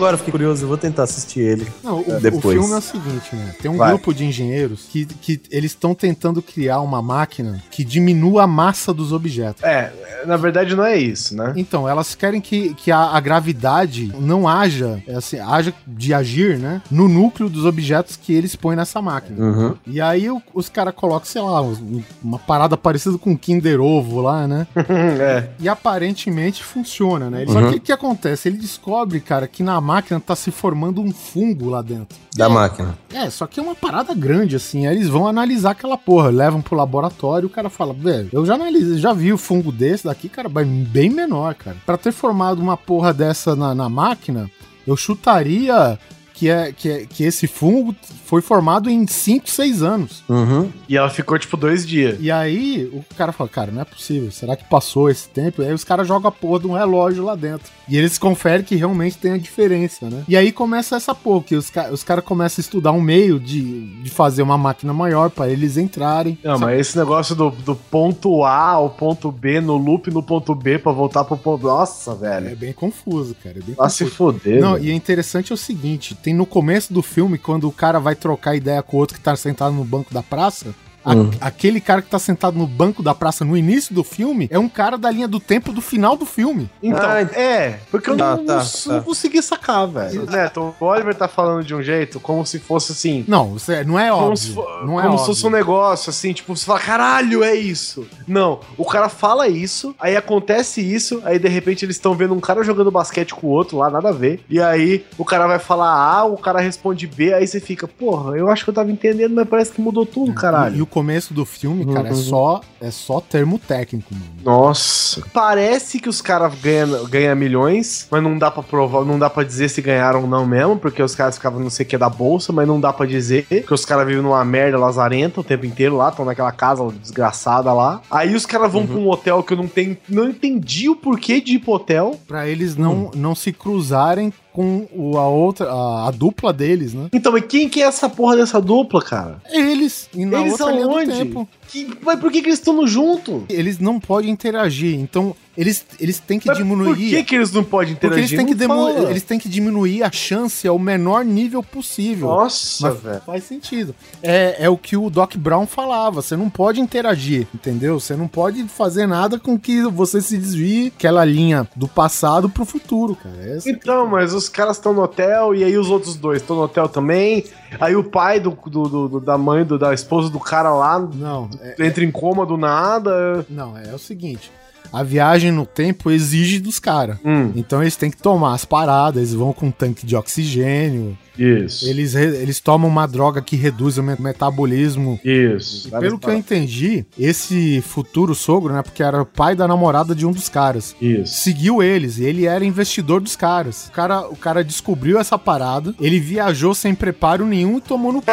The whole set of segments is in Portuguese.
agora, fiquei curioso, eu vou tentar assistir ele. Não, o, depois. o filme é o seguinte, né? Tem um Vai. grupo de engenheiros que, que eles estão tentando criar uma máquina que diminua a massa dos objetos. É, na verdade não é isso, né? Então, elas querem que, que a, a gravidade não haja, é assim, haja de agir, né? No núcleo dos objetos que eles põem nessa máquina. Uhum. E aí o- os caras colocam, sei lá, um- uma parada parecida com um Kinder Ovo lá, né? é. E aparentemente funciona, né? Só que o que acontece? Ele descobre, cara, que na máquina tá se formando um fungo lá dentro. Da máquina. É, só que é uma parada grande, assim. Aí eles vão analisar aquela porra, levam pro laboratório e o cara fala, velho, eu já analisei, já vi o fungo desse daqui, cara, mas bem menor, cara. Pra ter formado uma porra dessa na, na máquina, eu chutaria que, é, que, é, que esse fungo foi formado em 5, 6 anos. Uhum. E ela ficou tipo dois dias. E aí o cara fala, cara, não é possível, será que passou esse tempo? E aí os caras jogam a porra de um relógio lá dentro. E eles conferem que realmente tem a diferença, né? E aí começa essa porra, que os, ca os caras começam a estudar um meio de, de fazer uma máquina maior pra eles entrarem. Não, mas esse negócio do, do ponto A ao ponto B, no loop no ponto B pra voltar pro ponto. Nossa, É velho. bem confuso, cara. É bem Vai se confuso. foder. Não, velho. e é interessante é o seguinte: tem no começo do filme, quando o cara vai trocar ideia com o outro que tá sentado no banco da praça. A- Hum. aquele cara que tá sentado no banco da praça no início do filme é um cara da linha do tempo do final do filme. Então, Ah, é, porque eu Tá, não, tá, não, tá. não consegui sacar, velho. Neto, o Oliver tá falando de um jeito como se fosse assim. Não, é- não é Como, óbvio. se, fo- não é como se óbvio. fosse um negócio assim, tipo, você fala, caralho, é isso. Não, o cara fala isso, aí acontece isso, aí de repente eles estão vendo um cara jogando basquete com o outro lá, nada a ver. E aí o cara vai falar A, o cara responde B, aí você fica, porra, eu acho que eu tava entendendo, mas parece que mudou tudo, E, e caralho. o começo do filme, cara, é Uhum. só é só termo técnico, mano. Nossa. Parece que os caras ganham, ganham milhões, mas não dá pra provar, não dá pra dizer se ganharam ou não mesmo, porque os caras ficavam não sei o que da bolsa, mas não dá pra dizer, porque os caras vivem numa merda lazarenta o tempo inteiro lá, estão naquela casa desgraçada lá. Aí os caras vão pra um hotel que eu não tenho, não entendi o porquê de ir pro hotel. Pra eles não, não se cruzarem com a outra, a, a dupla deles, né? Então, mas quem que é essa porra dessa dupla, cara? Eles, e na Eles outra aonde? tempo. Que, mas por que, que eles estão junto? Eles não podem interagir, então eles, eles têm que Mas diminuir. Por que, que eles não podem porque interagir? eles têm, que demo- eles têm que diminuir a chance ao menor nível possível. Nossa, velho. faz sentido. É, é o que o Doc Brown falava. Você não pode interagir, entendeu? Você não pode fazer nada com que você se desvie aquela linha do passado pro futuro, cara. Essa- Então, mas os caras estão no hotel e aí os outros dois estão no hotel também. Aí o pai do, do- do- do- da mãe, do, da esposa do cara lá Não, é, entra em coma do nada. não, é o seguinte. A viagem no tempo exige dos caras. Hum, Então eles têm que tomar as paradas, eles vão com um tanque de oxigênio, isso. eles, eles tomam uma droga que reduz o me- metabolismo. Isso. E pelo que eu entendi, esse futuro sogro, né, porque era o pai da namorada de um dos caras, Isso. seguiu eles e ele era investidor dos caras. O cara, o cara descobriu essa parada, ele viajou sem preparo nenhum e tomou no c...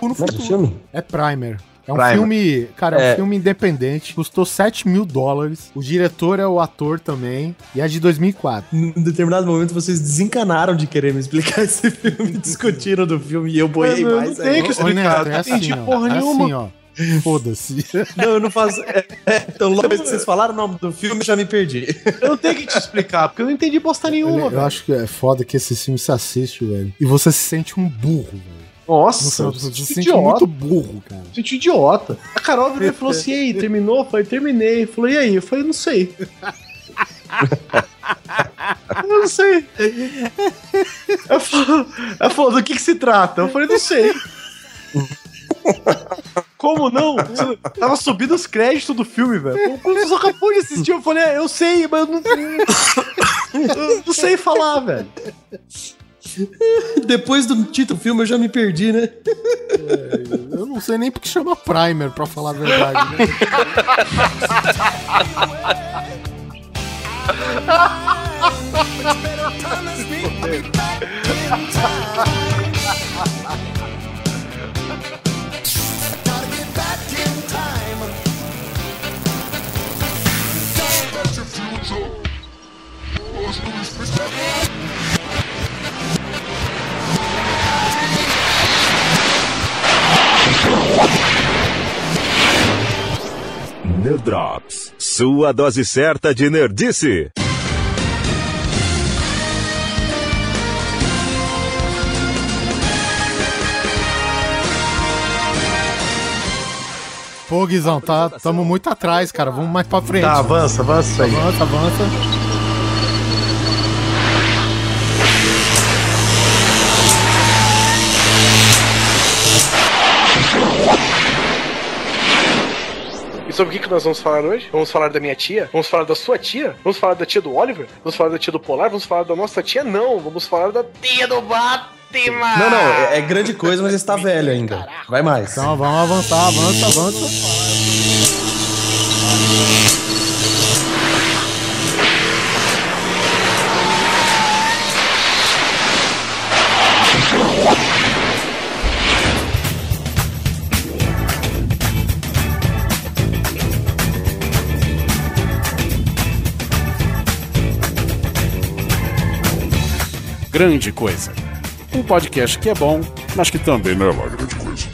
no é é futuro. É Primer. É um Primer. filme, cara, é um É. filme independente, custou 7 mil dólares. O diretor é o ator também, e é de 2004. Em determinado momento vocês desencanaram de querer me explicar esse filme, discutiram do filme e eu boiei Não, não mais. tem aí. que Ô, explicar, Neto, é não assim, entendi ó, porra é nenhuma. assim, ó. Foda-se. Não, eu não faço. É, é, então, logo que vocês falaram o nome do filme, eu já me perdi. Eu não tenho que te explicar, porque eu não entendi bosta nenhuma, eu velho. acho que é foda que esse filme se assiste, velho. E você se sente um burro, velho. No Nossa, final, eu senti idiota. muito burro, cara. Gente idiota. A Carol virou e falou assim: e aí, terminou? Eu falei, terminei. Falou, e aí? Eu falei, não sei. eu não sei. Ela falou, ela falou, do que, que se trata? Eu falei, não sei. Como não? Você Tava subindo os créditos do filme, velho. Você só acabou de assistir. Eu falei, é, eu sei, mas eu não, eu não sei falar, velho. Depois do título do filme, eu já me perdi, né? Eu não sei nem porque chama Primer, pra falar a verdade. Né? Nerdrops, sua dose certa de nerdice. Pô, Guizão, tá, tamo muito atrás, cara. Vamos mais pra frente. Tá, avança, avança aí. Avança, avança. Sobre o que, que nós vamos falar hoje? Vamos falar da minha tia? Vamos falar da sua tia? Vamos falar da tia do Oliver? Vamos falar da tia do Polar? Vamos falar da nossa tia? Não, vamos falar da tia do Batman! Não, não, é, é grande coisa, mas está velho ainda. Vai mais. Então vamos avançar, avança, avança. Grande Coisa. Um podcast que é bom, mas que também não é uma grande coisa.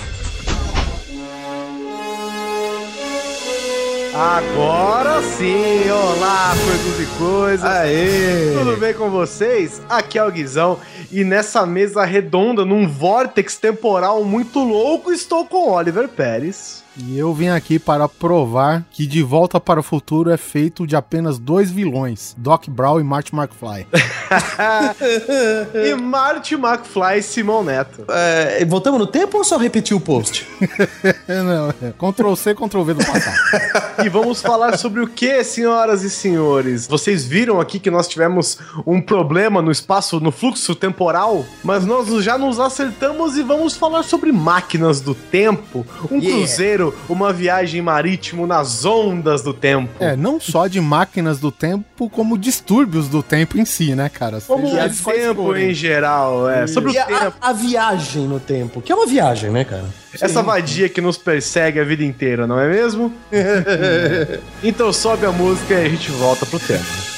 Agora sim! Olá, coisas e coisas! Aê! Tudo bem com vocês? Aqui é o Guizão e nessa mesa redonda, num vórtex temporal muito louco, estou com Oliver Pérez. E eu vim aqui para provar que De Volta para o Futuro é feito de apenas dois vilões, Doc Brown e Marty McFly. e Marty McFly e Simão Neto. É, voltamos no tempo ou só repetiu o post? Não, é. Ctrl C, Ctrl V do passado. E vamos falar sobre o que, senhoras e senhores? Vocês viram aqui que nós tivemos um problema no espaço, no fluxo temporal, mas nós já nos acertamos e vamos falar sobre máquinas do tempo, um Yeah. cruzeiro, uma viagem marítimo nas ondas do tempo. É, não só de máquinas do tempo, como distúrbios do tempo em si, né, cara? Como o tempo em geral, é. Sobre o E a, tempo. a viagem no tempo, que é uma viagem, né, cara? Essa vadia que nos persegue a vida inteira, não é mesmo? então sobe a música e a gente volta pro tempo.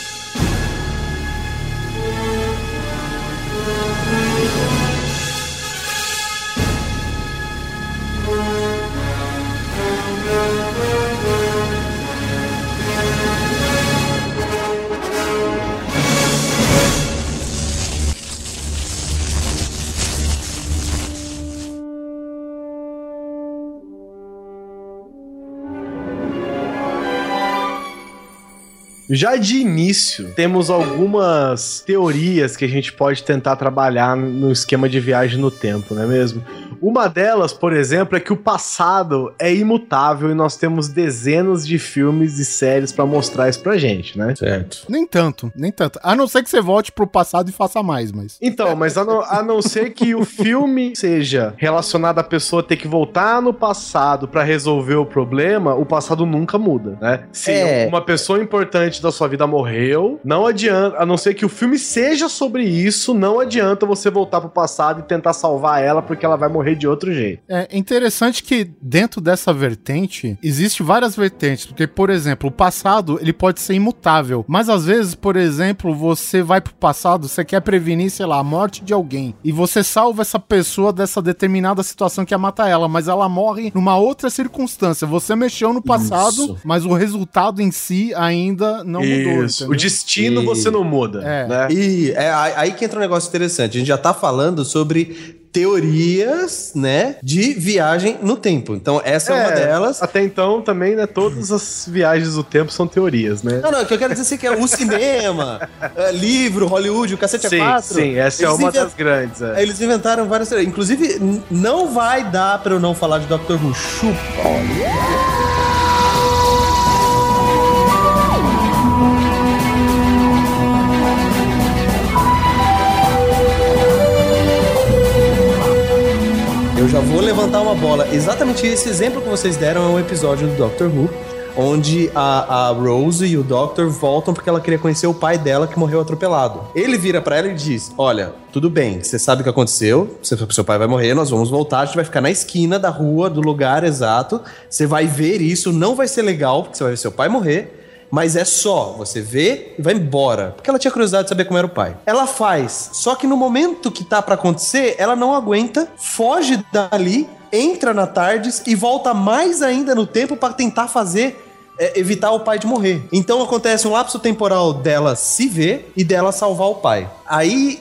Já de início, temos algumas teorias que a gente pode tentar trabalhar no esquema de viagem no tempo, não é mesmo? Uma delas, por exemplo, é que o passado é imutável e nós temos dezenas de filmes e séries pra mostrar isso pra gente, né? Certo. Nem tanto, nem tanto. A não ser que você volte pro passado e faça mais, mas. Então, mas a não, a não ser que o filme seja relacionado à pessoa ter que voltar no passado pra resolver o problema, o passado nunca muda, né? Se É. uma pessoa importante da sua vida morreu, não adianta, a não ser que o filme seja sobre isso, não adianta você voltar pro passado e tentar salvar ela porque ela vai morrer de outro jeito. É interessante que dentro dessa vertente existe várias vertentes, porque por exemplo, o passado ele pode ser imutável, mas às vezes, por exemplo, você vai pro passado, você quer prevenir, sei lá, a morte de alguém e você salva essa pessoa dessa determinada situação que ia matar ela, mas ela morre numa outra circunstância. Você mexeu no passado, Isso. mas o resultado em si ainda não mudou. isso. O entendeu? destino E- você não muda, É. né? E é aí aí que entra um negócio interessante. A gente já tá falando sobre teorias, né, de viagem no tempo. Então, essa é, uma delas. Até então também, né, todas as viagens do tempo são teorias, né? Não, não, o que eu quero dizer assim, que é o cinema, é, livro, Hollywood, o cacete Sim, é quatro. sim, essa é uma inven- das grandes. é. Eles inventaram várias teorias. Inclusive, não vai dar pra eu não falar de Dr. Who. Chupa. Já vou levantar uma bola. Exatamente esse exemplo que vocês deram é um episódio do Doctor Who, onde a, a Rose e o Doctor voltam porque ela queria conhecer o pai dela que morreu atropelado. Ele vira pra ela e diz: Olha, tudo bem, você sabe o que aconteceu, seu, seu pai vai morrer, nós vamos voltar, a gente vai ficar na esquina da rua, do lugar exato. Você vai ver isso, não vai ser legal, porque você vai ver seu pai morrer. Mas é só, você vê e vai embora. Porque ela tinha curiosidade de saber como era o pai. Ela faz, só que no momento que tá pra acontecer, ela não aguenta, foge dali, entra na Tardes e volta mais ainda no tempo pra tentar fazer é, evitar o pai de morrer. Então acontece um lapso temporal dela se ver e dela salvar o pai. Aí,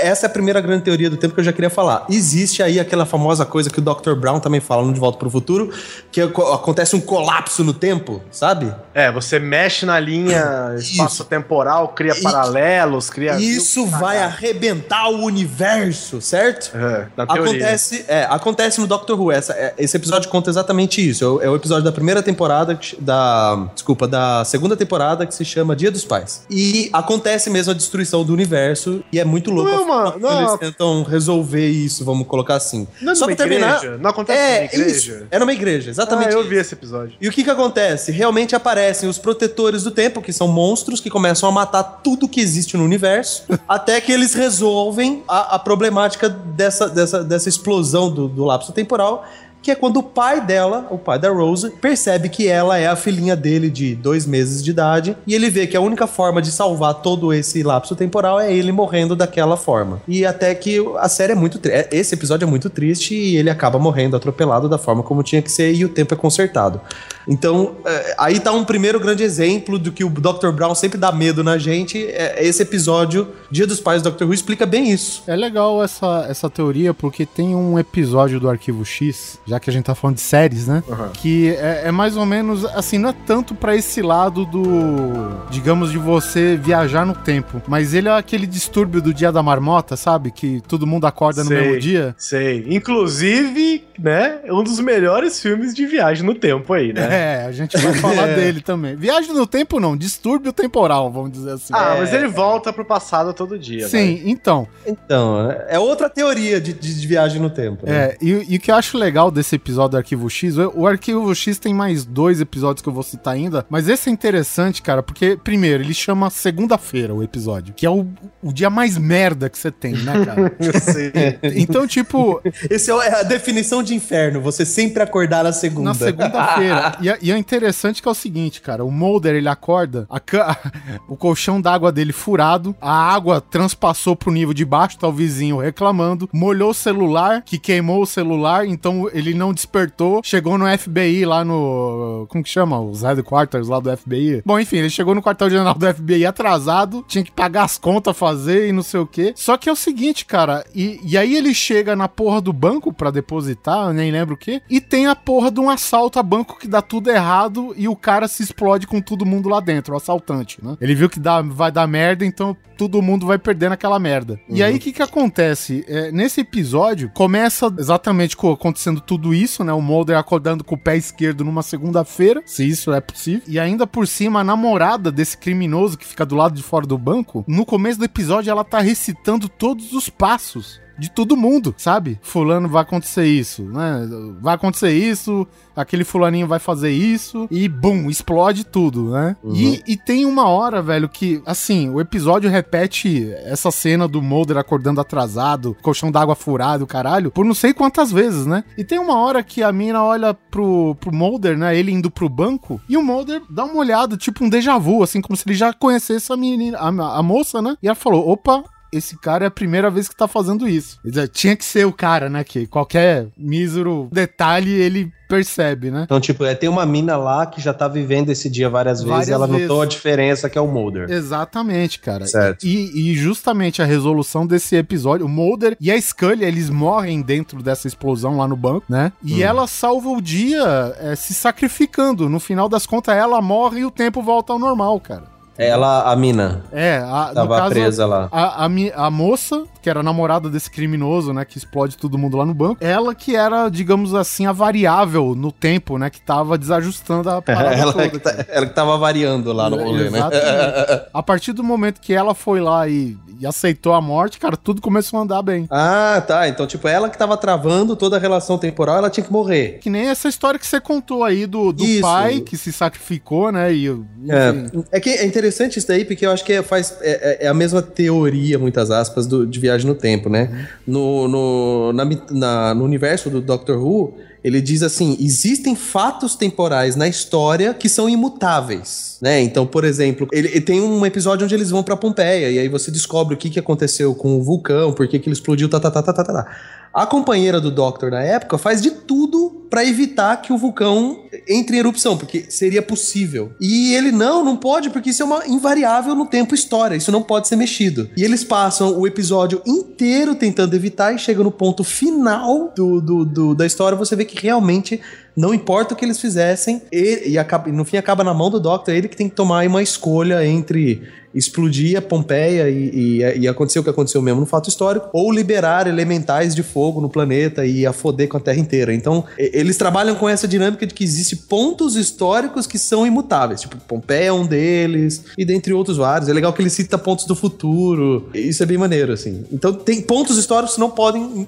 essa é a primeira grande teoria do tempo que eu já queria falar. Existe aí aquela famosa coisa que o Dr. Brown também fala no De Volta para o Futuro, que ac- acontece um colapso no tempo, sabe? É, você mexe na linha espaço-temporal, cria E- paralelos, cria. Isso vai arrebentar o universo, certo? É, na teoria. Acontece, é, acontece no Doctor Who. Essa- é, esse episódio conta exatamente isso. É o, é episódio da primeira temporada, da. Desculpa, da segunda temporada que se chama Dia dos Pais. E acontece mesmo a destruição do universo. E é muito louco Não forma não eles tentam resolver isso, vamos colocar assim. Não é Só pra terminar. igreja? Não acontece é, numa igreja? isso. É numa igreja, exatamente. Ah, eu isso. vi esse episódio. E o que que acontece? Realmente aparecem os protetores do tempo, que são monstros que começam a matar tudo que existe no universo, até que eles resolvem a, a problemática dessa, dessa, dessa explosão do, do lapso temporal, que é quando o pai dela, o pai da Rose, percebe que ela é a filhinha dele de dois meses de idade, e ele vê que a única forma de salvar todo esse lapso temporal é ele morrendo daquela forma. E até que a série é muito... tri- é- Esse episódio é muito triste e ele acaba morrendo atropelado da forma como tinha que ser e o tempo é consertado. Então, é, aí tá um primeiro grande exemplo do que o Dr. Brown sempre dá medo na gente. É, esse episódio, Dia dos Pais do Dr. Who, explica bem isso. É legal essa, essa teoria porque tem um episódio do Arquivo X, já que a gente tá falando de séries, né? Que é, é mais ou menos assim, não é tanto pra esse lado do, digamos, de você viajar no tempo, mas ele é aquele distúrbio do dia da marmota, sabe? Que todo mundo acorda no Sei. mesmo dia. Sei. Inclusive, né, um dos melhores filmes de viagem no tempo aí, né? É, a gente vai falar dele também. Viagem no tempo não, distúrbio temporal, vamos dizer assim. Ah, mas ele volta pro passado todo dia. Sim, então, Então, é outra teoria de, de- de viagem no tempo. né? É, e, e o que eu acho legal desse episódio do Arquivo X, o, Arquivo X tem mais dois episódios que eu vou citar ainda, mas esse é interessante, cara, porque, primeiro, ele chama segunda-feira o episódio, que é o, o dia mais merda que você tem, né, cara? Eu sei. Então, tipo, Esse é é a definição de inferno, você sempre acordar na segunda. na segunda-feira. E, é- e é interessante que é o seguinte, cara, o Mulder, ele acorda, a ca- o colchão d'água dele furado, a água transpassou pro nível de baixo, tá o vizinho reclamando, molhou o celular, que queimou o celular, então ele não despertou, chegou no FBI lá no... como que chama? Os headquarters lá do FBI. Bom, enfim, ele chegou no quartel-general do FBI atrasado, tinha que pagar as contas, fazer e não sei o quê. Só que é o seguinte, cara, e, e aí ele chega na porra do banco pra depositar, nem lembro o quê, e tem a porra de um assalto a banco que dá tudo errado e o cara se explode com todo mundo lá dentro, o assaltante, né? Ele viu que dá, vai dar merda, então todo mundo vai perdendo aquela merda. E aí o que que acontece? É, nesse episódio, começa exatamente co- acontecendo tudo isso, né? O Mulder acordando com o pé esquerdo numa segunda-feira, se isso é possível. E ainda por cima, a namorada desse criminoso que fica do lado de fora do banco, no começo do episódio ela tá recitando todos os passos de todo mundo, sabe? Fulano vai acontecer isso, né? Vai acontecer isso, aquele fulaninho vai fazer isso e bum, explode tudo, né? E, e tem uma hora, velho, que assim, o episódio repete essa cena do Mulder acordando atrasado, colchão d'água furado, caralho, por não sei quantas vezes, né? E tem uma hora que a mina olha pro, pro Mulder, né? Ele indo pro banco, e o Mulder dá uma olhada, tipo um déjà vu, assim, como se ele já conhecesse a menina, a, a moça, né? E ela falou: opa, esse cara é a primeira vez que tá fazendo isso. Dizer, tinha que ser o cara, né? Que qualquer mísero detalhe ele percebe, né? Então, tipo, é, tem uma mina lá que já tá vivendo esse dia várias vezes Várias e ela vezes. notou a diferença que é o Mulder. Exatamente, cara. Certo. E, e justamente a resolução desse episódio, o Mulder e a Scully, eles morrem dentro dessa explosão lá no banco, né? E ela salva o dia é, se sacrificando. No final das contas, ela morre e o tempo volta ao normal, cara. Ela, a mina, É, a, tava caso, presa lá. A, a, a moça, que era a namorada desse criminoso, né, que explode todo mundo lá no banco, ela que era, digamos assim, a variável no tempo, né, que tava desajustando a parada Ela toda. que, tá- ela que tava variando lá no rolê, né? A partir do momento que ela foi lá e, e aceitou a morte, cara, tudo começou a andar bem. Ah, tá. Então, tipo, ela que tava travando toda a relação temporal, ela tinha que morrer. Que nem essa história que você contou aí do, do Isso. pai que se sacrificou, né, e... enfim. É, é que é interessante isso daí, porque eu acho que é, faz, é, é- é a mesma teoria, muitas aspas, do- de viagem no tempo, né? No, no, na na- no universo do Doctor Who, ele diz assim: existem fatos temporais na história que são imutáveis, né? Então, por exemplo, ele, ele tem um episódio onde eles vão pra Pompeia, e aí você descobre o que, que aconteceu com o vulcão, por que, que ele explodiu, tá, tá, tá, tá, tá, tá, tá. A companheira do Doctor na época faz de tudo pra evitar que o vulcão entre em erupção, porque seria possível. E ele, não, não pode, porque isso é uma invariável no tempo história, isso não pode ser mexido. E eles passam o episódio inteiro tentando evitar e chega no ponto final do, do, do- da história, você vê que realmente não importa o que eles fizessem, e, acaba- no fim acaba na mão do Doctor, ele que tem que tomar uma escolha entre explodir a Pompeia e, e, e acontecer o que aconteceu mesmo no fato histórico, ou liberar elementais de fogo no planeta e a foder com a Terra inteira. Então, eles trabalham com essa dinâmica de que existem pontos históricos que são imutáveis, tipo Pompeia é um deles, e dentre outros vários. É legal que ele cita pontos do futuro, isso é bem maneiro, assim. Então, tem pontos históricos que não podem,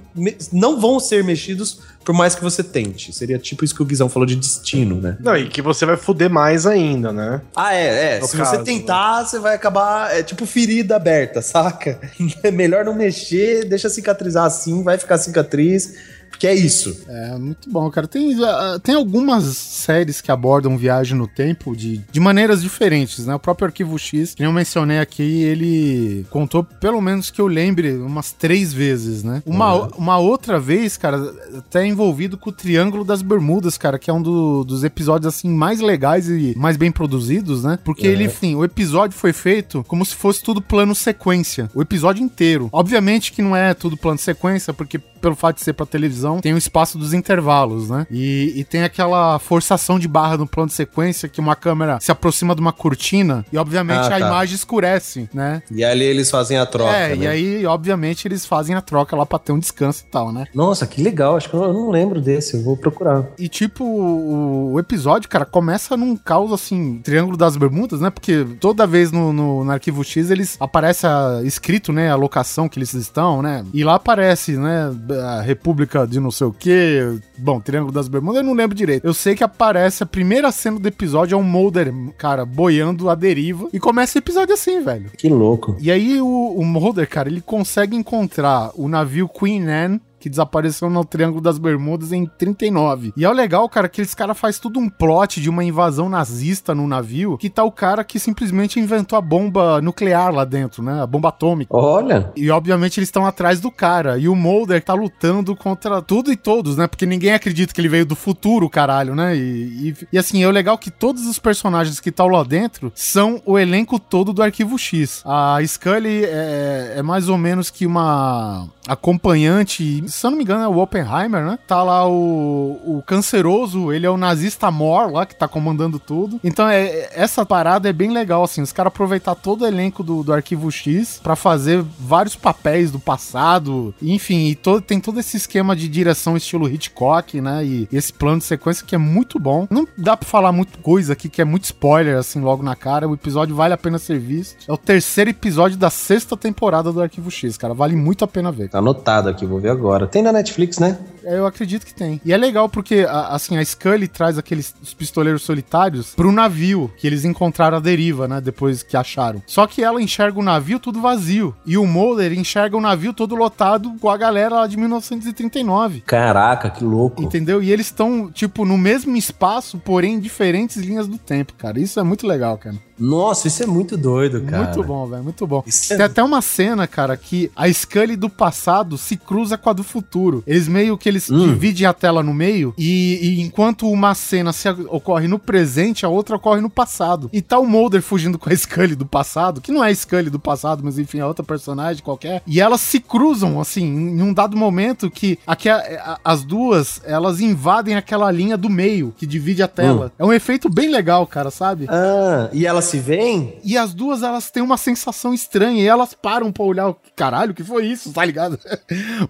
não vão ser mexidos por mais que você tente. Seria tipo isso que o Guizão falou de destino, né? Não, e que você vai fuder mais ainda, né? Ah, é, é. No Se caso, você tentar, você vai acabar. É tipo ferida aberta, saca? É melhor não mexer, deixa cicatrizar assim, vai ficar cicatriz. Porque é isso. É, muito bom, cara. Tem, ah, tem algumas séries que abordam viagem no tempo de, de maneiras diferentes, né? O próprio Arquivo X, que eu mencionei aqui, ele contou, pelo menos que eu lembre, umas três vezes, né? Uma, uma outra vez, cara, até envolvido com o Triângulo das Bermudas, cara, que é um do- dos episódios, assim, mais legais e mais bem produzidos, né? Porque ele, enfim, o episódio foi feito como se fosse tudo plano sequência. O episódio inteiro. Obviamente que não é tudo plano sequência, porque pelo fato de ser pra televisão, tem o espaço dos intervalos, né? E, e tem aquela forçação de barra no plano de sequência que uma câmera se aproxima de uma cortina e, obviamente, Ah, a tá. imagem escurece, né? E ali eles fazem a troca. é, e né? aí, obviamente, eles fazem a troca lá pra ter um descanso e tal, né? Nossa, que legal. Acho que eu não lembro desse. Eu vou procurar. E tipo, o, o episódio, cara, começa num caos assim, Triângulo das Bermudas, né? Porque toda vez no, no, no arquivo X eles aparece a- escrito, né, a locação que eles estão, né? E lá aparece, né, a República de não sei o quê. Bom, Triângulo das Bermudas, eu não lembro direito. Eu sei que aparece a primeira cena do episódio é um Mulder, cara, boiando a deriva. E começa o episódio assim, velho. Que louco. E aí o, o Mulder, cara, ele consegue encontrar o navio Queen Anne que desapareceu no Triângulo das Bermudas em 39. E é o legal, cara, que esse cara faz tudo um plot de uma invasão nazista no navio, que tá o cara que simplesmente inventou a bomba nuclear lá dentro, né? A bomba atômica. Olha. E obviamente eles estão atrás do cara. E o Mulder tá lutando contra tudo e todos, né? Porque ninguém acredita que ele veio do futuro, caralho, né? E, e, e, assim, é o legal que todos os personagens que estão lá dentro são o elenco todo do Arquivo X. A Scully é, é mais ou menos que uma acompanhante, se eu não me engano, é o Oppenheimer, né? Tá lá o, o canceroso, ele é o nazista Mor lá, que tá comandando tudo. Então, é, essa parada é bem legal, assim, os caras aproveitar todo o elenco do, do Arquivo X pra fazer vários papéis do passado, enfim, e todo, tem todo esse esquema de direção estilo Hitchcock, né? E, esse plano de sequência que é muito bom. Não dá pra falar muita coisa aqui, que é muito spoiler, assim, logo na cara. O episódio vale a pena ser visto. É o terceiro episódio da sexta temporada do Arquivo X, cara. Vale muito a pena ver. Tá anotado aqui, vou ver agora. Tem na Netflix, né? Eu acredito que tem. E é legal porque, assim, a Scully traz aqueles os pistoleiros solitários pro navio que eles encontraram a deriva, né? Depois que acharam. Só que ela enxerga o navio tudo vazio. E o Mulder enxerga o navio todo lotado com a galera lá de 1939. Caraca, que louco. Entendeu? E eles estão, tipo, no mesmo espaço, porém em diferentes linhas do tempo, cara. Isso é muito legal, cara. Nossa, isso é muito doido, cara. Muito bom, velho. Muito bom. Isso é- Tem até uma cena, cara, que a Scully do passado se cruza com a do futuro. Eles meio que eles Hum. dividem a tela no meio e, e enquanto uma cena se ocorre no presente, a outra ocorre no passado. E tá o Mulder fugindo com a Scully do passado, que não é a Scully do passado, mas enfim, é outra personagem qualquer. E elas se cruzam, assim, em um dado momento que aqui a- a- as duas, elas invadem aquela linha do meio que divide a tela. É um efeito bem legal, cara, sabe? Ah, e elas se veem? E as duas, elas têm uma sensação estranha e elas param pra olhar. o- Caralho, que foi isso? Tá ligado?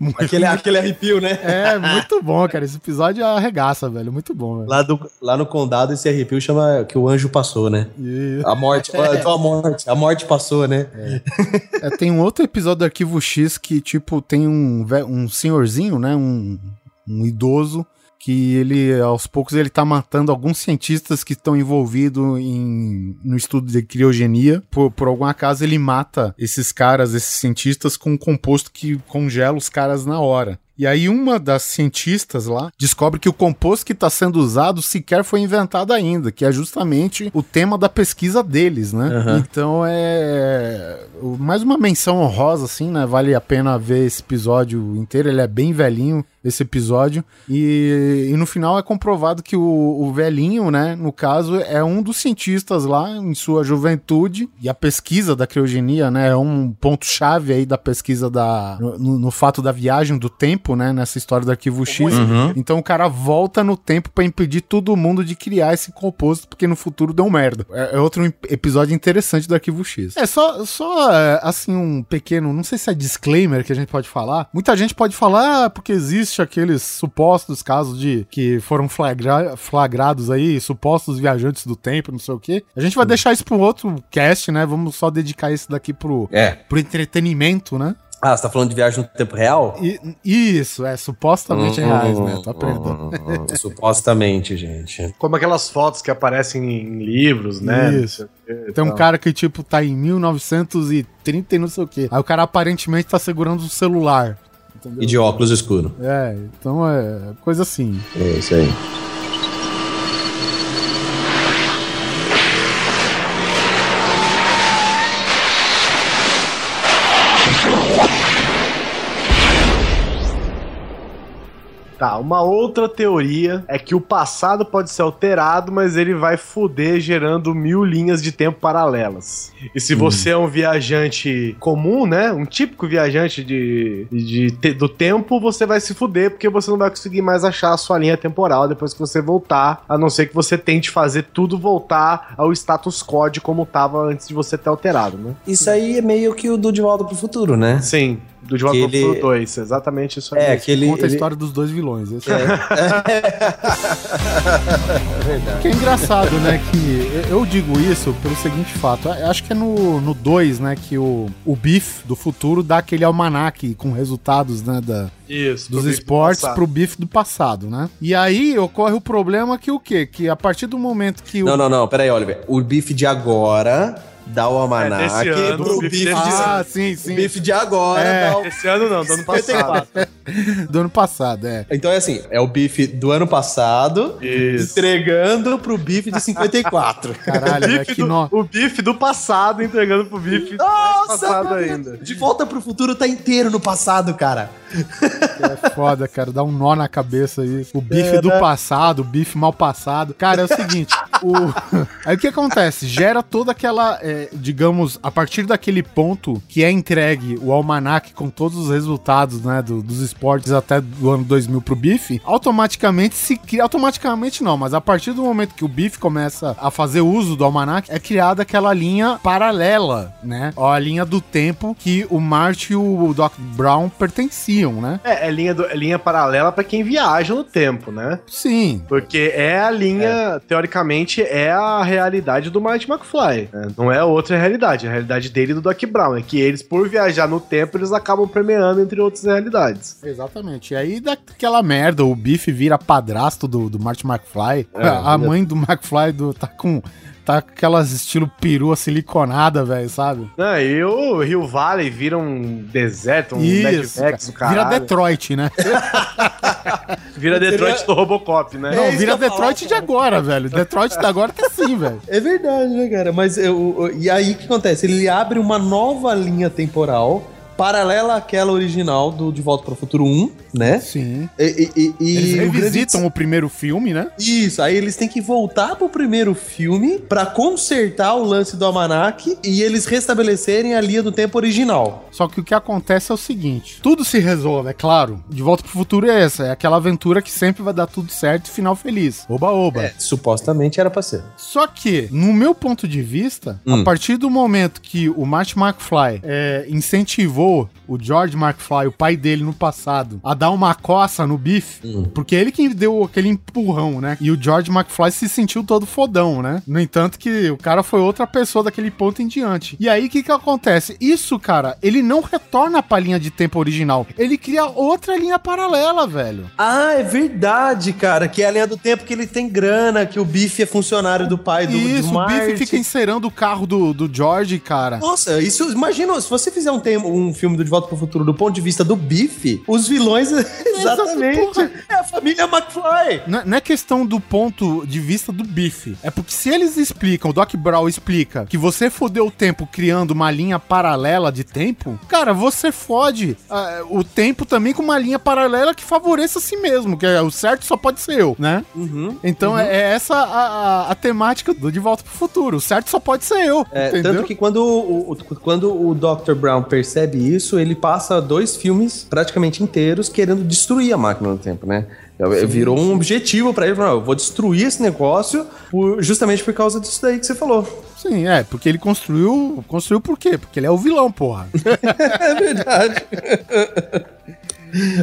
Muito- Aquele, aquele arrepio, né? É, muito bom, cara. Esse episódio arregaça, velho. Muito bom, velho. Lá, do, lá no condado, esse arrepio chama que o anjo passou, né? E- A morte, então a morte, a morte passou, né? é, tem um outro episódio do Arquivo X que, tipo, tem um, um senhorzinho, né? Um, um idoso. Que ele, aos poucos, ele tá matando alguns cientistas que estão envolvidos em, no estudo de criogenia. Por, por algum acaso, ele mata esses caras, esses cientistas, com um composto que congela os caras na hora. E aí uma das cientistas lá descobre que o composto que está sendo usado sequer foi inventado ainda, que é justamente o tema da pesquisa deles, né? Aham. Então é mais uma menção honrosa assim, né? Vale a pena ver esse episódio inteiro, ele é bem velhinho. Esse episódio. E, e no final é comprovado que o, o velhinho, né, no caso, é um dos cientistas lá em sua juventude. E a pesquisa da criogenia, né, é um ponto-chave aí da pesquisa da, no, no fato da viagem do tempo, né, nessa história do arquivo X. Então o cara volta no tempo pra impedir todo mundo de criar esse composto, porque no futuro deu merda. É, é outro episódio interessante do arquivo X. É só, só é, assim, um pequeno, não sei se é disclaimer que a gente pode falar. Muita gente pode falar, ah, porque existe aqueles supostos casos de que foram flagra- flagrados aí, supostos viajantes do tempo, não sei o quê. A gente vai deixar isso pra um outro cast, né? Vamos só dedicar esse daqui pro, É. pro entretenimento, né? Ah, você tá falando de viagem no tempo real? E- isso, é, supostamente reais, né? Tô aprendendo. Supostamente, gente. Como aquelas fotos que aparecem em livros, né? Isso. Tem um cara que, tipo, tá em 1930 e não sei o quê. Aí o cara aparentemente tá segurando o celular. E de óculos escuro. É, então é coisa assim. É isso aí. Tá, uma outra teoria é que o passado pode ser alterado, mas ele vai foder gerando mil linhas de tempo paralelas. E se você é um viajante comum, né? Um típico viajante de, de te- do tempo, você vai se fuder porque você não vai conseguir mais achar a sua linha temporal depois que você voltar, a não ser que você tente fazer tudo voltar ao status quo de como tava antes de você ter alterado, né? Isso aí é meio que o do De Volta pro Futuro, né? Sim, do De Volta Que pro ele- Futuro 2, exatamente isso aí. É, que ele. Conta a ele- história dos dois vilões. Esse É. Que é engraçado, né? Que eu digo isso pelo seguinte fato. Acho que é no 2, né? Que o, o Biff do futuro dá aquele almanaque com resultados, né? Da, Isso, dos do esportes passado. pro bife do passado, né? E aí ocorre o problema que o quê? Que a partir do momento que o. Não, não, não, peraí, Oliver. O bife de agora dá o almanac É, desse ano, pro o bife bife, de... Ah, sim, O sim. bife de agora É. dá o... Esse ano não, do ano passado. Do ano passado, é. Então é assim, é o bife do ano passado Isso. entregando pro bife de 54. Caralho, é bife que do- nó. O bife do passado entregando pro bife mais passado cara, ainda. De volta pro futuro tá inteiro no passado, cara. É foda, cara. Dá um nó na cabeça isso. O bife É, do né? passado, o bife mal passado. Cara, é o seguinte. O... Aí o que acontece? Gera toda aquela, é, digamos, a partir daquele ponto que é entregue o almanac com todos os resultados, né, do- dos esportes até do ano 2000 pro bife, automaticamente se cria, automaticamente não, mas a partir do momento que o bife começa a fazer uso do almanac, é criada aquela linha paralela, né? Ó, a linha do tempo que o Marty e o Doc Brown pertenciam, né? É, é linha, do- é linha paralela pra quem viaja no tempo, né? Sim, Porque é a linha, teoricamente, é a realidade do Marty McFly. né? Não é outra realidade. A realidade dele e do Doc Brown. É que eles, por viajar no tempo, eles acabam premiando entre outras realidades. Exatamente. E aí daquela merda, o Biff vira padrasto do, do Marty McFly. a a mãe do McFly do, tá com. Tá com aquelas estilo perua siliconada, velho, sabe? Não, e o Rio Valley vira um deserto, um Mad Max do Vira. Detroit, né? Vira Detroit do Robocop, né? Não, isso vira Detroit de agora, velho. Detroit da agora tá assim, velho. É verdade, né, cara? Mas eu, eu- e aí o que acontece? Ele abre uma nova linha temporal paralela àquela original do De Volta para o Futuro 1, né? Sim. E, e- e- Eles o grande- revisitam o primeiro filme, né? Isso, aí eles têm que voltar pro primeiro filme pra consertar o lance do Almanac e eles restabelecerem a linha do tempo original. Só que o que acontece é o seguinte: tudo se resolve, é claro. De volta pro futuro é essa. É aquela aventura que sempre vai dar tudo certo e final feliz. Oba, oba. É, supostamente era pra ser. Só que, no meu ponto de vista, Hum. a partir do momento que o Marty McFly é, incentivou o George McFly, o pai dele no passado, a dar uma coça no Biff, Hum. porque ele que deu aquele empurrão, né? E o George McFly se sentiu todo fodão, né? No entanto que o cara foi outra pessoa daquele ponto em diante. E aí, o que que acontece? Isso, cara, ele não retorna pra linha de tempo original. Ele cria outra linha paralela, velho. Ah, é verdade, cara. Que é a linha do tempo que ele tem grana, que o Biff é funcionário do pai do, Isso, do o Biff fica encerando o carro do, do George, cara. Nossa, isso, imagina, se você fizer um, tem- um filme do De Volta pro Futuro do ponto de vista do Biff, os vilões, exatamente, é a família McFly! Não, não é questão do ponto de vista do bife. É porque se eles explicam, o Doc Brown explica que você fodeu o tempo criando uma linha paralela de tempo, cara, você fode ah, o tempo também com uma linha paralela que favoreça a si mesmo, que é o certo só pode ser eu, né? Então É, é essa a, a- a temática do De Volta pro Futuro. O certo só pode ser eu, É, entendeu? tanto que quando o, o- quando o Dr. Brown percebe isso, ele passa dois filmes praticamente inteiros querendo destruir a máquina do tempo, né? Virou um objetivo pra ele, "Não, eu vou destruir esse negócio por- justamente por causa disso daí que você falou. Sim, é, porque ele construiu. Construiu por quê? Porque ele é o vilão, porra. É verdade.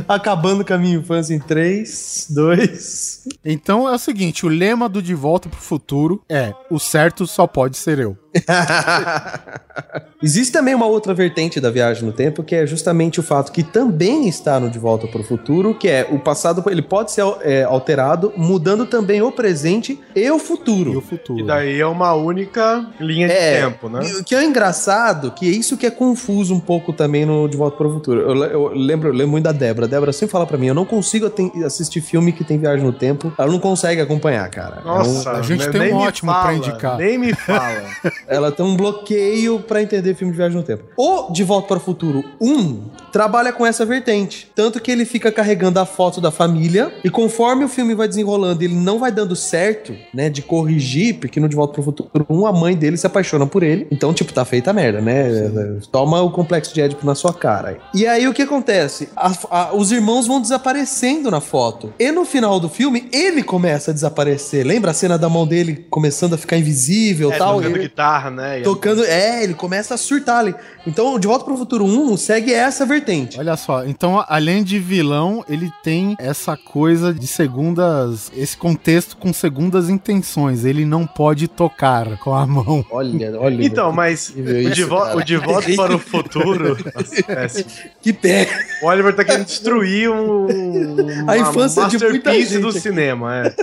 Acabando com a minha infância em 3, 2. Então é o seguinte: o lema do De Volta pro Futuro é: o certo só pode ser eu. Existe também uma outra vertente da viagem no tempo, que é justamente o fato que também está no De Volta para o Futuro, que é o passado ele pode ser é, alterado, mudando também o presente e o futuro. E o futuro. E daí é uma única linha de É, tempo, né? O que é engraçado, que é isso que é confuso um pouco também no De Volta para o Futuro. Eu, eu lembro, eu lembro muito da Débora. A Débora sempre fala pra mim, eu não consigo assistir filme que tem viagem no tempo. Ela não consegue acompanhar, cara. Nossa, a gente né, tem um ótimo pra fala, indicar. Nem me fala. Ela tem um bloqueio pra entender filme de viagem no tempo. O De Volta para o Futuro 1 trabalha com essa vertente. Tanto que ele fica carregando a foto da família e conforme o filme vai desenrolando ele não vai dando certo, né, de corrigir, porque no De Volta para o Futuro 1 a mãe dele se apaixona por ele. Então, tipo, tá feita a merda, né? Toma o complexo de Édipo na sua cara. E aí o que acontece? A- a- os irmãos vão desaparecendo na foto. E no final do filme, ele começa a desaparecer. Lembra a cena da mão dele começando a ficar invisível e É, tal? Ele- guitarra, né? Tocando. É, ele começa a surtar ali. Então, De Volta pro Futuro 1 segue essa vertente. Olha só, então além de vilão, ele tem essa coisa de segundas. Esse contexto com segundas intenções. Ele não pode tocar com a mão. Olha, olha. Então, mas o de, o de volta para o futuro. Nossa, péssimo. Que pé. o Oliver tá querendo destruir um, A infância de muita gente do aqui. cinema. É.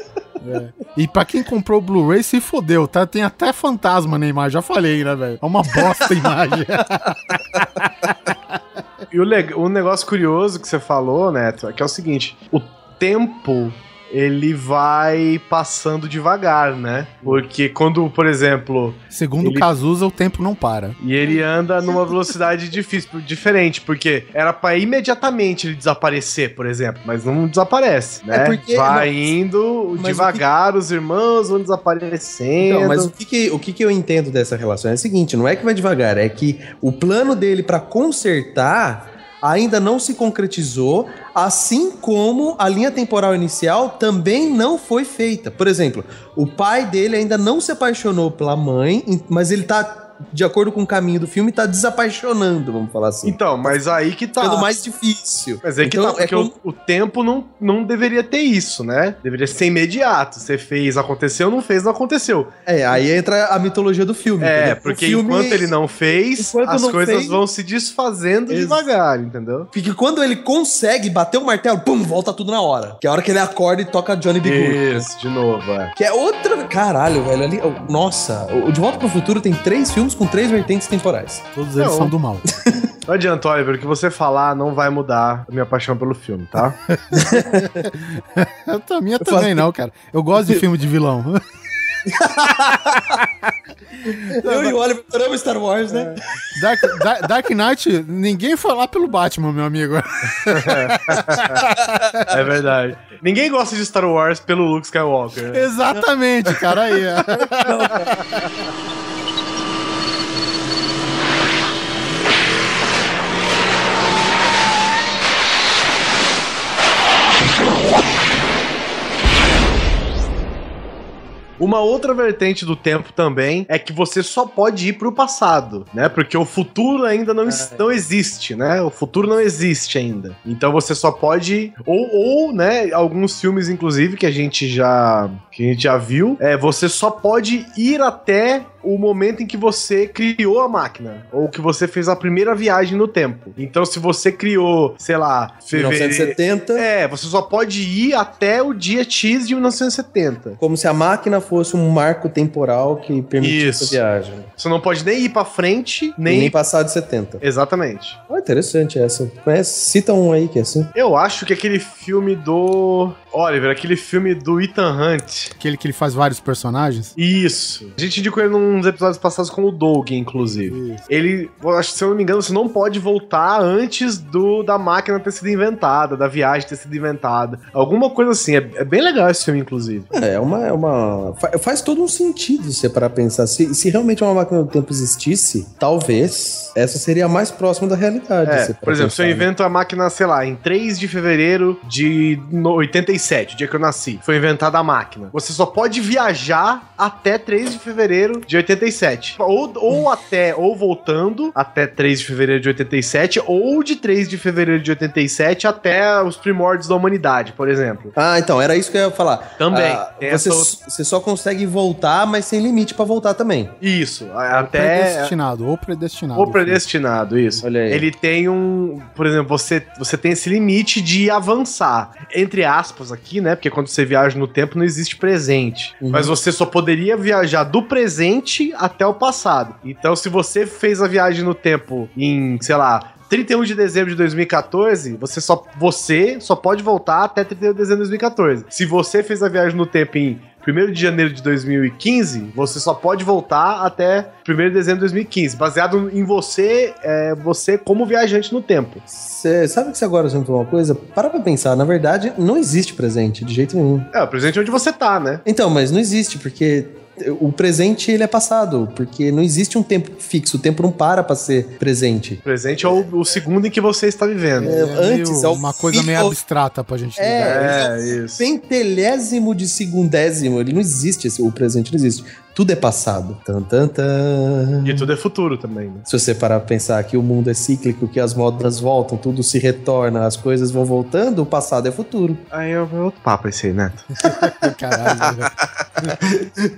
E pra quem comprou o Blu-ray, se fodeu, tá? Tem até fantasma na imagem, já falei, né, velho? É uma bosta a imagem. E o, o negócio curioso que você falou, Neto, é que é o seguinte: o tempo ele vai passando devagar, né? Porque quando, por exemplo, Segundo Ele- Cazuza, o tempo não para. e ele anda numa velocidade difícil, diferente, porque era pra imediatamente ele desaparecer, por exemplo, mas não desaparece, né? É porque- vai não, indo o devagar, os irmãos vão desaparecendo. Então, mas o que, que- o que, que eu entendo dessa relação é o seguinte: não é que vai devagar, é que o plano dele pra consertar ainda não se concretizou, assim como a linha temporal inicial também não foi feita. Por exemplo, o pai dele ainda não se apaixonou pela mãe, mas ele tá, de acordo com o caminho do filme, tá desapaixonando, vamos falar assim. Então, mas aí que tá. ficando mais difícil. Mas é que Então, tá, porque como- o, o tempo não, não deveria ter isso, né? Deveria ser imediato. Você fez, aconteceu, não fez, não aconteceu. É, aí entra a mitologia do filme. É, entendeu? Porque filme- enquanto ele não fez, Enquanto as não coisas fez- vão se desfazendo Ex- devagar, entendeu? Porque quando ele consegue bater o martelo, pum, volta tudo na hora. Que é a hora que ele acorda e toca Johnny B. Good. Isso, de novo, é. Que é outra. Caralho, velho. Ali, nossa, o De Volta pro Futuro tem três filmes com três vertentes temporais. Todos eles Não. são do mal. Não adianta, Oliver, o que você falar não vai mudar a minha paixão pelo filme, tá? A minha também não, cara. Eu gosto de filme de vilão. Eu e o Oliver adoramos Star Wars, né? Dark, Da- Dark Knight, ninguém foi lá pelo Batman, meu amigo. É verdade. Ninguém gosta de Star Wars pelo Luke Skywalker. né? Exatamente, cara aí. é. Uma outra vertente do tempo também é que você só pode ir pro passado, né? Porque o futuro ainda não, es- não existe, né? O futuro não existe ainda. Então você só pode ou ou, né, alguns filmes inclusive que a gente já que a gente já viu, é você só pode ir até o momento em que você criou a máquina ou que você fez a primeira viagem no tempo. Então se você criou, sei lá, fevereiro 1970. É, você só pode ir até o dia X de 1970. Como se a máquina fosse um marco temporal que permitisse Isso. essa viagem. Você não pode nem ir pra frente, Nem, nem. nem passar de 70. Exatamente. Olha interessante essa. Conhece? Cita um aí que é assim. Eu acho que aquele filme do. Oliver, aquele filme do Ethan Hunt. Aquele que ele faz vários personagens. Isso. A gente indicou ele nos episódios passados com o Doug, inclusive. Isso. Ele, acho se eu não me engano, você não pode voltar antes do da máquina ter sido inventada, da viagem ter sido inventada. Alguma coisa assim. É, é bem legal esse filme, inclusive. É, é uma. É uma fa- faz todo um sentido você para pensar. Se, se realmente uma máquina do tempo existisse, talvez essa seria a mais próxima da realidade. É, por exemplo, se eu pensar, né? invento a máquina, sei lá, em 3 de fevereiro de no- 87, o dia que eu nasci, foi inventada a máquina. Você só pode viajar até 3 de fevereiro de 87. Ou, ou até, ou voltando até 3 de fevereiro de 87, ou de 3 de fevereiro de 87 até os primórdios da humanidade, por exemplo. Ah, então, era isso que eu ia falar. Também, Ah, você, outra- você só consegue voltar, mas sem limite pra voltar também. Isso, até. Predestinado, ou predestinado. Ou predestinado, isso. Olha aí. Ele tem um. Por exemplo, você, você tem esse limite de avançar. Entre aspas, aqui, né? Porque quando você viaja no tempo não existe presente. Uhum. Mas você só poderia viajar do presente até o passado. Então, se você fez a viagem no tempo em, sei lá. 31 de dezembro de 2014, você só, você só pode voltar até 31 de dezembro de 2014. Se você fez a viagem no tempo em 1 de janeiro de 2015, você só pode voltar até 1 de dezembro de 2015, baseado em você, é, você como viajante no tempo. Você sabe que você agora juntou uma coisa? Para pra pensar, na verdade, não existe presente, de jeito nenhum. É, o presente é onde você tá, né? Então, mas não existe, porque o presente ele é passado, porque não existe um tempo fixo, o tempo não para pra ser presente. O presente é o, o segundo em que você está vivendo. É, É antes, meio- é o uma coisa meio abstrata pra gente É, lidar. isso. Centelésimo de segundésimo, ele não existe, esse- o presente não existe. Tudo é passado. Tan, tan, tan. E tudo é futuro também, né? Se você parar pra pensar que o mundo é cíclico, que as modas voltam, tudo se retorna, as coisas vão voltando, o passado é futuro. Aí é outro papo esse aí, Neto. Caralho. velho.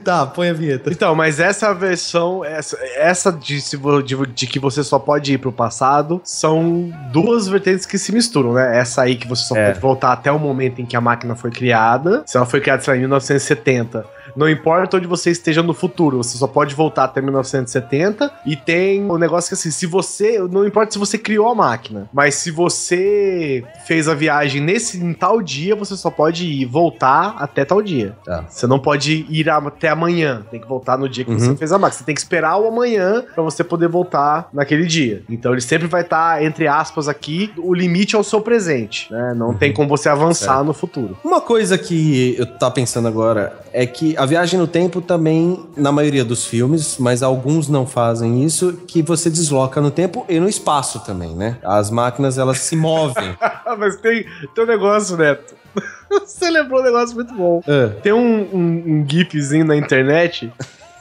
Tá, põe a vinheta. Então, mas essa versão, essa, essa de, de, de que você só pode ir pro passado, são duas vertentes que se misturam, né? Essa aí que você só É. pode voltar até o momento em que a máquina foi criada. Se ela foi criada, sei lá, em 1970. Não importa onde você esteja no futuro, você só pode voltar até 1970. E tem o negócio que assim, se você. Não importa se você criou a máquina, mas se você fez a viagem nesse em tal dia, você só pode ir voltar até tal dia. Tá. Você não pode ir até amanhã. Tem que voltar no dia que Uhum. você fez a máquina. Você tem que esperar o amanhã pra você poder voltar naquele dia. Então ele sempre vai estar, entre aspas, aqui, o limite é o seu presente. Né? Não tem como você avançar no futuro. Uma coisa que eu tava pensando agora é que a viagem no tempo também, na maioria dos filmes, mas alguns não fazem isso, que você desloca no tempo e no espaço também, né? As máquinas, elas se movem. Mas tem, tem um negócio, Neto. Você lembrou um negócio muito bom. É. Tem um, um, um gifzinho na internet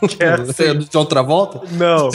que é é assim. de outra volta? Não.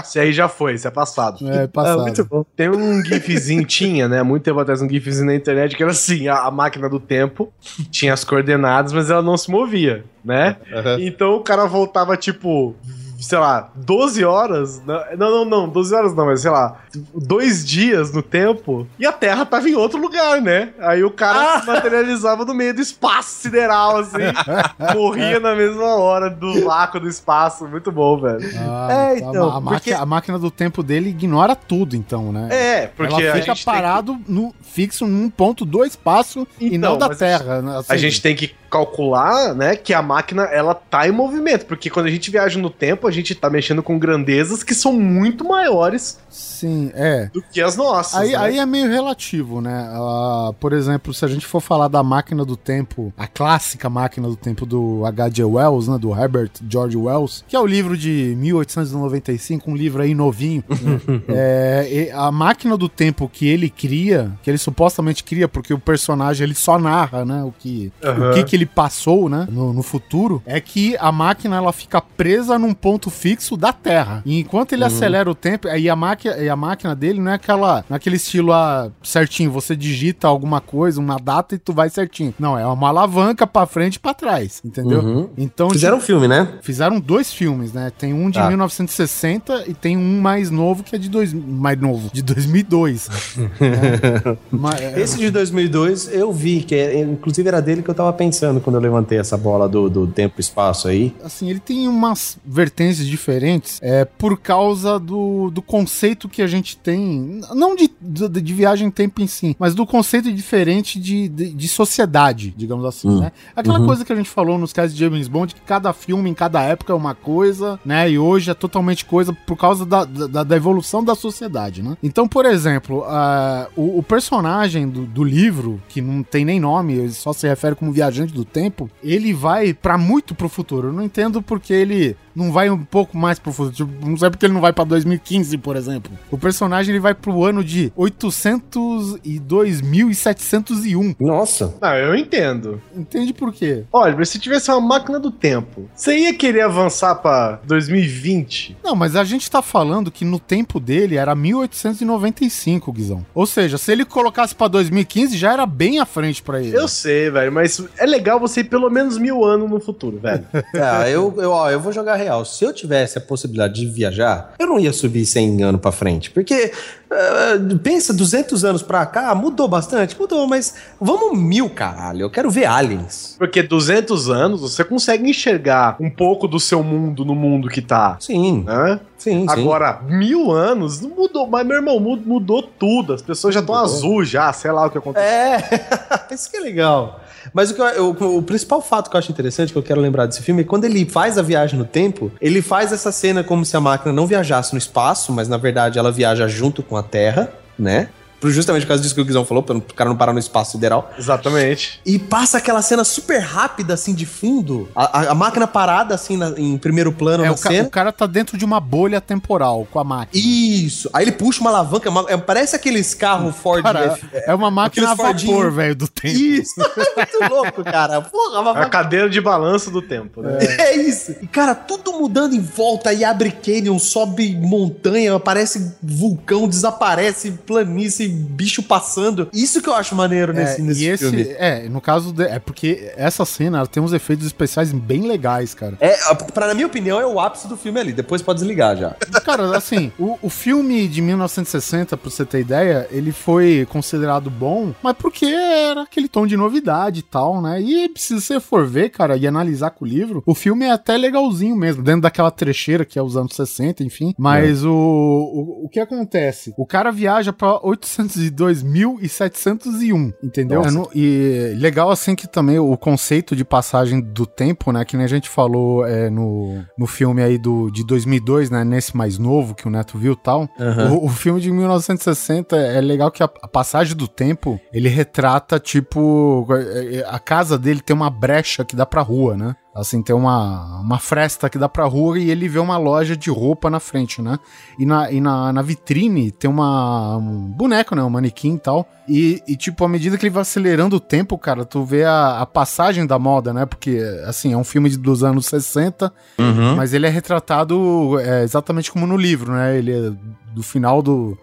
Esse aí já foi, esse é passado. É, passado. Ah, muito bom. Tem um gifzinho, tinha, né? Muito tempo atrás, um gifzinho na internet que era assim: a, a máquina do tempo tinha as coordenadas, mas ela não se movia, né? Então o cara voltava, tipo, sei lá, 12 horas. Não, não, não, 12 horas não, mas sei lá, dois dias no tempo e a Terra tava em outro lugar, né? Aí o cara se materializava no meio do espaço sideral, assim, morria na mesma hora do vácuo do espaço. Muito bom, velho. Ah, É, então, então, a, a porque- máquina, a máquina do tempo dele ignora tudo, então, né? É, porque Ela a fica gente tem que- parado no, fixo num ponto do espaço e Então, não da mas Terra. né? A seja, gente tem que calcular, né, que a máquina ela tá em movimento, porque quando a gente viaja no tempo, a gente tá mexendo com grandezas que são muito maiores Sim, é. do que as nossas. Aí, né? aí é meio relativo, né? Ah, por exemplo, se a gente for falar da máquina do tempo, a clássica máquina do tempo do H.G. Wells, né? Do Herbert George Wells, que é o livro de 1895, um livro aí novinho. né? É, a máquina do tempo que ele cria, que ele supostamente cria, porque o personagem ele só narra, né? O que, Aham. o que, que ele passou, né? No, no futuro, é que a máquina ela fica presa num ponto fixo da Terra. E enquanto ele acelera o tempo, aí a máquina, e a máquina dele não é aquela, naquele estilo ah, certinho, você digita alguma coisa, uma data e tu vai certinho. Não, é uma alavanca pra frente e pra trás, entendeu? Uhum. Então Fizeram um filme, né? Fizeram dois filmes, né? Tem um de Tá. 1960 e tem um mais novo que é de dois, mais novo, de 2002. É. Mas, é, Esse de 2002 eu vi, que é, inclusive era dele que eu tava pensando quando eu levantei essa bola do, do tempo e espaço aí. assim, ele tem umas vertentes experiências diferentes é por causa do, do conceito que a gente tem, não de, de, de viagem em tempo em si, mas do conceito diferente de, de, de sociedade, digamos assim, Hum. né? Aquela Uhum. coisa que a gente falou nos casos de James Bond, que cada filme em cada época é uma coisa, né? E hoje é totalmente coisa por causa da, da, da evolução da sociedade, né? Então, por exemplo, ah, o, o personagem do, do livro, que não tem nem nome, ele só se refere como viajante do tempo, ele vai pra muito pro futuro. Eu não entendo porque ele não vai um pouco mais pro futuro. Tipo, não sei porque ele não vai pra 2015, por exemplo. O personagem ele vai pro ano de 802.701. Nossa. Não, eu entendo. Entende por quê? Olha, mas se tivesse uma máquina do tempo, você ia querer avançar pra 2020? Não, mas a gente tá falando que no tempo dele era 1895, Guizão. Ou seja, se ele colocasse pra 2015, já era bem à frente pra ele. Eu sei, velho, mas é legal você ir pelo menos mil anos no futuro, velho. Ah, eu, eu, ó, eu vou jogar real. Se eu tivesse a possibilidade de viajar, eu não ia subir 100 anos pra frente. Porque, ah, pensa, 200 anos pra cá, mudou bastante? Mudou, mas vamos mil, caralho. Eu quero ver aliens. Porque 200 anos você consegue enxergar um pouco do seu mundo no mundo que tá. Sim, Né? sim, sim. Agora, mil anos não mudou, mas meu irmão, mu- mudou tudo. As pessoas já estão Mudou. azul já, sei lá o que aconteceu. É, isso que é legal. Mas o, que eu- o principal fato que eu acho interessante, que eu quero lembrar desse filme, é quando ele faz a viagem no tempo, ele faz essa cena como se a máquina não viajasse no espaço, mas na verdade ela viaja junto com a Terra, né? Justamente por causa disso que o Guizão falou, para o cara não parar no espaço sideral. Exatamente. E passa aquela cena super rápida, assim, de fundo. A, a- a máquina parada, assim, na- em primeiro plano É, na o, ca- cena. o cara tá dentro de uma bolha temporal com a máquina. Isso. Aí ele puxa uma alavanca. uma- é, parece aqueles carros Ford. Cara, F- é uma máquina a vapor, velho, do tempo. Isso. É muito louco, cara. Porra, uma É a cadeira de balanço do tempo, né? É isso. E, cara, tudo mudando em volta. Aí abre canyon, sobe montanha, aparece vulcão, desaparece planície, bicho passando. Isso que eu acho maneiro nesse, É, nesse e esse, filme. é, no caso, de- é porque essa cena ela tem uns efeitos especiais bem legais, cara. É, pra, na minha opinião, é o ápice do filme ali. Depois pode desligar já. Cara, assim, o, o filme de 1960, pra você ter ideia, ele foi considerado bom, mas porque era aquele tom de novidade e tal, né? E se você for ver, cara, e analisar com o livro, o filme é até legalzinho mesmo, dentro daquela trecheira que é os anos 60, enfim. Mas o, o, o que acontece? O cara viaja pra 802.701, entendeu? Nossa. É no- e legal assim que também o conceito de passagem do tempo, né, que nem a gente falou é, no, no filme aí do, de 2002, né, nesse mais novo que o Neto viu e tal, Aham. o, o filme de 1960 é legal que a, a passagem do tempo, ele retrata, tipo, é, é, a casa dele tem uma brecha que dá pra rua, né? Assim, tem uma, uma fresta que dá pra rua e ele vê uma loja de roupa na frente, né? E na, e na, na vitrine tem uma, um boneco, né? Um manequim e tal. E, e, tipo, à medida que ele vai acelerando o tempo, cara, tu vê a, a passagem da moda, né? Porque, assim, é um filme de- dos anos 60, mas ele é retratado é, exatamente como no livro, né? Ele é do final do.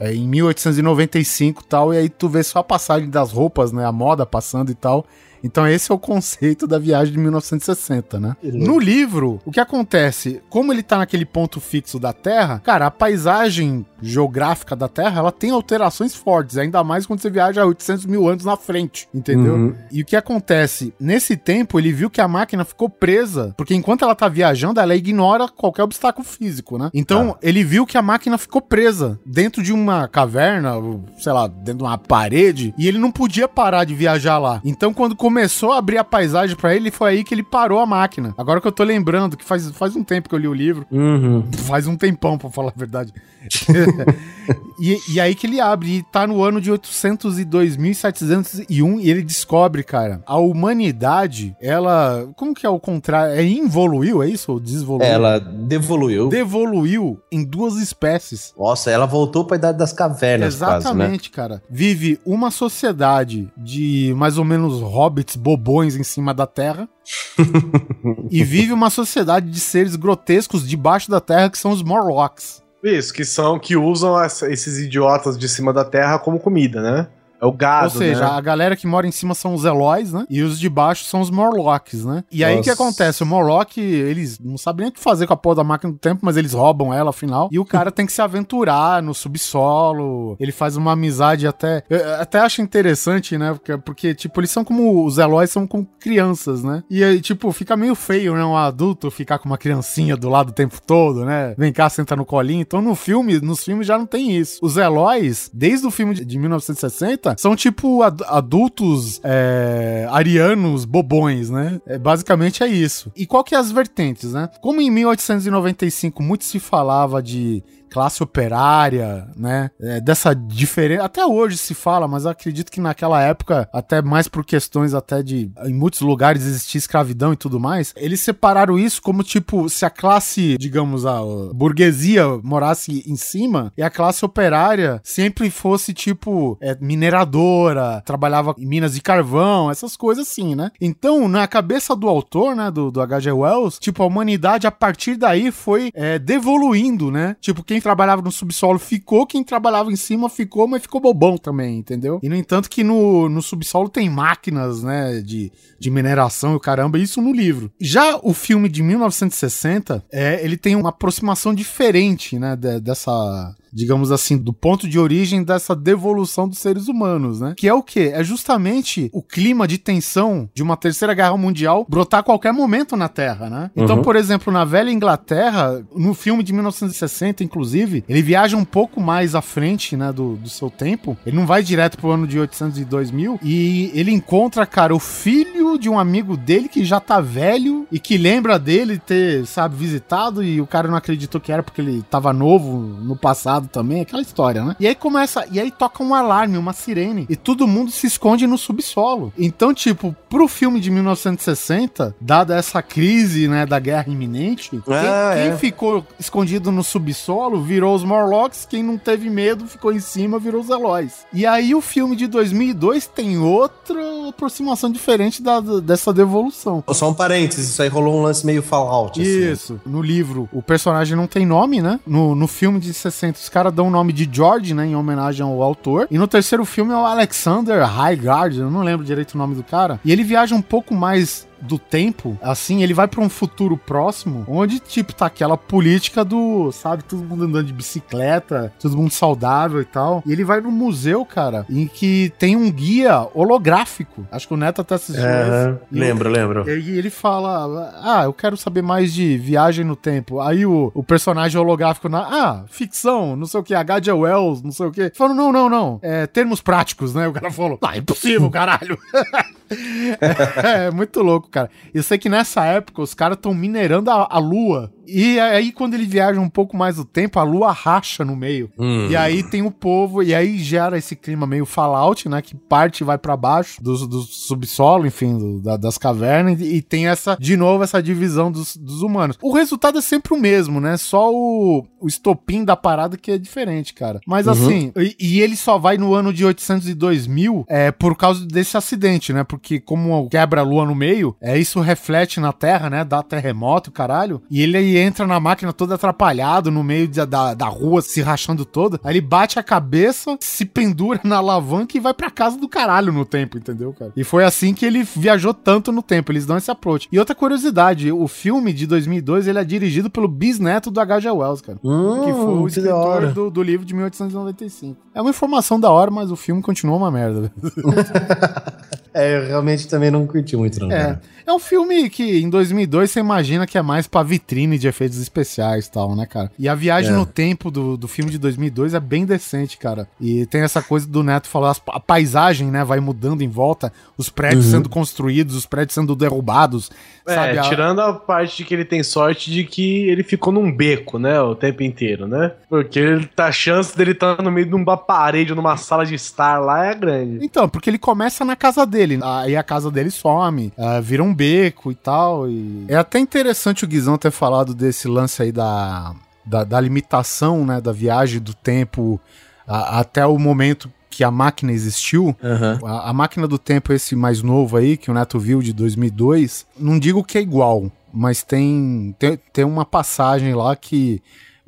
é, em 1895 e tal, e aí tu vê só a passagem das roupas, né? A moda passando e tal. Então esse é o conceito da viagem de 1960, né? No livro, o que acontece? Como ele tá naquele ponto fixo da Terra, cara, a paisagem geográfica da Terra, ela tem alterações fortes, ainda mais quando você viaja 800 mil anos na frente, entendeu? Uhum. E o que acontece? Nesse tempo, ele viu que a máquina ficou presa, porque enquanto ela tá viajando, ela ignora qualquer obstáculo físico, né? Então, ele viu que a máquina ficou presa dentro de uma caverna, sei lá, dentro de uma parede, e ele não podia parar de viajar lá. Então, quando começou a abrir a paisagem pra ele, foi aí que ele parou a máquina. Agora que eu tô lembrando, que faz, faz um tempo que eu li o livro, Uhum. faz um tempão, pra falar a verdade. e, e aí que ele abre, e tá no ano de 802.701, e ele descobre, cara, a humanidade, ela. Como que é o contrário? É involuiu, é isso? Ou desevoluiu? Ela devoluiu. Devoluiu em duas espécies. Nossa, ela voltou pra idade das cavernas, quase, né? Exatamente, cara. Vive uma sociedade de mais ou menos hobbits bobões em cima da terra. e vive uma sociedade de seres grotescos debaixo da terra que são os Morlocks. Isso, que são que usam esses idiotas de cima da terra como comida, né? É o gado, Ou seja, né? a galera que mora em cima são os Eloys, né? E os de baixo são os Morlocks, né? E Nossa. aí o que acontece? O Morlock, eles não sabem nem o que fazer com a porra da máquina do tempo, mas eles roubam ela, afinal. E o cara tem que se aventurar no subsolo. Ele faz uma amizade até... Eu até acho interessante, né? Porque, porque tipo, eles são como... Os Eloys são como crianças, né? E aí, tipo, fica meio feio, né? Um adulto ficar com uma criancinha do lado o tempo todo, né? Vem cá, senta no colinho. Então no filme, nos filmes já não tem isso. Os Eloys, desde o filme de 1960, são tipo adultos é, arianos bobões, né? É, basicamente é isso. E qual que é as vertentes, né? Como em 1895 muito se falava de classe operária, né? É, dessa diferença. Até hoje se fala, mas acredito que naquela época, até mais por questões até de em muitos lugares existia escravidão e tudo mais, eles separaram isso como tipo se a classe, digamos, a burguesia morasse em cima e a classe operária sempre fosse tipo é, mineradora, trabalhava em minas de carvão, essas coisas assim, né? Então, na cabeça do autor, né, do, do H.G. Wells, tipo, a humanidade a partir daí foi é, devoluindo, né? Tipo, quem trabalhava no subsolo ficou, quem trabalhava em cima ficou, mas ficou bobão também, entendeu? E no entanto que no, no subsolo tem máquinas, né, de, de mineração e o caramba, isso no livro. Já o filme de 1960, é, ele tem uma aproximação diferente, né, de- dessa digamos assim, do ponto de origem dessa devolução dos seres humanos, né? Que é o quê? É justamente o clima de tensão de uma terceira guerra mundial brotar a qualquer momento na Terra, né? Então, por exemplo, na velha Inglaterra, no filme de 1960, inclusive, ele viaja um pouco mais à frente, né, do, do seu tempo. Ele não vai direto pro ano de 800 e 2000 e ele encontra, cara, o filho de um amigo dele que já tá velho e que lembra dele ter, sabe, visitado e o cara não acreditou que era porque ele tava novo no passado também, aquela história, né? E aí começa, e aí toca um alarme, uma sirene, e todo mundo se esconde no subsolo. Então, tipo, pro filme de 1960, dada essa crise, né, da guerra iminente, quem, Ah, quem é. ficou escondido no subsolo virou os Morlocks, quem não teve medo ficou em cima, virou os Eloys. E aí o filme de 2002 tem outra aproximação diferente da, dessa devolução. Só um parênteses, isso aí rolou um lance meio Fallout. assim. Isso. No livro, o personagem não tem nome, né? No, no filme de 60, os caras dão o nome de George, né? Em homenagem ao autor. E no terceiro filme é o Alexander Highgard, eu não lembro direito o nome do cara. E ele viaja um pouco mais do tempo, assim, ele vai pra um futuro próximo, onde, tipo, tá aquela política do, sabe, todo mundo andando de bicicleta, todo mundo saudável e tal. E ele vai no museu, cara, em que tem um guia holográfico. Acho que o Neto até assistiu É, esse. E lembro, lembro. e ele fala: Ah, eu quero saber mais de viagem no tempo. Aí o, o personagem holográfico na. Ah, ficção, não sei o que, H.G. Wells, não sei o que. Falando, não, não, não. É termos práticos, né? O cara falou: Ah, impossível, caralho. é, é muito louco, cara. Eu sei que nessa época os caras estão minerando a, a lua. E aí, quando ele viaja um pouco mais do tempo, a lua racha no meio. Hum. E aí tem o povo, e aí gera esse clima meio Fallout, né? Que parte vai pra baixo do, do subsolo, enfim, do- da- das cavernas, e, tem essa, de novo, essa divisão dos, dos humanos. O resultado é sempre o mesmo, né? Só o, o estopim da parada que é diferente, cara. Mas assim, e, e ele só vai no ano de 800 e 2000 é, por causa desse acidente, né? Porque como quebra a lua no meio, é, isso reflete na Terra, né? Dá terremoto, caralho. E ele entra na máquina todo atrapalhado, no meio da, da, da rua, se rachando toda. Aí ele bate a cabeça, se pendura na alavanca e vai pra casa do caralho no tempo, entendeu, cara? E foi assim que ele viajou tanto no tempo. Eles dão esse approach. E outra curiosidade, o filme de 2002, ele é dirigido pelo bisneto do H.G. Wells, cara. Hum, Que foi o que escritor do, do livro de 1895. É uma informação da hora, mas o filme continua uma merda. É, eu realmente também não curti muito, não. É. cara. É um filme que em 2002 você imagina que é mais pra vitrine de efeitos especiais e tal, né, cara? E a viagem É. no tempo do, do filme de 2002 é bem decente, cara. E tem essa coisa do Neto falar, a paisagem, né, vai mudando em volta, os prédios Uhum. sendo construídos, os prédios sendo derrubados, É, sabe? A- tirando a parte de que ele tem sorte de que ele ficou num beco, né, o tempo inteiro, né? Porque ele, tá- a chance dele estar no meio de uma parede, numa sala de estar lá é grande. Então, porque ele começa na casa dele, aí a casa dele some, ah, vira um beco e tal. E... É até interessante o Guizão ter falado desse lance aí da, da, da limitação, né, da viagem do tempo a- até o momento que a máquina existiu. Aham. A, a máquina do tempo, esse mais novo aí, que o Neto viu de 2002, não digo que é igual, mas tem, tem, tem uma passagem lá que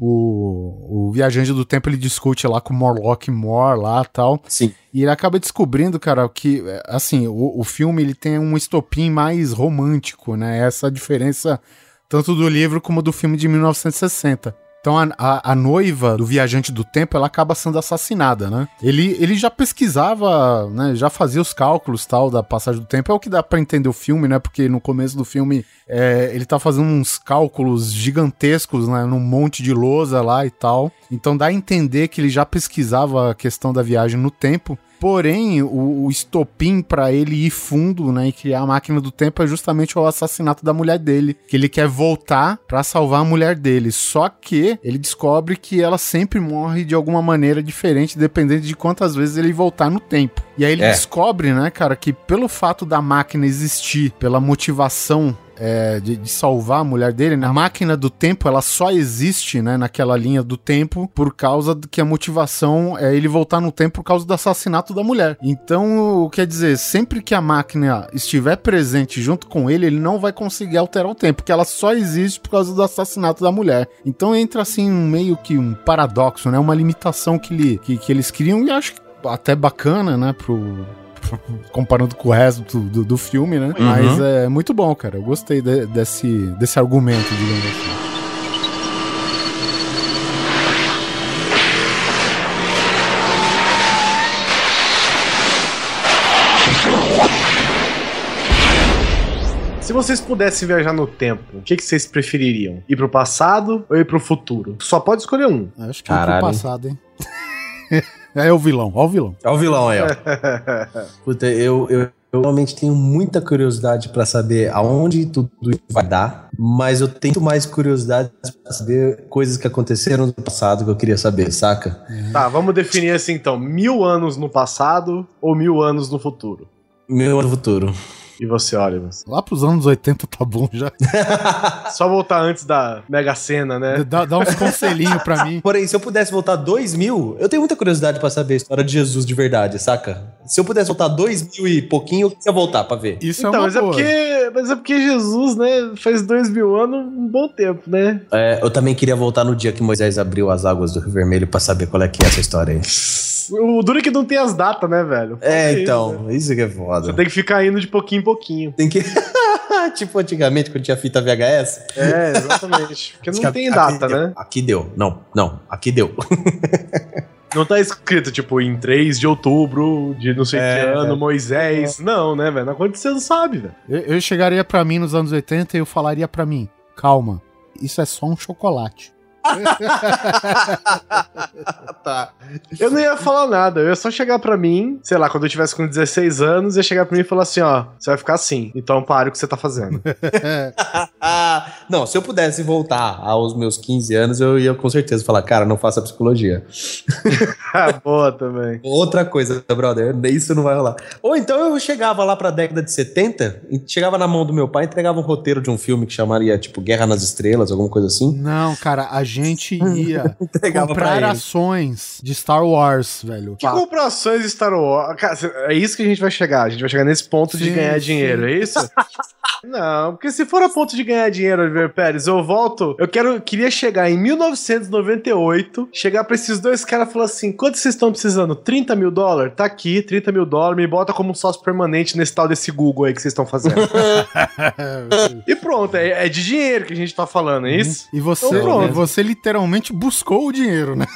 O, o viajante do tempo ele discute lá com o Morlock More lá tal. Sim. E ele acaba descobrindo, cara, que, assim, o, o filme ele tem um estopim mais romântico, né? Essa diferença tanto do livro como do filme de 1960. Então a, a, a, noiva do viajante do tempo ela acaba sendo assassinada, né? Ele, ele já pesquisava, né? Já fazia os cálculos tal da passagem do tempo. É o que dá para entender o filme, né? Porque no começo do filme é, ele tá fazendo uns cálculos gigantescos, né? Num monte de lousa lá e tal. Então dá a entender que ele já pesquisava a questão da viagem no tempo. Porém, o, o estopim para ele ir fundo, né, e criar a máquina do tempo é justamente o assassinato da mulher dele, que ele quer voltar para salvar a mulher dele. Só que ele descobre que ela sempre morre de alguma maneira diferente, dependendo de quantas vezes ele voltar no tempo. E aí ele é. descobre, né, cara, que pelo fato da máquina existir, pela motivação é, de, de, salvar a mulher dele, né? A máquina do tempo, ela só existe, né, naquela linha do tempo por causa que a motivação é ele voltar no tempo por causa do assassinato da mulher. Então, quer dizer, sempre que a máquina estiver presente junto com ele, ele não vai conseguir alterar o tempo, porque ela só existe por causa do assassinato da mulher. Então entra assim meio que um paradoxo, né? Uma limitação que, ele, que, que eles criam e acho até bacana, né, pro, comparando com o resto do, do, filme, né? Uhum. Mas é muito bom, cara. Eu gostei de, desse, desse argumento, digamos assim. Se vocês pudessem viajar no tempo, o que, que vocês prefeririam? Ir pro passado ou ir pro futuro? Só pode escolher um. Acho que Caralho. ir pro passado, hein? É o vilão, ó o vilão. É o vilão aí, ó. Puta, eu, eu, eu realmente tenho muita curiosidade para saber aonde tudo vai dar, mas eu tenho mais curiosidade para saber coisas que aconteceram no passado que eu queria saber, saca? Tá, vamos definir assim então: mil anos no passado ou mil anos no futuro? Mil anos no futuro. E você, Oliver? Lá pros anos 80 tá bom já. Só voltar antes da Mega Sena, né? Dá, dá uns conselhinhos pra mim. Porém, se eu pudesse voltar 2 mil, eu tenho muita curiosidade pra saber a história de Jesus de verdade, saca? Se eu pudesse voltar 2 mil e pouquinho, eu queria voltar pra ver. Isso então, é uma mas é boa. É porque, mas é porque Jesus, né, faz 2 mil anos um bom tempo, né? É, eu também queria voltar no dia que Moisés abriu as águas do Rio Vermelho pra saber qual é que é essa história aí. O duro é que não tem as datas, né, velho? É, é então, isso, né? isso que é foda. Você tem que ficar indo de pouquinho em pouquinho. Tem que. tipo antigamente, quando tinha fita VHS. É, exatamente. Porque não tem data, aqui né? Deu. Aqui deu. Não, não, aqui deu. Não tá escrito, tipo, em 3 de outubro de não sei é, que ano, Moisés. É. Não, né, velho? Aconteceu, não sabe, velho. Eu, eu chegaria para mim nos anos 80 e eu falaria para mim: calma, isso é só um chocolate. tá. Eu não ia falar nada, eu ia só chegar pra mim, sei lá, quando eu tivesse com 16 anos, ia chegar pra mim e falar assim: ó, você vai ficar assim, então pare o que você tá fazendo. não, se eu pudesse voltar aos meus 15 anos, eu ia com certeza falar, cara, não faça psicologia. Boa também. Outra coisa, brother, isso não vai rolar. Ou então eu chegava lá pra década de 70, chegava na mão do meu pai e entregava um roteiro de um filme que chamaria, tipo, Guerra nas Estrelas, alguma coisa assim. Não, cara, a gente ia comprar ações de Star Wars, velho. Que comprar ações de Star Wars? Cara, é isso que a gente vai chegar. A gente vai chegar nesse ponto sim, de ganhar sim. dinheiro, é isso? Não, porque se for a ponto de ganhar dinheiro, Oliver Pérez, eu volto. Eu quero, queria chegar em 1998, chegar pra esses dois caras e falar assim: quanto vocês estão precisando? 30 mil dólares? Tá aqui, 30 mil dólares, me bota como sócio permanente nesse tal desse Google aí que vocês estão fazendo. e pronto, é, é, de dinheiro que a gente tá falando, é isso? E você, então, você literalmente buscou o dinheiro, né?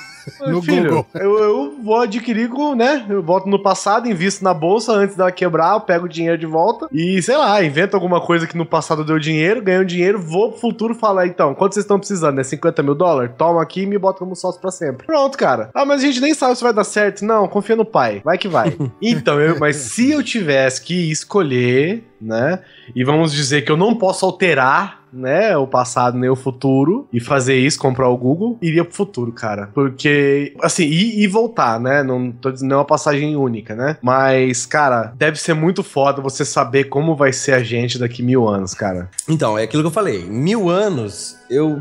no Filho, Google. Eu, eu vou adquirir com, né? Eu volto no passado, invisto na bolsa antes dela quebrar, eu pego o dinheiro de volta e, sei lá, invento alguma coisa que no passado deu dinheiro, ganho dinheiro, vou pro futuro falar, então, quanto vocês estão precisando? É 50 mil dólares? Toma aqui e me bota como sócio pra sempre. Pronto, cara. Ah, mas a gente nem sabe se vai dar certo. Não, confia no pai. Vai que vai. então, eu, mas se eu tivesse que escolher, né? E vamos dizer que eu não posso alterar né, o passado nem o futuro e fazer isso, comprar o Google, iria pro futuro, cara. Porque, assim, e voltar, né? Não tô dizendo não é uma passagem única, né? Mas, cara, deve ser muito foda você saber como vai ser a gente daqui mil anos, cara. Então, é aquilo que eu falei. Mil anos, eu.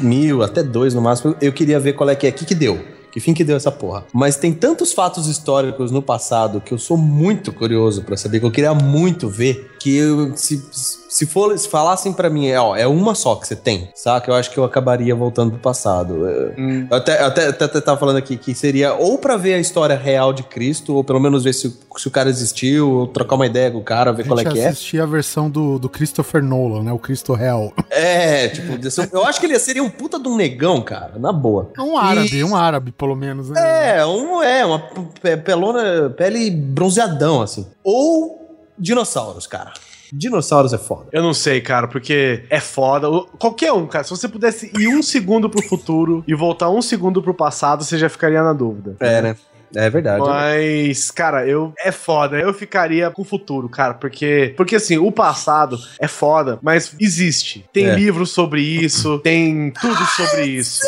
Mil, até dois no máximo, eu queria ver qual é que é. O que, que deu? Que fim que deu essa porra? Mas tem tantos fatos históricos no passado que eu sou muito curioso para saber, que eu queria muito ver, que eu- se, se, for, se falassem pra mim, é, ó, é uma só que você tem, saca? Eu acho que eu acabaria voltando pro passado. É, Hum. Eu até, eu até, até, até tava falando aqui que seria ou pra ver a história real de Cristo, ou pelo menos ver se, o- se o cara existiu, ou trocar uma ideia com o cara, ver qual é que é. assistia a versão do, do Christopher Nolan, né? O Cristo Real. É, tipo, eu acho que ele seria um puta de um negão, cara, na boa. É um árabe, um árabe, pelo menos, né? É, um, é, uma pe- pelona, pele bronzeadão, assim. Ou dinossauros, cara. Dinossauros é foda. Eu não sei, cara, porque é foda. Qualquer um, cara. Se você pudesse ir um segundo pro futuro e voltar um segundo pro passado, você já ficaria na dúvida. É, né? É verdade. Mas, cara, eu é foda. Eu ficaria com o futuro, cara, porque porque assim, o passado é foda, mas existe. Tem É. livros sobre isso, tem tudo sobre isso.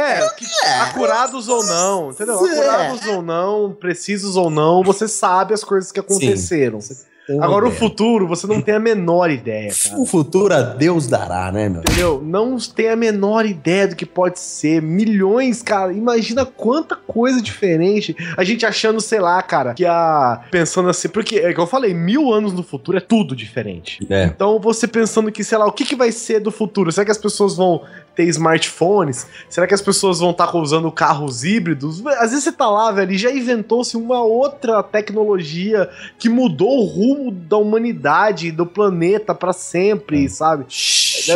É, que, acurados ou não, entendeu? Acurados ou não, precisos ou não, você sabe as coisas que aconteceram. Tem Agora, o ideia. futuro, você não tem a menor ideia, cara. O futuro a Deus dará, né, meu? Entendeu? Não tem a menor ideia do que pode ser. Milhões, cara. Imagina quanta coisa diferente. A gente achando, sei lá, cara, que a. Pensando assim. Porque, é que eu falei, mil anos no futuro é tudo diferente. É. Então você pensando que, sei lá, o que, que vai ser do futuro? Será que as pessoas vão ter smartphones? Será que as pessoas vão estar usando carros híbridos? Às vezes você tá lá, velho, e já inventou-se uma outra tecnologia que mudou o rumo da humanidade, do planeta pra sempre, sabe? Deve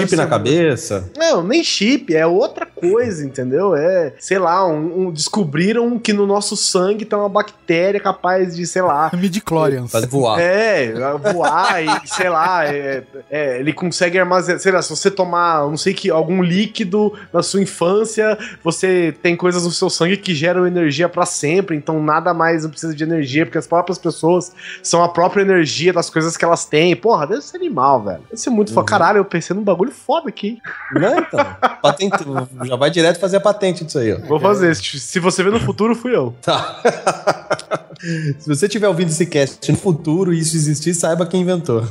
Chip ser na cabeça. Não, nem chip, é outra coisa, entendeu? É, sei lá, um- um- descobriram que no nosso sangue tem uma bactéria capaz de, sei lá, Midichlorians. Fazer voar. é, voar e, sei lá, é, é, ele consegue armazenar, sei lá, se você tomar, não sei que, algum líquido na sua infância, você tem coisas no seu sangue que geram energia pra sempre, então nada mais não precisa de energia, porque as próprias pessoas são a própria energia das coisas que elas têm. Porra, deve ser animal, velho. Deve ser muito foda. Caralho, eu pensei num bagulho foda aqui. Né, então? Patente, já vai direto fazer a patente disso aí, ó. Vou fazer. Se você vê no futuro, fui eu. Tá. Se você tiver ouvindo esse cast no futuro e isso existir, saiba quem inventou.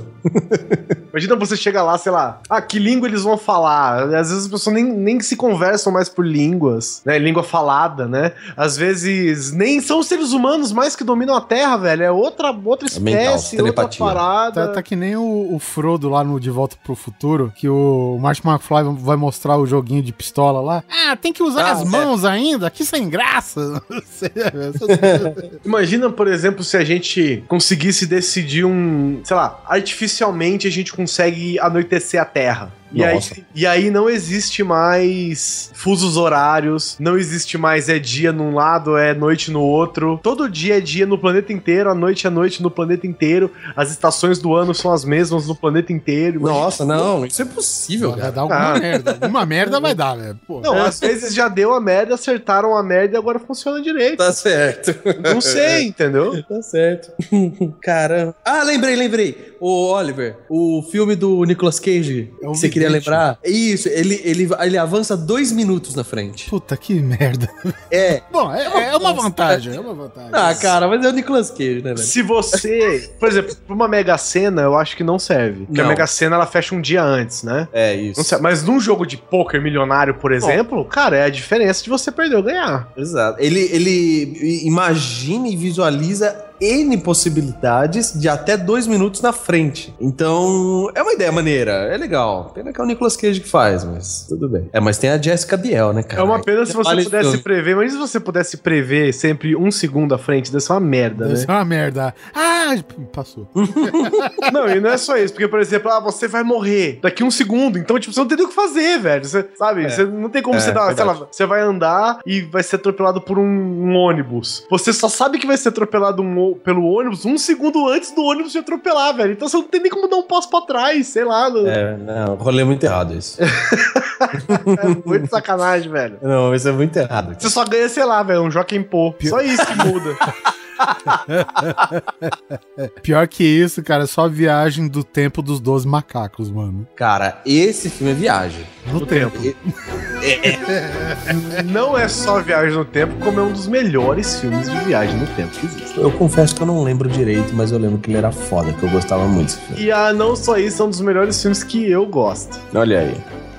Imagina você chega lá, sei lá, ah, que língua eles vão falar? Às vezes as pessoas nem, nem se conversam mais por línguas, né? Língua falada, né? Às vezes nem são os seres humanos mais que dominam a Terra, velho. É outra, outra É mental, espécie, telepatia. parada. Tá, tá que nem o, o Frodo lá no De Volta pro Futuro, que o Martin McFly vai mostrar o joguinho de pistola lá. Ah, tem que usar Ah, as é. mãos ainda, que sem graça. Imagina, por exemplo, se a gente conseguisse decidir um, sei lá, artificialmente a gente consegue anoitecer a Terra. E aí, e aí não existe mais fusos horários, não existe mais é dia num lado, é noite no outro. Todo dia é dia no planeta inteiro, a noite é noite no planeta inteiro. As estações do ano são as mesmas no planeta inteiro. Nossa, não, isso é possível, vai cara. dar alguma Ah. merda. Alguma merda vai dar, velho. Pô. Não, às vezes já deu a merda, acertaram a merda e agora funciona direito. Tá certo. Não sei, entendeu? Tá certo. Caramba. Ah, lembrei, lembrei. O Oliver, o filme do Nicolas Cage, É que queria lembrar? É Isso, ele, ele, ele avança dois minutos na frente. Puta que merda. É. Bom, é, é uma vantagem, é uma vantagem. Ah, cara, mas é o Nicolas Cage, né, velho? Se você, por exemplo, pra uma Mega Sena, eu acho que não serve. Porque a Não. Mega Sena ela fecha um dia antes, né? É isso. Não serve. Mas num jogo de poker milionário, por exemplo, cara, é a diferença de você perder ou ganhar. Exato. Ele, ele imagina e visualiza N possibilidades de até dois minutos na frente. Então, é uma ideia maneira, é legal. Pena que é o Nicolas Cage que faz, mas tudo bem. É, mas tem a Jessica Biel, né, cara? é uma pena se você Vale pudesse tudo. prever, mas se você pudesse prever sempre um segundo à frente, deve ser uma merda, Deve né? ser uma merda. Ah, passou. Não, e não é só isso, porque, por exemplo, ah, você vai morrer daqui um segundo, então, tipo, você não tem o que fazer, velho. Você, sabe? Você não tem como É, você dar, sei lá, você vai andar e vai ser atropelado por um, um ônibus. Você só sabe que vai ser atropelado um ô- pelo ônibus um segundo antes do ônibus te atropelar, velho. Então você não tem nem como dar um passo pra trás, sei lá. não- É, É, não, rolê muito errado isso. muito sacanagem, velho. não, isso é muito errado. Você só ganha, sei lá, velho, um Joaquim Pô. Só isso que muda. Pior que isso, cara, é só a viagem do tempo dos 12 macacos, mano. Cara, esse filme é viagem. No, tempo. não é só Viagem no Tempo, como é um dos melhores filmes de viagem no tempo que existe. Eu confesso que eu não lembro direito, mas eu lembro que ele era foda, que eu gostava muito desse filme. E ah, não só isso, é um dos melhores filmes que eu gosto. Olha aí.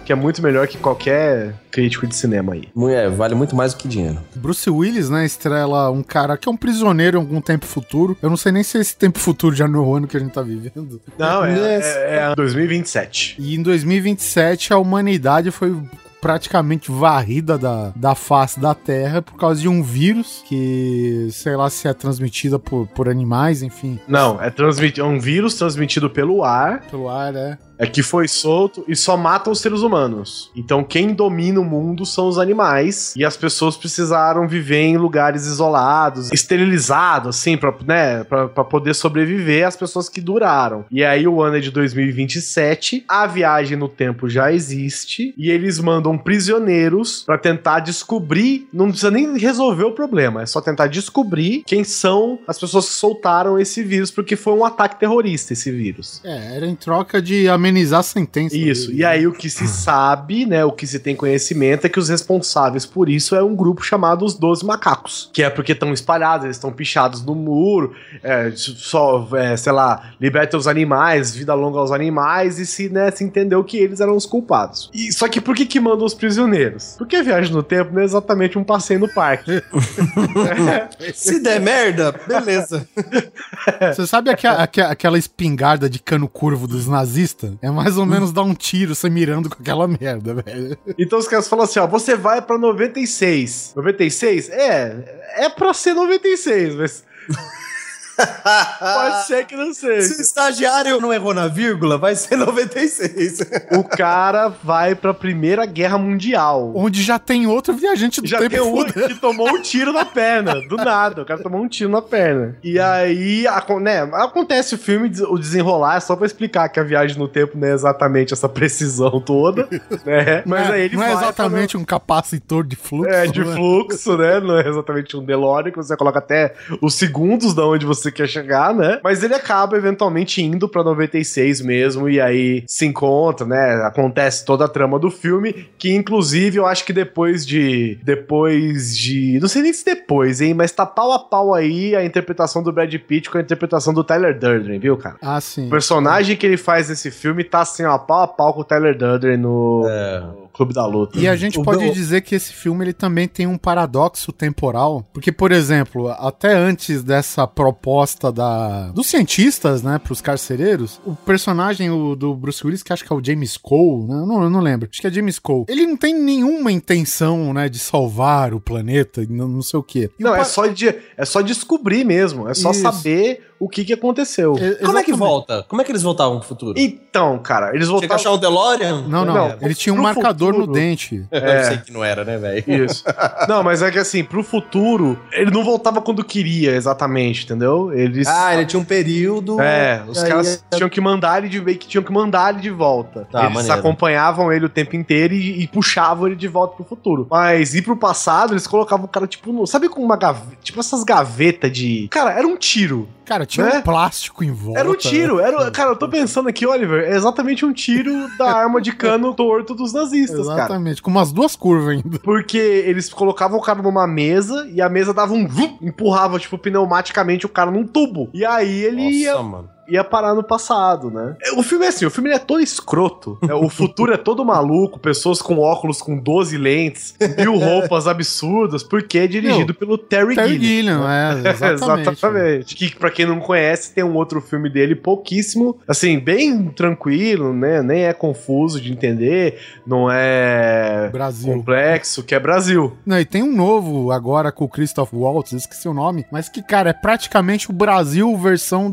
Que é muito melhor que qualquer crítico de cinema aí. Mulher, vale muito mais do que dinheiro. Bruce Willis, né, estrela um cara que é um prisioneiro em algum tempo futuro. Eu não sei nem se esse tempo futuro já não é o ano que a gente tá vivendo. Não, é, é, é 2027. E em 2027 a humanidade foi praticamente varrida da, da face da Terra por causa de um vírus que, sei lá se é transmitida por, por animais, enfim, Não, é, transmiti- é um vírus transmitido pelo ar, pelo ar, é. É que foi solto e só mata os seres humanos. Então quem domina o mundo são os animais e as pessoas precisaram viver em lugares isolados, esterilizados, assim, pra, né, poder sobreviver as pessoas que duraram. E aí o ano é de 2027, a viagem no tempo já existe e eles mandam prisioneiros pra tentar descobrir, não precisa nem resolver o problema, é só tentar descobrir quem são as pessoas que soltaram esse vírus, porque foi um ataque terrorista esse vírus. É, era em troca de amenizar a sentença. Isso, dele. e aí o que se sabe, né, o que se tem conhecimento é que os responsáveis por isso é um grupo chamado os Doze Macacos, que é porque estão espalhados, eles estão pichados no muro, é, só, é, sei lá, liberta os animais, vida longa aos animais, e se, né, se entendeu que eles eram os culpados. E, só que por que que mandam os prisioneiros? Porque a viagem no tempo não é exatamente um passeio no parque. Se der merda, beleza. Você sabe aque- aque- aquela espingarda de cano curvo dos nazistas? É mais ou menos dar um tiro você mirando com aquela merda, velho. Então os caras falam assim, ó, você vai pra 96. 96? É, é pra ser 96, mas... Pode ser que não Se seja. o estagiário não errou na vírgula, vai ser 96. O cara vai pra Primeira Guerra Mundial. Onde já tem outro viajante do Já tempo tem um fuder. que tomou um tiro na perna, do nada. O cara tomou um tiro na perna. E aí, né, acontece o filme, o desenrolar, é só pra explicar que a viagem no tempo não é exatamente essa precisão toda, né? Mas Não é- aí ele não é vai pra- exatamente um capacitor de fluxo. É, de né? fluxo, né? Não é exatamente um DeLorean, que você coloca até os segundos da onde você quer chegar, né? Mas ele acaba eventualmente indo pra 96 mesmo, e aí se encontra, né? Acontece toda a trama do filme, que inclusive eu acho que depois de. Depois de. Não sei nem se depois, hein? Mas tá pau a pau aí a interpretação do Brad Pitt com a interpretação do Tyler Durden, viu, cara? Ah, sim. O personagem que ele faz nesse filme tá assim, ó, pau a pau com o Tyler Durden no, É. Clube da Luta. E a gente O pode Bel- dizer que esse filme ele também tem um paradoxo temporal, porque por exemplo, até antes dessa proposta da dos cientistas, né, para os carcereiros, o personagem o, do Bruce Willis, que acho que é o James Cole, né, eu não, eu não lembro, acho que é James Cole. Ele não tem nenhuma intenção, né, de salvar o planeta, não, não sei o quê. E Não, o é só, de, é só descobrir mesmo. É só Isso. saber o que, que aconteceu. É, Como é que volta? Como é que eles voltavam pro futuro? Então, cara, eles Tinha que achar o DeLorean? Não, não, Não, ele tinha um marcador no futuro. dente. Eu sei que não era, né, velho? Isso. Não, mas é que assim, pro futuro, ele não voltava quando queria, exatamente, entendeu? Eles. Ah, ele tinha um período. É, os Aí- caras tinham que mandar ele de que tinham que mandar ele de volta. Tá, eles maneiro. acompanhavam ele o tempo inteiro e, e puxavam ele de volta pro futuro. Mas ir pro passado, eles colocavam o cara, tipo, no- sabe com uma gaveta, tipo essas gavetas de. Cara, era um tiro. Cara, tinha Né? um plástico em volta. Era um tiro, era, cara, eu tô pensando aqui, Oliver, é exatamente um tiro da arma de cano torto dos nazistas, cara. Exatamente, com umas duas curvas ainda. Porque eles colocavam o cara numa mesa e a mesa dava um vum, empurrava, tipo, pneumaticamente o cara num tubo. E aí ele ia, Nossa, mano. Ia parar no passado, né? O filme é assim, o filme é todo escroto. né? O futuro é todo maluco, pessoas com óculos com 12 lentes, mil roupas absurdas, porque é dirigido pelo Terry, Terry Gilliam. Gilliam, é, exatamente. Exatamente. Que pra quem não conhece, tem um outro filme dele pouquíssimo, assim, bem tranquilo, né? Nem é confuso de entender, não é Brasil. complexo, que é Brasil. Não, e tem um novo agora com o Christoph Waltz, esqueci o nome, mas que, cara, é praticamente o Brasil versão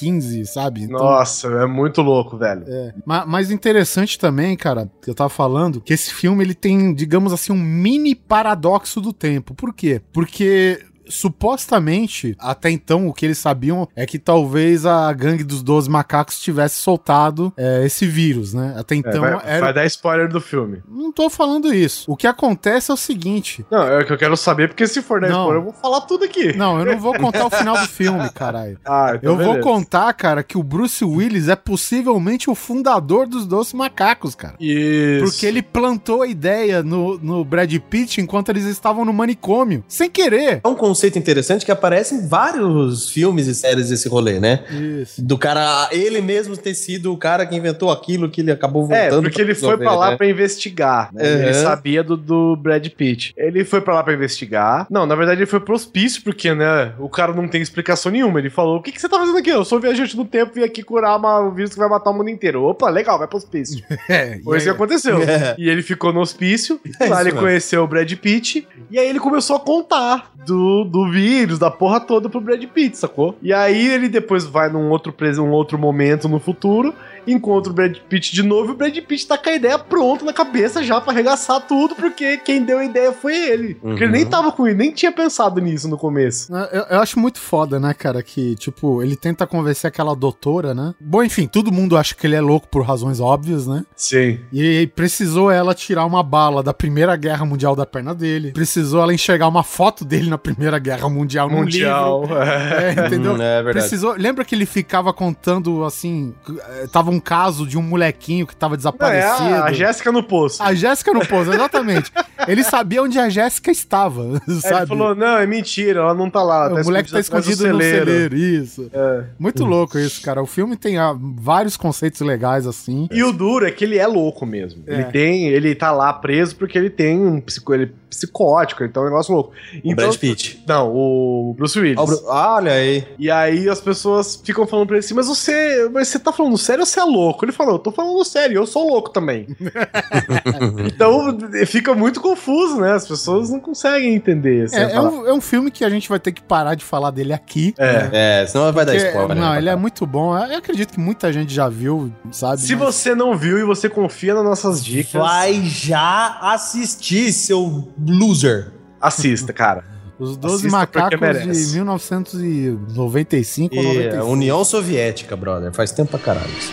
2015, sabe? Então, Nossa, é muito louco, velho. é. Ma- Mas interessante também, cara, que eu tava falando, que esse filme ele tem, digamos assim, um mini paradoxo do tempo. Por quê? Porque supostamente, até então, o que eles sabiam é que talvez a gangue dos 12 macacos tivesse soltado é, esse vírus, né? Até É, então vai, era. vai dar spoiler do filme. Não tô falando isso. O que acontece é o seguinte. Não, é o que eu quero saber, porque se for dar Não. spoiler, eu vou falar tudo aqui. Não, eu não vou contar o final do filme, caralho. Ah, então Eu vou beleza. contar, cara, que o Bruce Willis é possivelmente o fundador dos Doce Macacos, cara. Isso. Porque ele plantou a ideia no, no Brad Pitt enquanto eles estavam no manicômio. Sem querer. É um conceito interessante que aparece em vários filmes e séries desse rolê, né? Isso. Do cara, ele mesmo ter sido o cara que inventou aquilo que ele acabou É, voltando. porque ele foi pra lá pra investigar. né? Uhum. Ele sabia do, do Brad Pitt. Ele foi pra lá pra investigar. Não, na verdade ele foi pro hospício, porque, né, o cara não tem explicação nenhuma. Ele falou: O que, que você tá fazendo aqui? Eu sou viajante do tempo e vim aqui curar uma- um vírus que vai matar o mundo inteiro. Opa, legal, vai pro hospício. É, Foi isso que aconteceu. É. E ele ficou no hospício, É lá ele mesmo. conheceu o Brad Pitt, e aí ele começou a contar do, do vírus, da porra toda pro Brad Pitt, sacou? E aí ele depois vai num outro, um outro momento no futuro, encontra o Brad Pitt de novo, e o Brad Pitt tá com a ideia pronta na cabeça já pra arregaçar tudo, porque quem deu a ideia foi ele. Porque ele Uhum. nem tava com ele, nem tinha pensado nisso no começo. Eu, eu acho muito foda, né, cara, que, tipo, ele tenta convencer aquela doutora, né? Bom, enfim, todo mundo acha que ele é louco por razões óbvias, né? Sim. E precisou ela tirar uma bala da Primeira Guerra Mundial da perna dele. Precisou ela enxergar uma foto dele na Primeira Guerra Mundial num Mundial. livro. É, entendeu? Hum, é verdade. Precisou. Lembra que ele ficava contando assim. eh, Tava um caso de um molequinho que tava Não, é desaparecido. a, a Jéssica no poço. A Jéssica no pouso, exatamente. ele sabia onde a Jéssica estava, sabe? ele falou: não, é mentira, ela não tá lá. ela o moleque tá escondido no celeiro, isso. É. Muito louco isso, cara. O filme tem ah, vários conceitos legais, assim. E o duro é que ele é louco mesmo. É. Ele tem, ele tá lá preso porque ele tem um psico, ele é psicótico, então é um negócio louco. O Então, Brad Pitt. não, o Bruce Willis. O Bru- Ah, olha aí. E aí as pessoas ficam falando pra ele assim, mas você, mas você tá falando sério ou você é louco? Ele falou, eu tô falando sério, eu sou louco também. então fica muito confuso, né? As pessoas não conseguem entender. assim, É, é um, é um filme que a gente vai ter que parar de falar dele aqui. É. É, senão vai dar spoiler. não, né? ele é muito bom. Eu acredito que muita gente já viu, sabe? Se Mas- você não viu e você confia nas nossas dicas, Vai já assistir, seu loser. assista, cara. Os 12 assista porque Macacos de 1995 ou E, 96. é, União Soviética, brother. Faz tempo pra caralho. isso.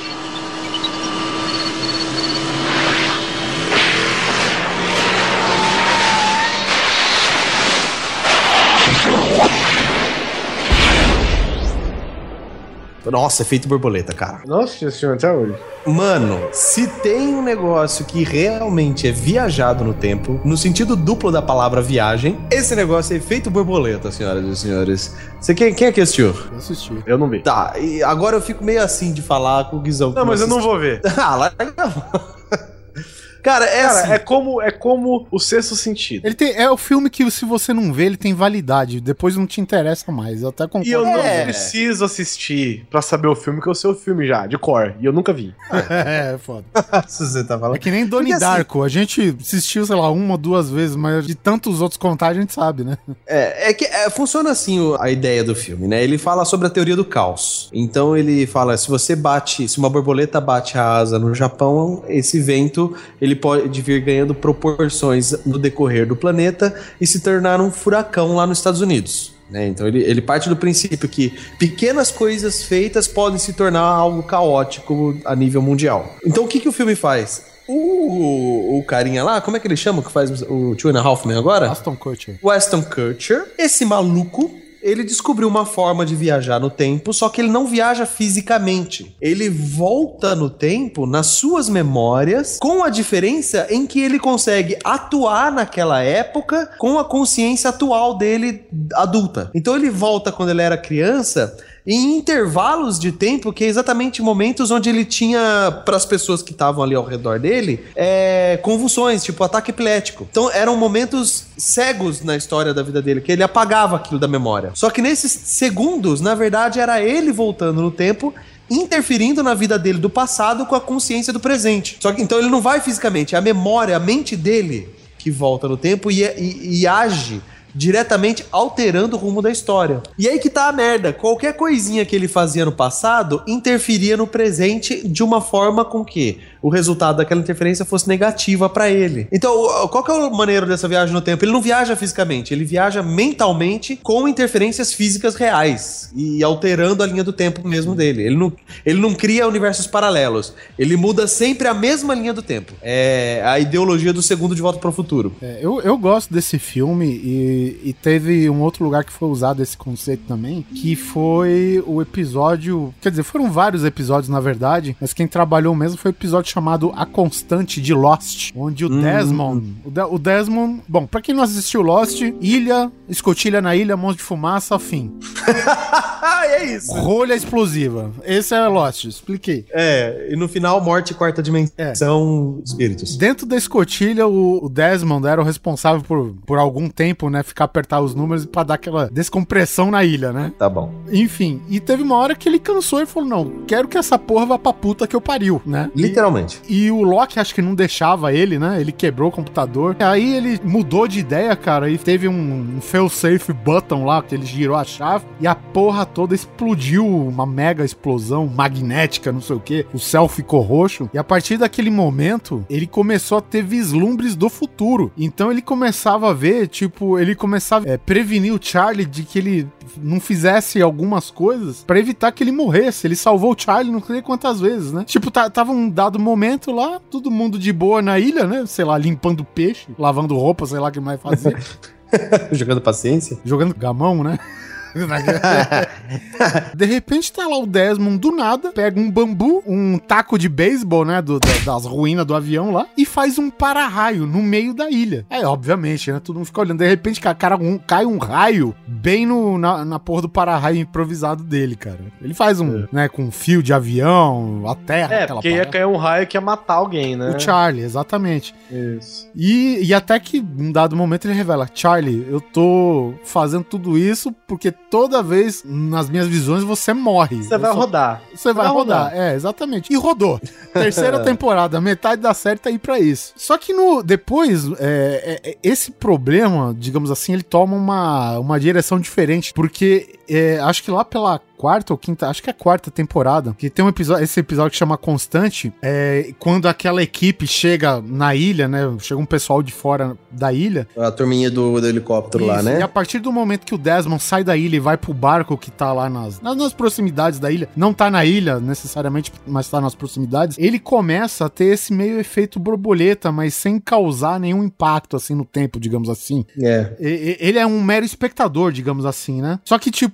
Nossa, efeito borboleta, cara. Nossa, assistiu até hoje. Mano, se tem um negócio que realmente é viajado no tempo, no sentido duplo da palavra viagem, esse negócio é efeito borboleta, senhoras e senhores. Você quem, quem é que assistiu? Eu assisti. Eu não vi. Tá, e agora eu fico meio assim de falar com o Guizão. Não, mas eu não vou ver. ah, lá. Cara, é Cara, assim. é como, é como o sexto sentido. Ele tem, é o filme que, se você não vê, ele tem validade. Depois não te interessa mais. Eu até concordo. E eu não É. preciso assistir pra saber o filme, que eu sei o filme já, de cor. E eu nunca vi. é, é foda. Você tá falando. É que nem Donnie Porque, assim- Darko. A gente assistiu, sei lá, uma, duas vezes, mas de tantos outros contar, a gente sabe, né? É, é que é, funciona assim o- a ideia do filme, né? Ele fala sobre a teoria do caos. Então ele fala, se você bate, se uma borboleta bate a asa no Japão, esse vento ele pode vir ganhando proporções no decorrer do planeta e se tornar um furacão lá nos Estados Unidos. né? Então ele, ele parte do princípio que pequenas coisas feitas podem se tornar algo caótico a nível mundial. Então o que, que o filme faz? O, o carinha lá, como é que ele chama que faz o Two and a Half Men agora? Aston Kutcher. Weston Kutcher, esse maluco, ele descobriu uma forma de viajar no tempo, só que ele não viaja fisicamente. Ele volta no tempo nas suas memórias, com a diferença em que ele consegue atuar naquela época com a consciência atual dele adulta. Então ele volta quando ele era criança em intervalos de tempo, que é exatamente momentos onde ele tinha, para as pessoas que estavam ali ao redor dele, é, convulsões, tipo ataque epilético. Então eram momentos cegos na história da vida dele, que ele apagava aquilo da memória. Só que nesses segundos, na verdade, era ele voltando no tempo interferindo na vida dele do passado com a consciência do presente. Só que então ele não vai fisicamente, é a memória, a mente dele que volta no tempo e, e- e age diretamente alterando o rumo da história. E aí que tá a merda. Qualquer coisinha que ele fazia no passado interferia no presente de uma forma com que o resultado daquela interferência fosse negativa pra ele. Então, qual que é o maneiro dessa viagem no tempo? Ele não viaja fisicamente, ele viaja mentalmente com interferências físicas reais e alterando a linha do tempo mesmo dele. Ele não, ele não cria universos paralelos. Ele muda sempre a mesma linha do tempo. É a ideologia do segundo de volta para o futuro. É, eu, eu gosto desse filme E, e teve um outro lugar que foi usado esse conceito também, que foi o episódio. Quer dizer, foram vários episódios, na verdade, mas quem trabalhou mesmo foi o episódio chamado A Constante de Lost, onde o Desmond. O, De- o Desmond. Bom, pra quem não assistiu Lost, ilha, escotilha na ilha, monstro de fumaça, fim. É isso. Rolha explosiva. Esse é Lost, expliquei. É, e no final, morte, quarta dimensão, espíritos. Dentro da escotilha, o, o Desmond era o responsável por, por algum tempo, né, ficar apertar os números pra dar aquela descompressão na ilha, né? Tá bom. Enfim, e teve uma hora que ele cansou e falou: Não, quero que essa porra vá pra puta que eu pariu, né? Literalmente. E o Loki acho que não deixava ele, né? Ele quebrou o computador. Aí ele mudou de ideia, cara, e teve um, um fail-safe button lá, que ele girou a chave, e a porra toda explodiu, uma mega explosão magnética, não sei o que. O céu ficou roxo. E a partir daquele momento, ele começou a ter vislumbres do futuro. Então ele começava a ver, tipo, ele começava a prevenir o Charlie de que ele não fizesse algumas coisas pra evitar que ele morresse. Ele salvou o Charlie não sei quantas vezes, né? Tipo, tá- tava um dado momento lá, todo mundo de boa na ilha, né? Sei lá, limpando peixe, lavando roupa, sei lá o que mais fazer. Jogando paciência. jogando gamão, né? de repente tá lá o Desmond do nada, pega um bambu, um taco de beisebol, né, do- da- das ruínas do avião lá, e faz um para-raio no meio da ilha. Aí, obviamente, né, todo mundo fica olhando. De repente, ca- cara, um- cai um raio bem no, na, na porra do para-raio improvisado dele, cara. Ele faz um, né, com fio de avião, a terra, É, porque ia cair um raio que ia matar alguém, né? O Charlie, exatamente. Isso. E, e até que, em dado momento, ele revela: Charlie, eu tô fazendo tudo isso porque toda vez nas minhas visões você morre. Você vai só- rodar. Você vai vai rodar. rodar. É, exatamente. E rodou. Terceira temporada, metade da série tá aí pra isso. Só que no depois, é, é, é, esse problema, digamos assim, ele toma uma, uma direção diferente. Porque é, acho que lá pela quarta ou quinta, acho que é a quarta temporada, que tem um episódio, esse episódio que chama Constante, é quando aquela equipe chega na ilha, né? Chega um pessoal de fora da ilha, A turminha do, do helicóptero lá, isso, né? E a partir do momento que o Desmond sai da ilha e vai pro barco que tá lá nas, nas, nas proximidades da ilha, não tá na ilha necessariamente, mas tá nas proximidades, ele começa a ter esse meio efeito borboleta, mas sem causar nenhum impacto assim no tempo, digamos assim. É. E- Ele é um mero espectador, digamos assim, né? Só que, tipo,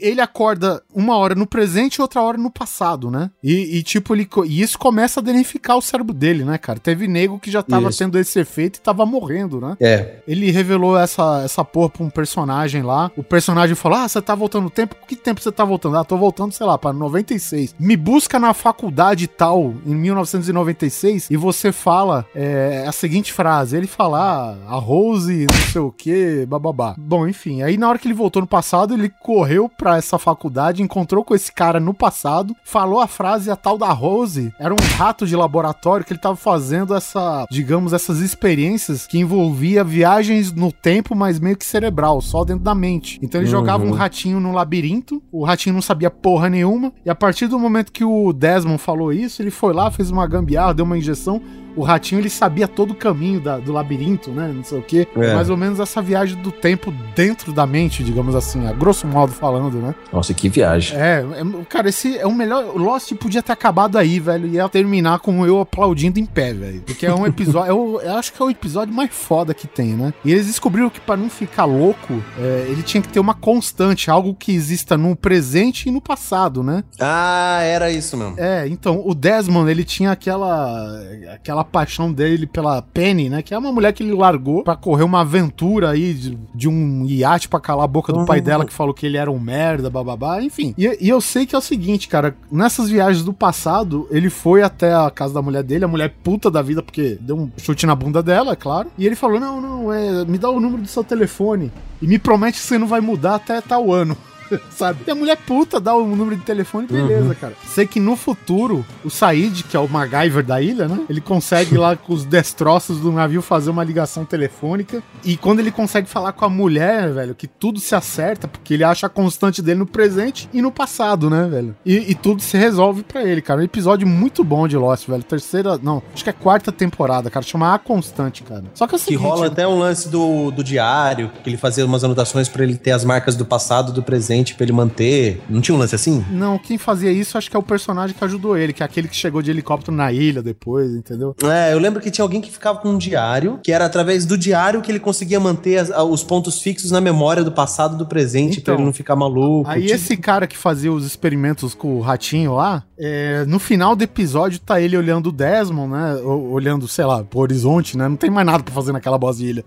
ele acorda uma hora no presente e outra hora no passado, né? E, e, tipo, ele, e isso começa a danificar o cérebro dele, né, cara? Teve nego que já tava Isso. tendo esse efeito e tava morrendo, né? É. Ele revelou essa, essa porra pra um personagem lá. O personagem falou: Ah, você tá voltando no tempo? Que tempo você tá voltando? Ah, tô voltando, sei lá, pra 96. Me busca na faculdade tal, em 1996, e você fala é, a seguinte frase. Ele fala, ah, a Rose, não sei o que, bababá. Bom, enfim. Aí na hora que ele voltou no passado, ele correu pra essa faculdade, encontrou com esse cara no passado, falou a frase, a tal da Rose era um rato de laboratório que ele tava fazendo essa, digamos, essas experiências que envolvia viagens no tempo, mas meio que cerebral, só dentro da mente. Então ele jogava um ratinho no labirinto, o ratinho não sabia porra nenhuma, e a partir do momento que o Desmond falou isso, ele foi lá, fez uma gambiarra, deu uma injeção, o ratinho ele sabia todo o caminho da- do labirinto, né? Não sei o quê. É. Mais ou menos essa viagem do tempo dentro da mente, digamos assim, a grosso modo falando, né? Nossa, que viagem. É, é- cara, esse é o melhor. Lost podia ter acabado aí, velho. E ia terminar com eu aplaudindo em pé, velho. Porque é um episódio. eu, eu acho que é o episódio mais foda que tem, né? E eles descobriram que pra não ficar louco, é, ele tinha que ter uma constante, algo que exista no presente e no passado, né? Ah, era isso mesmo. É, então, o Desmond, ele tinha aquela aquela paixão dele pela Penny, né? Que é uma mulher que ele largou pra correr uma aventura aí de, de um iate pra calar a boca do pai dela que falou que ele era um merda, bababá, enfim. E, e eu sei que é o seguinte, cara, nessas viagens do passado, ele foi até a casa da mulher dele, a mulher puta da vida, porque deu um chute na bunda dela, é claro. E ele falou: Não, não, é, me dá o número do seu telefone e me promete que você não vai mudar até tal ano. Sabe? E a mulher puta dá o número de telefone, beleza, cara. Sei que no futuro, o Said, que é o MacGyver da ilha, né? Ele consegue lá com os destroços do navio fazer uma ligação telefônica. E quando ele consegue falar com a mulher, velho, que tudo se acerta, porque ele acha a constante dele no presente e no passado, né, velho? E, e tudo se resolve pra ele, cara. Um episódio muito bom de Lost, velho. Terceira, não, acho que é quarta temporada, cara. Chama A Constante, cara. Só que é o Que rola até um lance do, do diário, que ele fazia umas anotações pra ele ter as marcas do passado, do presente presente pra ele manter. Não tinha um lance assim? Não, quem fazia isso acho que é o personagem que ajudou ele, que é aquele que chegou de helicóptero na ilha depois, entendeu? É, eu lembro que tinha alguém que ficava com um diário, que era através do diário que ele conseguia manter as- os pontos fixos na memória do passado e do presente Então, pra ele não ficar maluco. Aí Tipo, esse cara que fazia os experimentos com o ratinho lá, é, no final do episódio tá ele olhando o Desmond, né? Olhando, sei lá, pro horizonte, né? Não tem mais nada pra fazer naquela bosta de ilha.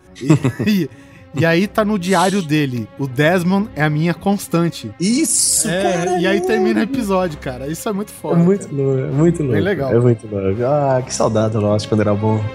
E, e- aí tá no diário dele, o Desmond é a minha constante. Isso, É, cara. e aí termina o episódio, cara. Isso é muito É foda. muito louco, é muito louco. legal. É muito louco. Ah, que saudade do Lost quando era bom.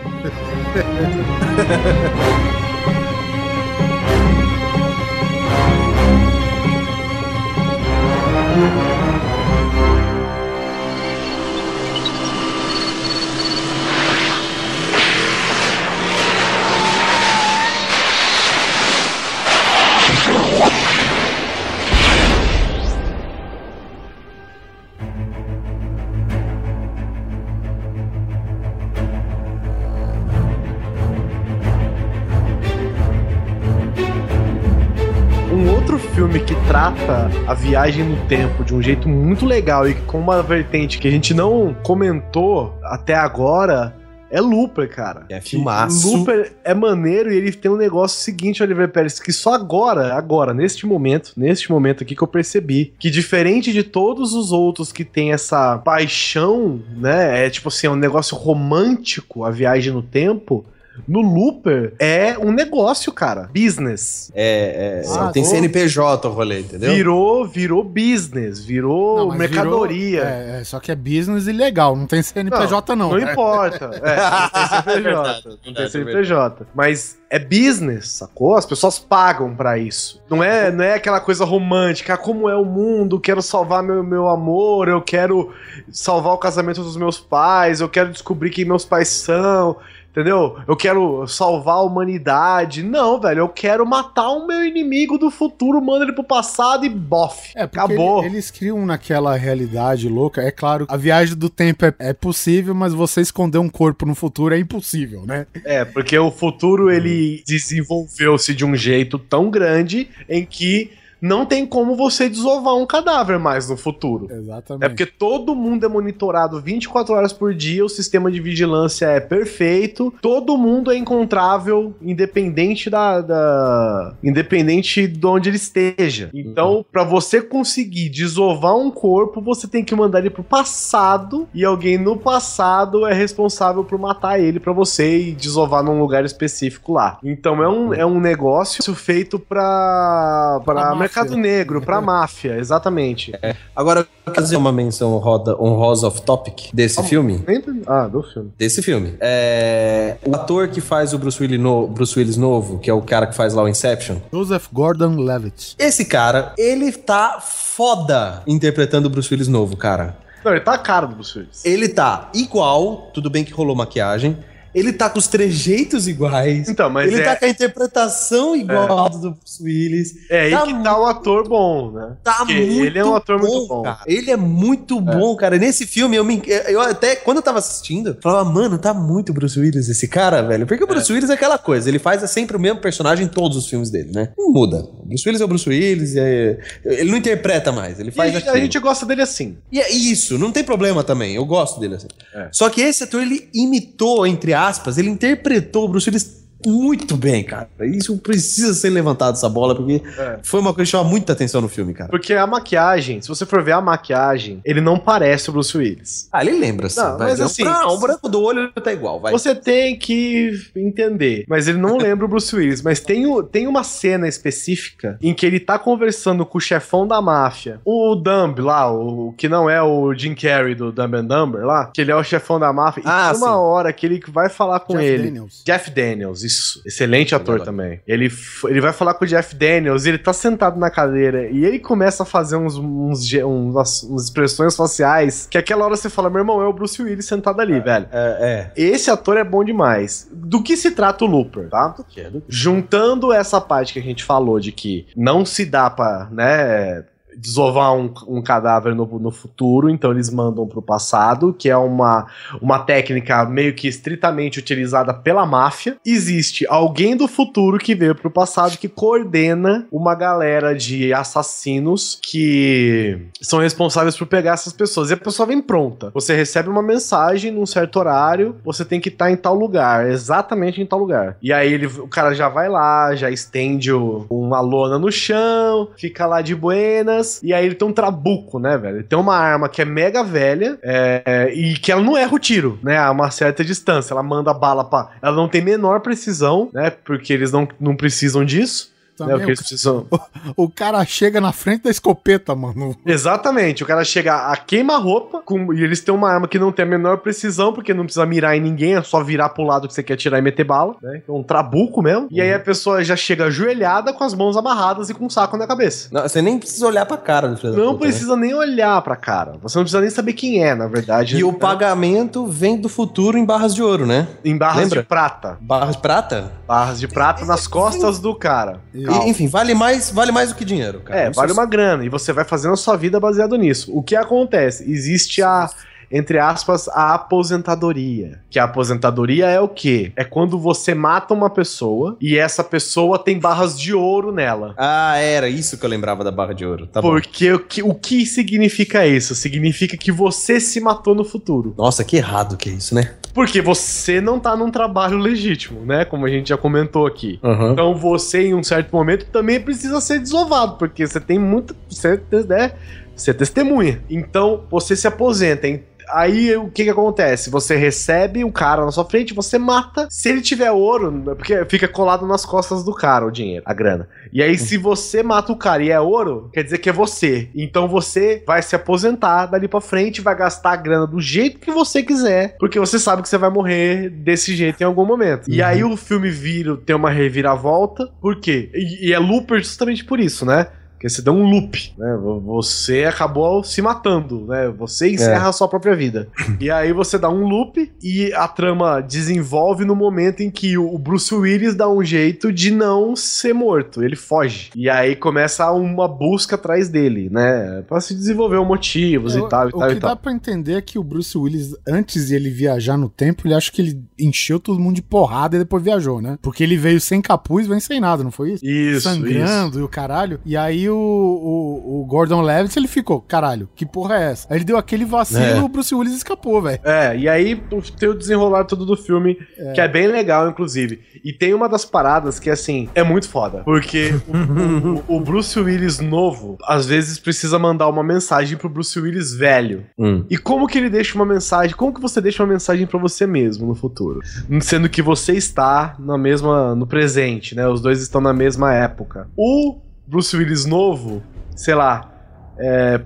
filme que trata a viagem no tempo de um jeito muito legal e com uma vertente que a gente não comentou até agora é Looper, cara. É filmaço. Looper é maneiro e ele tem um negócio seguinte, Oliver Pérez, que só agora, agora, neste momento, neste momento aqui que eu percebi, que diferente de todos os outros que tem essa paixão, né, é tipo assim, é um negócio romântico, a viagem no tempo, no Looper é um negócio, cara. Business. É, é, Ah, tem tô- CNPJ o rolê, entendeu? Virou, virou business, virou Não, mercadoria. virou- é, é, só que é business ilegal, não tem CNPJ não. Não né? importa. É, não tem CNPJ. É verdade, não tem verdade, CNPJ. Mas é business, sacou? As pessoas pagam pra isso. Não é, não é aquela coisa romântica, ah, como é o mundo, quero salvar meu, meu amor, eu quero salvar o casamento dos meus pais, eu quero descobrir quem meus pais são. Entendeu? Eu quero salvar a humanidade. Não, velho, eu quero matar o meu inimigo do futuro, manda ele pro passado e bof. É, porque Acabou. ele- eles criam naquela realidade louca. É claro, a viagem do tempo é, é possível, mas você esconder um corpo no futuro é impossível, né? É, porque o futuro ele desenvolveu-se de um jeito tão grande em que não tem como você desovar um cadáver mais no futuro. Exatamente. É porque todo mundo é monitorado 24 horas por dia, o sistema de vigilância é perfeito, todo mundo é encontrável, independente da, da- independente de onde ele esteja. Então, pra você conseguir desovar um corpo, você tem que mandar ele pro passado e alguém no passado é responsável por matar ele pra você e desovar num lugar específico lá. Então é um, é um negócio feito pra Pra mercado negro, pra máfia, exatamente. Agora, eu quero fazer uma menção honrosa, honrosa off topic desse filme. Sempre- Ah, do filme. Desse filme. É, o ator que faz o Bruce Willis, no- Bruce Willis novo, que é o cara que faz lá o Inception, Joseph Gordon-Levitt. esse cara, ele tá foda interpretando o Bruce Willis novo, cara. Não, ele tá a cara do Bruce Willis. Ele tá igual, tudo bem que rolou maquiagem. Ele tá com os trejeitos iguais. Então, mas ele é, tá com a interpretação igual ao do Bruce Willis. é aí tá que tá o ator bom, né? Tá Porque muito ele é um ator muito bom. cara. Ele é muito bom, cara. Nesse filme, eu, me, eu até, quando eu tava assistindo, falava, mano, tá muito Bruce Willis esse cara, velho. Porque o Bruce Willis é aquela coisa, ele faz sempre o mesmo personagem em todos os filmes dele, né? Não muda. O Bruce Willis é o Bruce Willis, é- ele não interpreta mais, ele E faz a, aquilo. a gente gosta dele assim. E é isso, não tem problema também. Eu gosto dele assim. É. Só que esse ator, ele imitou, entre aspas, ele interpretou o Bruce Willis muito bem, cara. Isso precisa ser levantado essa bola, porque É. foi uma coisa que chama muita atenção no filme, cara. Porque a maquiagem, se você for ver a maquiagem, ele não parece o Bruce Willis. Ah, ele lembra, assim. Não, mas assim- bran- o branco do olho tá igual, vai. Você tem que entender. Mas ele não lembra o Bruce Willis. Mas tem, o- tem uma cena específica em que ele tá conversando com o chefão da máfia. O Dumb lá, o que não é o Jim Carrey do Dumb and Dumber lá, que ele é o chefão da máfia. Ah, e tem uma sim. hora que ele vai falar com Jeff ele. Daniels. Jeff Daniels, isso. Excelente ator também. Ele, ele vai falar com o Jeff Daniels e ele tá sentado na cadeira e ele começa a fazer uns, uns, uns, uns expressões faciais que aquela hora você fala, meu irmão, é o Bruce Willis sentado ali, velho. É, Esse ator é bom demais. Do que se trata o Looper, tá? é. Juntando essa parte que a gente falou de que não se dá pra, né, desovar um, um cadáver no, no futuro, então eles mandam pro passado, que é uma, uma técnica meio que estritamente utilizada pela máfia. Existe alguém do futuro que veio pro passado que coordena uma galera de assassinos que são responsáveis por pegar essas pessoas. E a pessoa vem pronta. Você recebe uma mensagem num certo horário, você tem que estar em tal lugar, exatamente em tal lugar. E aí ele, o cara já vai lá, já estende o, uma lona no chão, fica lá de buenas, e aí ele tem um trabuco, né, velho? Ele tem uma arma que é mega velha é, é, e que ela não erra o tiro, né? A uma certa distância. Ela manda bala pra. Ela não tem menor precisão, né? Porque eles não, não precisam disso. Também né, porque o eles precisam... O cara chega na frente da escopeta, mano. Exatamente, o cara chega a queima-roupa e eles têm uma arma que não tem a menor precisão, porque não precisa mirar em ninguém, é só virar pro lado que você quer tirar e meter bala, né? É um trabuco mesmo. E aí a pessoa já chega ajoelhada com as mãos amarradas e com um saco na cabeça. Não, você nem precisa olhar pra cara do filho da Não puta, né? precisa nem olhar pra cara. Você não precisa nem saber quem é, na verdade. E o pagamento vem do futuro em barras de ouro, né? Em barras Lembra? de prata. Barras de prata? Barras de prata nas costas do cara. E, enfim, vale mais, vale mais do que dinheiro, cara. É, Isso vale uma grana. E você vai fazendo a sua vida baseado nisso. O que acontece? Existe a. Entre aspas, a aposentadoria. Que a aposentadoria é o quê? É quando você mata uma pessoa e essa pessoa tem barras de ouro nela. Ah, era isso que eu lembrava da barra de ouro. Tá bom. Porque o que, o que significa isso? Significa que você se matou no futuro. Nossa, que errado que é isso, né? Porque você não tá num trabalho legítimo, né? Como a gente já comentou aqui. Então você, em um certo momento, também precisa ser desovado, porque você tem muito. Você, né? você testemunha. Então você se aposenta. hein? Aí o que que acontece? Você recebe um cara na sua frente, você mata. Se ele tiver ouro, porque fica colado nas costas do cara o dinheiro, a grana. E aí, se você mata o cara e é ouro, quer dizer que é você. Então você vai se aposentar dali pra frente, vai gastar a grana do jeito que você quiser, porque você sabe que você vai morrer desse jeito em algum momento. E aí o filme vira, tem uma reviravolta. Por quê? E, e é looper justamente por isso, né? Porque você deu um loop, né? Vo- Você acabou se matando, né? Você encerra a sua própria vida. e aí você dá um loop e a trama desenvolve no momento em que o Bruce Willis dá um jeito de não ser morto. Ele foge. E aí começa uma busca atrás dele, né? Pra se desenvolver motivos e tal, e o tal, que e tal. dá pra entender é que o Bruce Willis, antes de ele viajar no tempo, ele acha que ele encheu todo mundo de porrada e depois viajou, né? Porque ele veio sem capuz, vem sem nada, não foi isso? Isso, Sangrando e o caralho. E aí o, o, o Gordon Levitt, ele ficou, caralho, que porra é essa? Aí ele deu aquele vacilo É. e o Bruce Willis escapou, velho. É, e aí tem o desenrolar todo do filme, que é bem legal, inclusive. E tem uma das paradas que, assim, é muito foda. Porque o, o- o Bruce Willis novo, às vezes, precisa mandar uma mensagem pro Bruce Willis velho. Hum. E como que ele deixa uma mensagem? Como que você deixa uma mensagem pra você mesmo no futuro? Sendo que você está na mesma. no presente, né? Os dois estão na mesma época. O Bruce Willis novo, sei lá, é,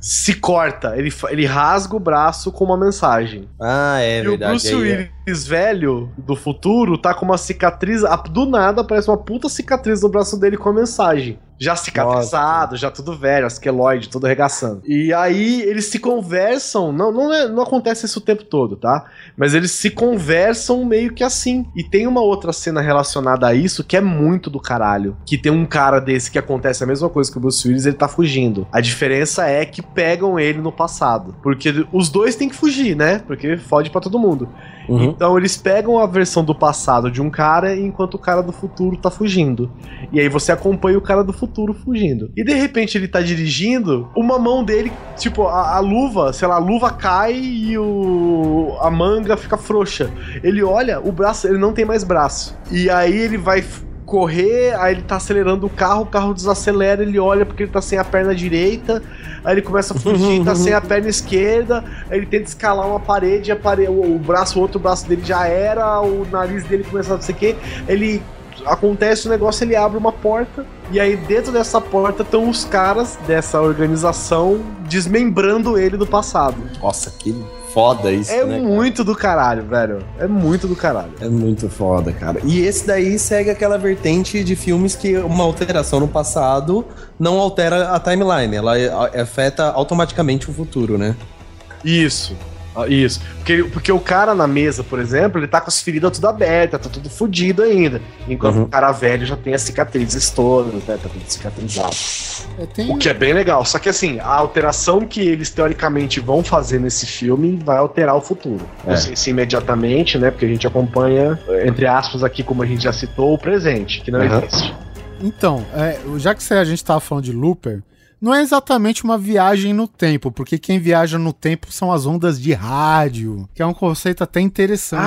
se corta, ele, ele rasga o braço com uma mensagem. Ah, é e o verdade. Bruce aí, é. Willis velho do futuro tá com uma cicatriz. Do nada aparece uma puta cicatriz no braço dele com a mensagem. Já cicatrizado, já tudo velho, asqueloide, tudo arregaçando. E aí eles se conversam. Não, não, é- não acontece isso o tempo todo, tá? Mas eles se conversam meio que assim. E tem uma outra cena relacionada a isso que é muito do caralho. Que tem um cara desse que acontece a mesma coisa que o Bruce Willis, ele tá fugindo. A diferença é que pegam ele no passado. Porque os dois têm que fugir, né? Porque fode pra todo mundo. Uhum. Então eles pegam a versão do passado de um cara enquanto o cara do futuro tá fugindo. E aí você acompanha o cara do futuro fugindo. E de repente ele tá dirigindo, uma mão dele, tipo, a, a luva, sei lá, a luva cai e o a manga fica frouxa. Ele olha, o braço, ele não tem mais braço. E aí ele vai correr, aí ele tá acelerando o carro, o carro desacelera, ele olha porque ele tá sem a perna direita, aí ele começa a fugir, tá sem a perna esquerda, aí ele tenta escalar uma parede, a pare- o, o braço, o outro braço dele já era, o nariz dele começa a não sei o quê, ele acontece o negócio, ele abre uma porta, e aí dentro dessa porta estão os caras dessa organização desmembrando ele do passado. Nossa, que foda isso, É né? muito do caralho, velho. É muito do caralho. É muito foda, cara. E esse daí segue aquela vertente de filmes que uma alteração no passado não altera a timeline, ela afeta automaticamente o futuro, né? Isso. Ah, Isso. Porque, porque o cara na mesa, por exemplo, ele tá com as feridas tudo abertas, tá tudo fudido ainda. Enquanto Uhum. o cara velho já tem as cicatrizes todas, né? Tá tudo cicatrizado. É, tem- O que é bem legal. Só que assim, a alteração que eles teoricamente vão fazer nesse filme vai alterar o futuro. É. Não sei se imediatamente, né? Porque a gente acompanha, entre aspas, aqui, como a gente já citou, o presente, que não Aham. existe. Então, é, já que a gente tava falando de Looper, não é exatamente uma viagem no tempo, porque quem viaja no tempo são as ondas de rádio, que é um conceito até interessante.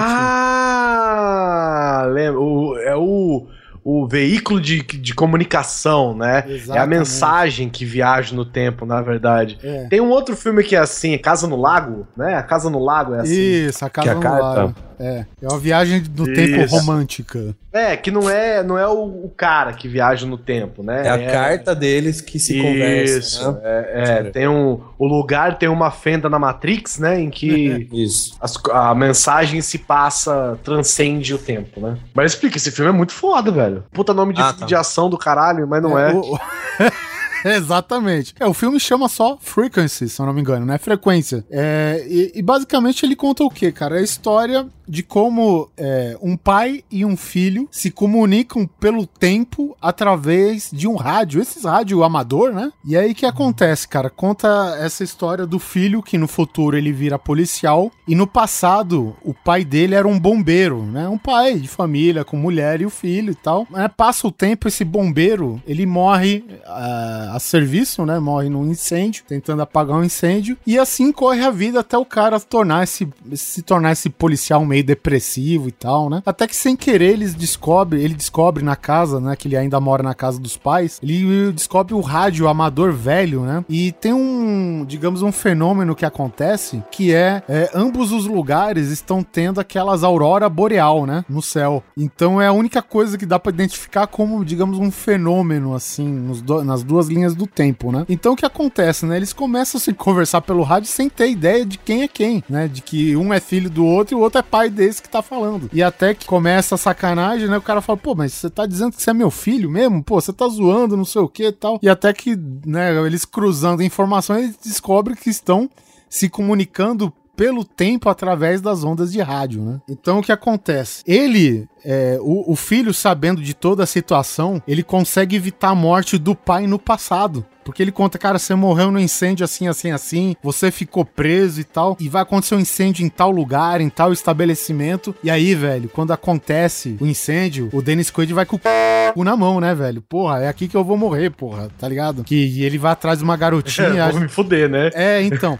Ah, lembra? O- é o, o veículo de, de comunicação, né? É a Exatamente. mensagem que viaja no tempo, na verdade. É. Tem um outro filme que é assim, Casa no Lago, né? A Casa no Lago é assim. Isso, a casa Que a no carta- lago. É, é uma viagem no Isso. tempo romântica. É, que não é, não é o, o cara que viaja no tempo, né? É a carta deles que se conversa, Isso, né? é, é, tem um, o lugar tem uma fenda na Matrix, né, em que Isso. as- a mensagem se passa, transcende o tempo, né? Mas explica, esse filme é muito foda, velho. Puta nome de, Ah, tá. de ação do caralho, mas não é. o- Exatamente. É, o filme chama só Frequency, se eu não me engano, né? Frequência. É, e, e basicamente ele conta o quê, cara? É a história de como é, um pai e um filho se comunicam pelo tempo através de um rádio. Esses rádio amador, né? E aí que acontece, cara? Conta essa história do filho que no futuro ele vira policial e no passado o pai dele era um bombeiro, né? Um pai de família com mulher e o filho e tal. Mas passa o tempo, esse bombeiro ele morre ah, a serviço, né? Morre num incêndio, tentando apagar um incêndio. E assim corre a vida até o cara tornar esse, se tornar esse policial meio depressivo e tal, né? Até que sem querer eles descobre, ele descobre na casa, né? Que ele ainda mora na casa dos pais. Ele descobre o rádio amador velho, né? E tem um, digamos, um fenômeno que acontece que é, é, ambos os lugares estão tendo aquelas aurora boreal, né? No céu. Então é a única coisa que dá pra identificar como, digamos, um fenômeno assim do- nas duas linhas do tempo, né? Então o que acontece, né? Eles começam a se conversar pelo rádio sem ter ideia de quem é quem, né? De que um é filho do outro e o outro é pai desse que tá falando. E até que começa a sacanagem, né? O cara fala, pô, mas você tá dizendo que você é meu filho mesmo? Pô, você tá zoando, não sei o que e tal. E até que, né, eles cruzando informações, eles descobrem que estão se comunicando pelo tempo através das ondas de rádio, né? Então o que acontece? Ele, é, o, o filho, sabendo de toda a situação, ele consegue evitar a morte do pai no passado. Porque ele conta, cara, você morreu no incêndio assim, assim, assim, você ficou preso e tal, e vai acontecer um incêndio em tal lugar, em tal estabelecimento. E aí, velho, quando acontece o incêndio, o Dennis Quaid vai com o c... na mão, né, velho? Porra, é aqui que eu vou morrer, porra, tá ligado? Que e ele vai atrás de uma garotinha. É, vou me fuder, né? É, então.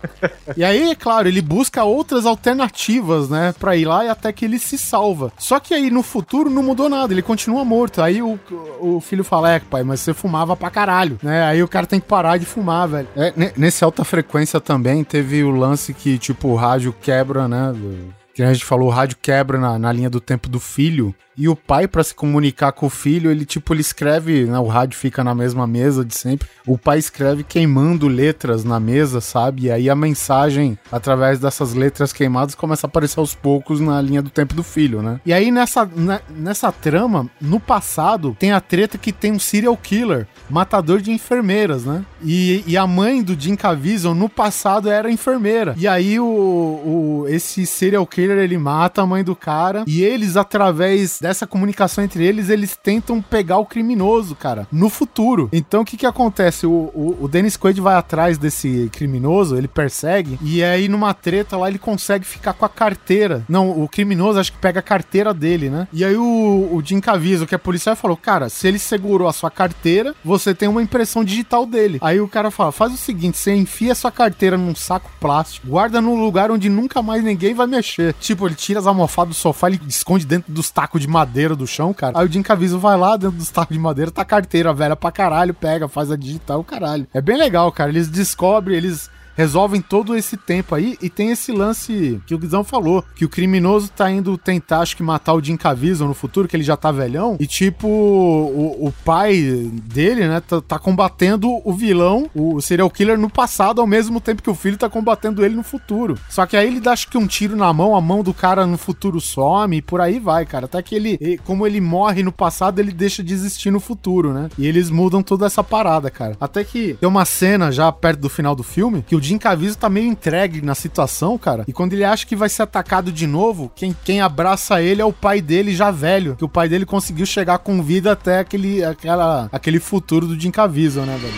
E aí, é claro, ele busca outras alternativas, né, pra ir lá e até que ele se salva. Só que aí no futuro não mudou nada, ele continua morto. Aí o, o filho fala: É, pai, mas você fumava pra caralho, né? Aí o cara tem que parar de fumar, velho. É, ne- nesse alta frequência também teve o lance que, tipo, o rádio quebra, né? Que a gente falou, o rádio quebra na, na linha do tempo do filho. E o pai, pra se comunicar com o filho, ele, tipo, ele escreve, né? O rádio fica na mesma mesa de sempre. O pai escreve queimando letras na mesa, sabe? E aí a mensagem, através dessas letras queimadas, começa a aparecer aos poucos na linha do tempo do filho, né? E aí nessa, ne- nessa trama, no passado, tem a treta que tem um serial killer, matador de enfermeiras, né? E, e a mãe do Jim Caviezel, no passado, era enfermeira. E aí o, o, esse serial killer, ele mata a mãe do cara. E eles, através dessa comunicação entre eles, eles tentam pegar o criminoso, cara, no futuro. Então o que que acontece? O, o, o Dennis Quaid vai atrás desse criminoso, ele persegue. E aí numa treta lá, ele consegue ficar com a carteira. Não, o criminoso acho que pega a carteira dele, né? E aí o, o Jim Caviezel, que é policial, falou, cara, se ele segurou a sua carteira, você tem uma impressão digital dele. Aí o cara fala, faz o seguinte, você enfia sua carteira num saco plástico, guarda num lugar onde nunca mais ninguém vai mexer. Tipo, ele tira as almofadas do sofá, ele esconde dentro dos tacos de madeira do chão, cara. Aí o Jim Caviezel vai lá dentro dos tacos de madeira, tá carteira velha pra caralho, pega, faz a digital, caralho. É bem legal, cara. Eles descobrem, eles resolvem todo esse tempo aí e tem esse lance que o Guizão falou, que o criminoso tá indo tentar, acho que matar o Jim Caviezel no futuro, que ele já tá velhão, e tipo, o, o pai dele, né, tá, tá combatendo o vilão, o serial killer no passado, ao mesmo tempo que o filho tá combatendo ele no futuro. Só que aí ele dá, acho que um tiro na mão, a mão do cara no futuro some e por aí vai, cara. Até que ele, como ele morre no passado, ele deixa de existir no futuro, né? E eles mudam toda essa parada, cara. Até que tem uma cena já perto do final do filme que o Jim Jim Caviezel tá meio entregue na situação, cara. E quando ele acha que vai ser atacado de novo, quem, quem abraça ele é o pai dele já velho. Que o pai dele conseguiu chegar com vida até aquele, aquela, aquele futuro do Jim Caviezel, né, velho?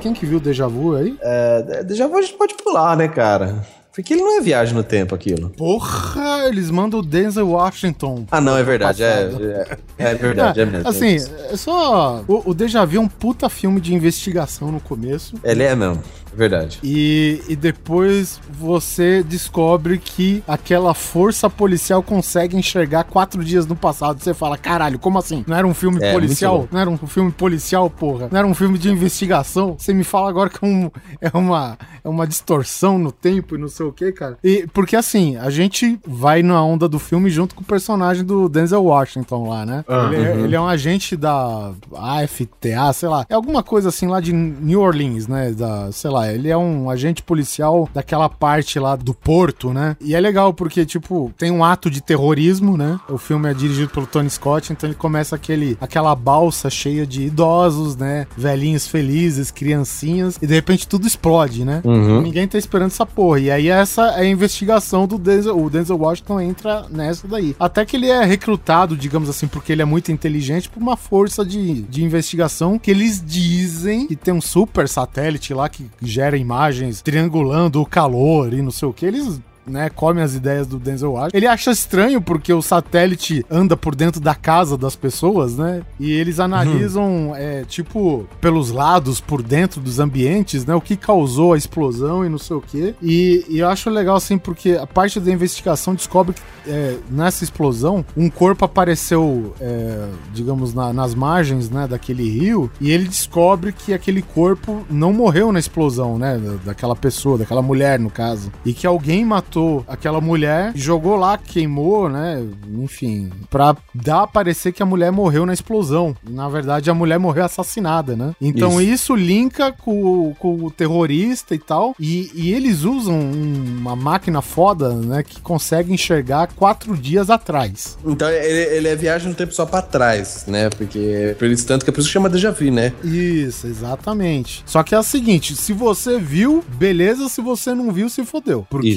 Quem que viu o Deja Vu aí? É, Deja Vu a gente pode pular, né, cara? Porque ele não é viagem no tempo, aquilo. Porra, eles mandam o Denzel Washington. Ah, não, é verdade. É, é, é verdade, é, mesmo. Assim, é só. O, o Deja Vu é um puta filme de investigação no começo. Ele é mesmo. Verdade. E, e depois você descobre que aquela força policial consegue enxergar quatro dias no passado. Você fala, caralho, como assim? Não era um filme É, policial? Não era um filme policial, porra? Não era um filme de investigação? Você me fala agora que é, um- é uma, é uma distorção no tempo e não sei o que, cara. E, porque assim, a gente vai na onda do filme junto com o personagem do Denzel Washington lá, né? ele, é, ele é um agente da AFTA, sei lá. É alguma coisa assim lá de New Orleans, né? Da, sei lá, ele é um agente policial daquela parte lá do porto, né? E é legal porque, tipo, tem um ato de terrorismo, né? O filme é dirigido pelo Tony Scott, então ele começa aquele, aquela balsa cheia de idosos, né? Velhinhos felizes, criancinhas, e de repente tudo explode, né? Ninguém tá esperando essa porra. E aí essa é a investigação do Denzel. O Denzel Washington entra nessa daí. Até que ele é recrutado, digamos assim, porque ele é muito inteligente, por uma força de, de investigação que eles dizem que tem um super satélite lá que gera imagens triangulando o calor e não sei o que. Eles né, come as ideias do Denzel Washington. Ele acha estranho porque o satélite anda por dentro da casa das pessoas, né? E eles analisam, é, tipo, pelos lados, por dentro dos ambientes, né? O que causou a explosão e não sei o quê. E, e eu acho legal, assim, porque a parte da investigação descobre que é, nessa explosão um corpo apareceu, é, digamos, na- nas margens, né, daquele rio. E ele descobre que aquele corpo não morreu na explosão, né? da- Daquela pessoa, daquela mulher, no caso. E que alguém matou aquela mulher, jogou lá, queimou, né? Enfim, pra dar a parecer que a mulher morreu na explosão. Na verdade, a mulher morreu assassinada, né? Então isso, linka com, o- com o terrorista e tal. E, e eles usam um- uma máquina foda, né? Que consegue enxergar quatro dias atrás. Então ele, ele é viagem no tempo só pra trás, né? Porque por isso tanto que é por isso que chama déjà vu, né? Isso, exatamente. Só que é o seguinte: se você viu, beleza. Se você não viu, se fodeu. Porque.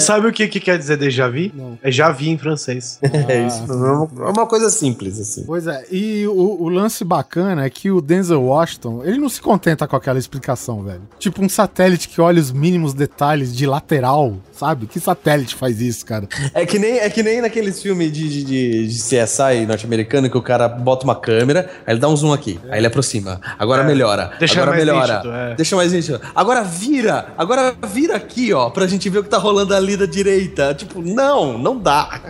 Tu sabe o que, que quer dizer déjà vu? Não. É já vi em francês. É isso. É uma, é uma coisa simples, assim. Pois é, e o, o lance bacana é que o Denzel Washington, ele não se contenta com aquela explicação, velho. Tipo um satélite que olha os mínimos detalhes de lateral, sabe? Que satélite faz isso, cara? É que nem, é que nem naqueles filmes de, de, de- de CSI norte-americano que o cara bota uma câmera, aí ele dá um zoom aqui, aí ele aproxima. Agora É. melhora. Deixa agora mais melhora. nítido, é. Deixa mais nítido. Agora vira. Agora vira aqui, ó, pra gente ver o que tá rolando ali da direita. Tipo, não, não dá.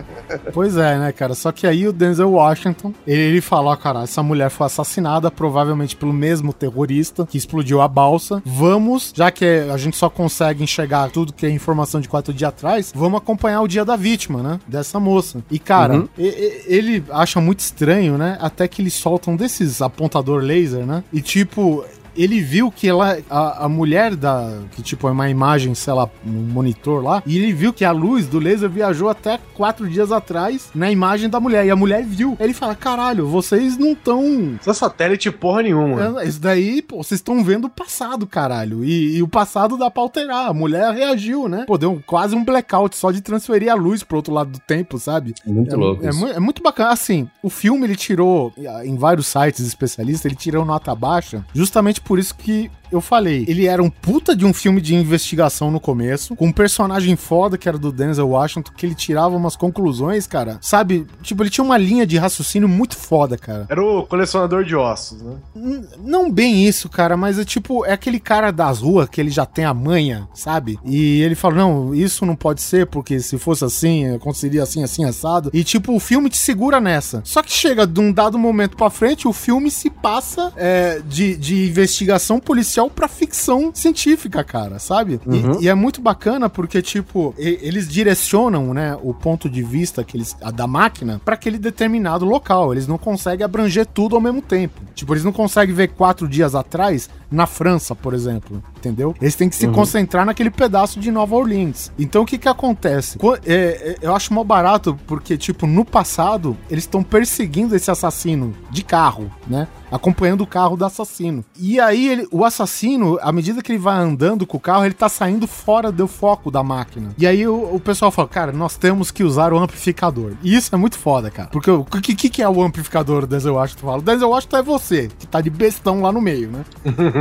Pois é, né, cara? Só que aí o Denzel Washington, ele, ele fala, ó, cara, essa mulher foi assassinada provavelmente pelo mesmo terrorista que explodiu a balsa. Vamos, já que a gente só consegue enxergar tudo que é informação de quatro dias atrás, vamos acompanhar o dia da vítima, né? Dessa moça. E, cara, e- e- ele acha muito estranho, né? Até que eles soltam desses apontador laser, né? E tipo. Ele viu que ela, a, a mulher da. Que tipo é uma imagem, sei lá, no monitor lá. E ele viu que a luz do laser viajou até quatro dias atrás na imagem da mulher. E a mulher viu. Ele fala: caralho, vocês não estão. Isso é satélite porra nenhuma. Isso daí, pô, vocês estão vendo o passado, caralho. E, e o passado dá pra alterar. A mulher reagiu, né? Pô, deu quase um blackout só de transferir a luz pro outro lado do tempo, sabe? Muito É, louco. é isso. mu- é muito bacana. Assim, o filme ele tirou, em vários sites especialistas, ele tirou nota baixa, justamente por isso que eu falei. Ele era um puta de um filme de investigação no começo, com um personagem foda que era do Denzel Washington, que ele tirava umas conclusões, cara. Sabe? Tipo, ele tinha uma linha de raciocínio muito foda, cara. Era o colecionador de ossos, né? N- Não bem isso, cara, mas é tipo, é aquele cara das ruas que ele já tem a manha, sabe? E ele fala: não, isso não pode ser, porque se fosse assim, aconteceria assim, assim, assado. E tipo, o filme te segura nessa. Só que chega de um dado momento pra frente, o filme se passa é, de, de investigação policial pra ficção científica, cara, sabe? E- E, é muito bacana porque, tipo, e- eles direcionam, né, o ponto de vista que eles, da máquina pra aquele determinado local. Eles não conseguem abranger tudo ao mesmo tempo. Tipo, eles não conseguem ver quatro dias atrás na França, por exemplo. Entendeu? Eles têm que se concentrar naquele pedaço de Nova Orleans. Então o que que acontece? É, é, eu acho mó barato porque, tipo, no passado, eles estão perseguindo esse assassino de carro, né? Acompanhando o carro do assassino. E aí, ele- o assassino, à medida que ele vai andando com o carro, ele tá saindo fora do foco da máquina. E aí o, o pessoal fala, cara, nós temos que usar o amplificador. E isso é muito foda, cara. Porque o que, que, que é o amplificador do Denzel Washington? Fala, Denzel Washington é você, que tá de bestão lá no meio, né?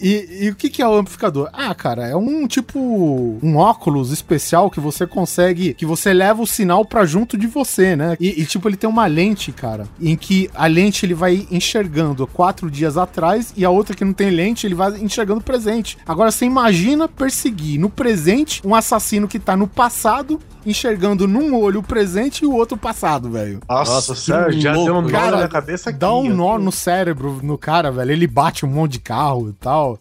E, e o que, que é o amplificador? Ah, cara, é um tipo um óculos especial que você consegue, que você leva o sinal pra junto de você, né? E, e, tipo ele tem uma lente, cara, em que a lente ele vai enxergando quatro dias atrás e a outra que não tem lente ele vai enxergando o presente. Agora você imagina perseguir no presente um assassino que tá no passado enxergando num olho o presente e o outro o passado, velho. Nossa, sério, já louco, deu um nó cara. na cabeça aqui. Dá um nó no cérebro no cara, velho. Ele bate um monte de carro e tal.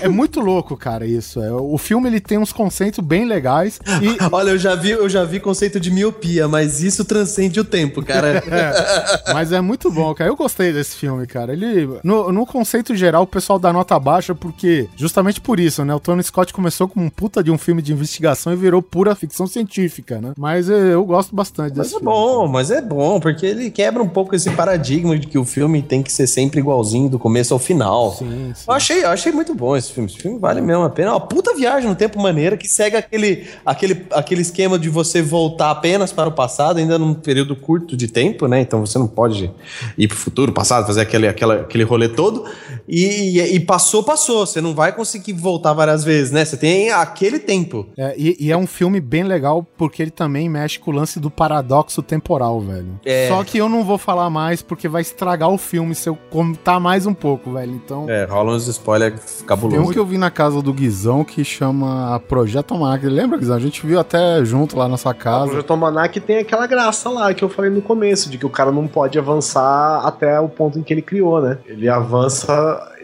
É, é muito louco, cara, isso. É, o filme ele tem uns conceitos bem legais. E, Olha, eu já vi, eu já vi conceito de miopia, mas isso transcende o tempo, cara. é, mas é muito bom, cara. Eu gostei desse filme, cara. Ele, no, no conceito geral, o pessoal dá nota baixa porque, justamente por isso, né? O Tony Scott começou como um puta de um filme de investigação e virou pura ficção científica, né? Mas é, eu gosto bastante Mas desse é filme. bom, mas é bom, porque ele quebra um pouco esse paradigma de que o filme tem que ser sempre igualzinho do começo ao final. Sim, sim. Eu achei, eu achei muito bom esse filme. Esse filme vale mesmo a pena. É uma puta viagem no tempo maneira que segue aquele, aquele, aquele esquema de você voltar apenas para o passado, ainda num período curto de tempo, né? Então você não pode ir pro futuro, passado, fazer aquele, aquela, aquele rolê todo. E, e, e passou, passou. Você não vai conseguir voltar várias vezes, né? Você tem aquele tempo. É, e, e é um filme bem legal porque ele também mexe com o lance do paradoxo temporal, velho. É. Só que eu não vou falar mais porque vai estragar o filme se eu contar mais um pouco, velho. Então. É, rola uns spoilers Tem um que eu vi na casa do Guizão que chama Projeto Máquina. Lembra, Guizão? A gente viu até junto lá na sua O casa. Projeto Almanac tem aquela graça lá que eu falei no começo, de que o cara não pode avançar até o ponto em que ele criou, né? Ele avança,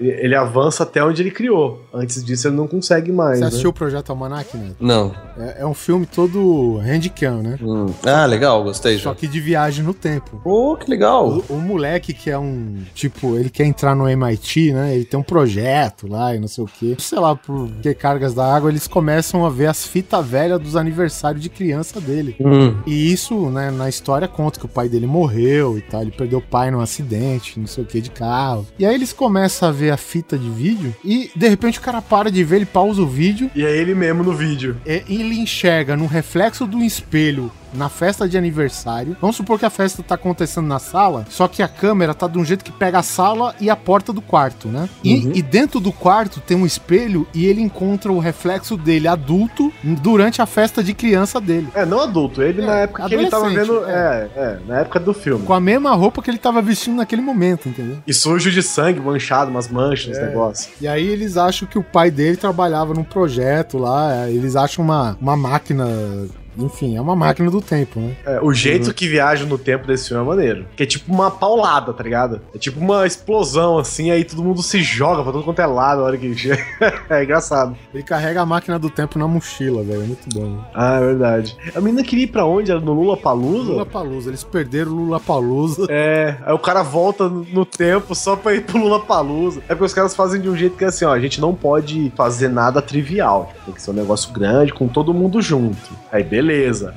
ele avança até onde ele criou. Antes disso ele não consegue mais. Você né? assistiu o Projeto Almanac, né? Não. É, é um filme todo handcam, né? Hum. Ah, legal, gostei. Só Já. que de viagem no tempo. Pô, que legal. O, o moleque que é um. Tipo, ele quer entrar no MIT, né? Ele tem um projeto lá e não sei o quê. Sei lá, por que cargas da água, eles começam a ver as fitas velhas dos aniversários de criança dele. Hum. E isso, né, na história conta que o pai dele morreu e tal. Ele perdeu o pai num acidente, não sei o que, de carro. E aí eles começam a ver a fita de vídeo e de repente o cara para de ver, ele pausa o vídeo E é ele mesmo no vídeo. e ele enxerga no reflexo do espelho na festa de aniversário. Vamos supor que a festa tá acontecendo na sala, só que a câmera tá de um jeito que pega a sala e a porta do quarto, né? E, e dentro do quarto tem um espelho e ele encontra o reflexo dele adulto durante a festa de criança dele. É, não adulto, ele É, na época que ele tava vendo. É, é, na época do filme. Com a mesma roupa que ele tava vestindo naquele momento, entendeu? E sujo de sangue, manchado, umas manchas, É. uns negócios. E aí eles acham que o pai dele trabalhava num projeto lá, eles acham uma, uma máquina. Enfim, é uma máquina do tempo, né? É, o jeito que viaja no tempo desse filme é maneiro. Que é tipo uma paulada, tá ligado? É tipo uma explosão, assim, aí todo mundo se joga pra todo quanto é lado na hora que chega. é engraçado. Ele carrega a máquina do tempo na mochila, velho. É muito bom. Né? Ah, é verdade. A menina queria ir pra onde? Era no Lula Palusa? Lula Palusa, eles perderam o Lula Palusa. É, aí o cara volta no tempo só pra ir pro Lula Palusa. É porque os caras fazem de um jeito que é assim, ó, a gente não pode fazer nada trivial. Tem que ser um negócio grande, com todo mundo junto. Aí beleza.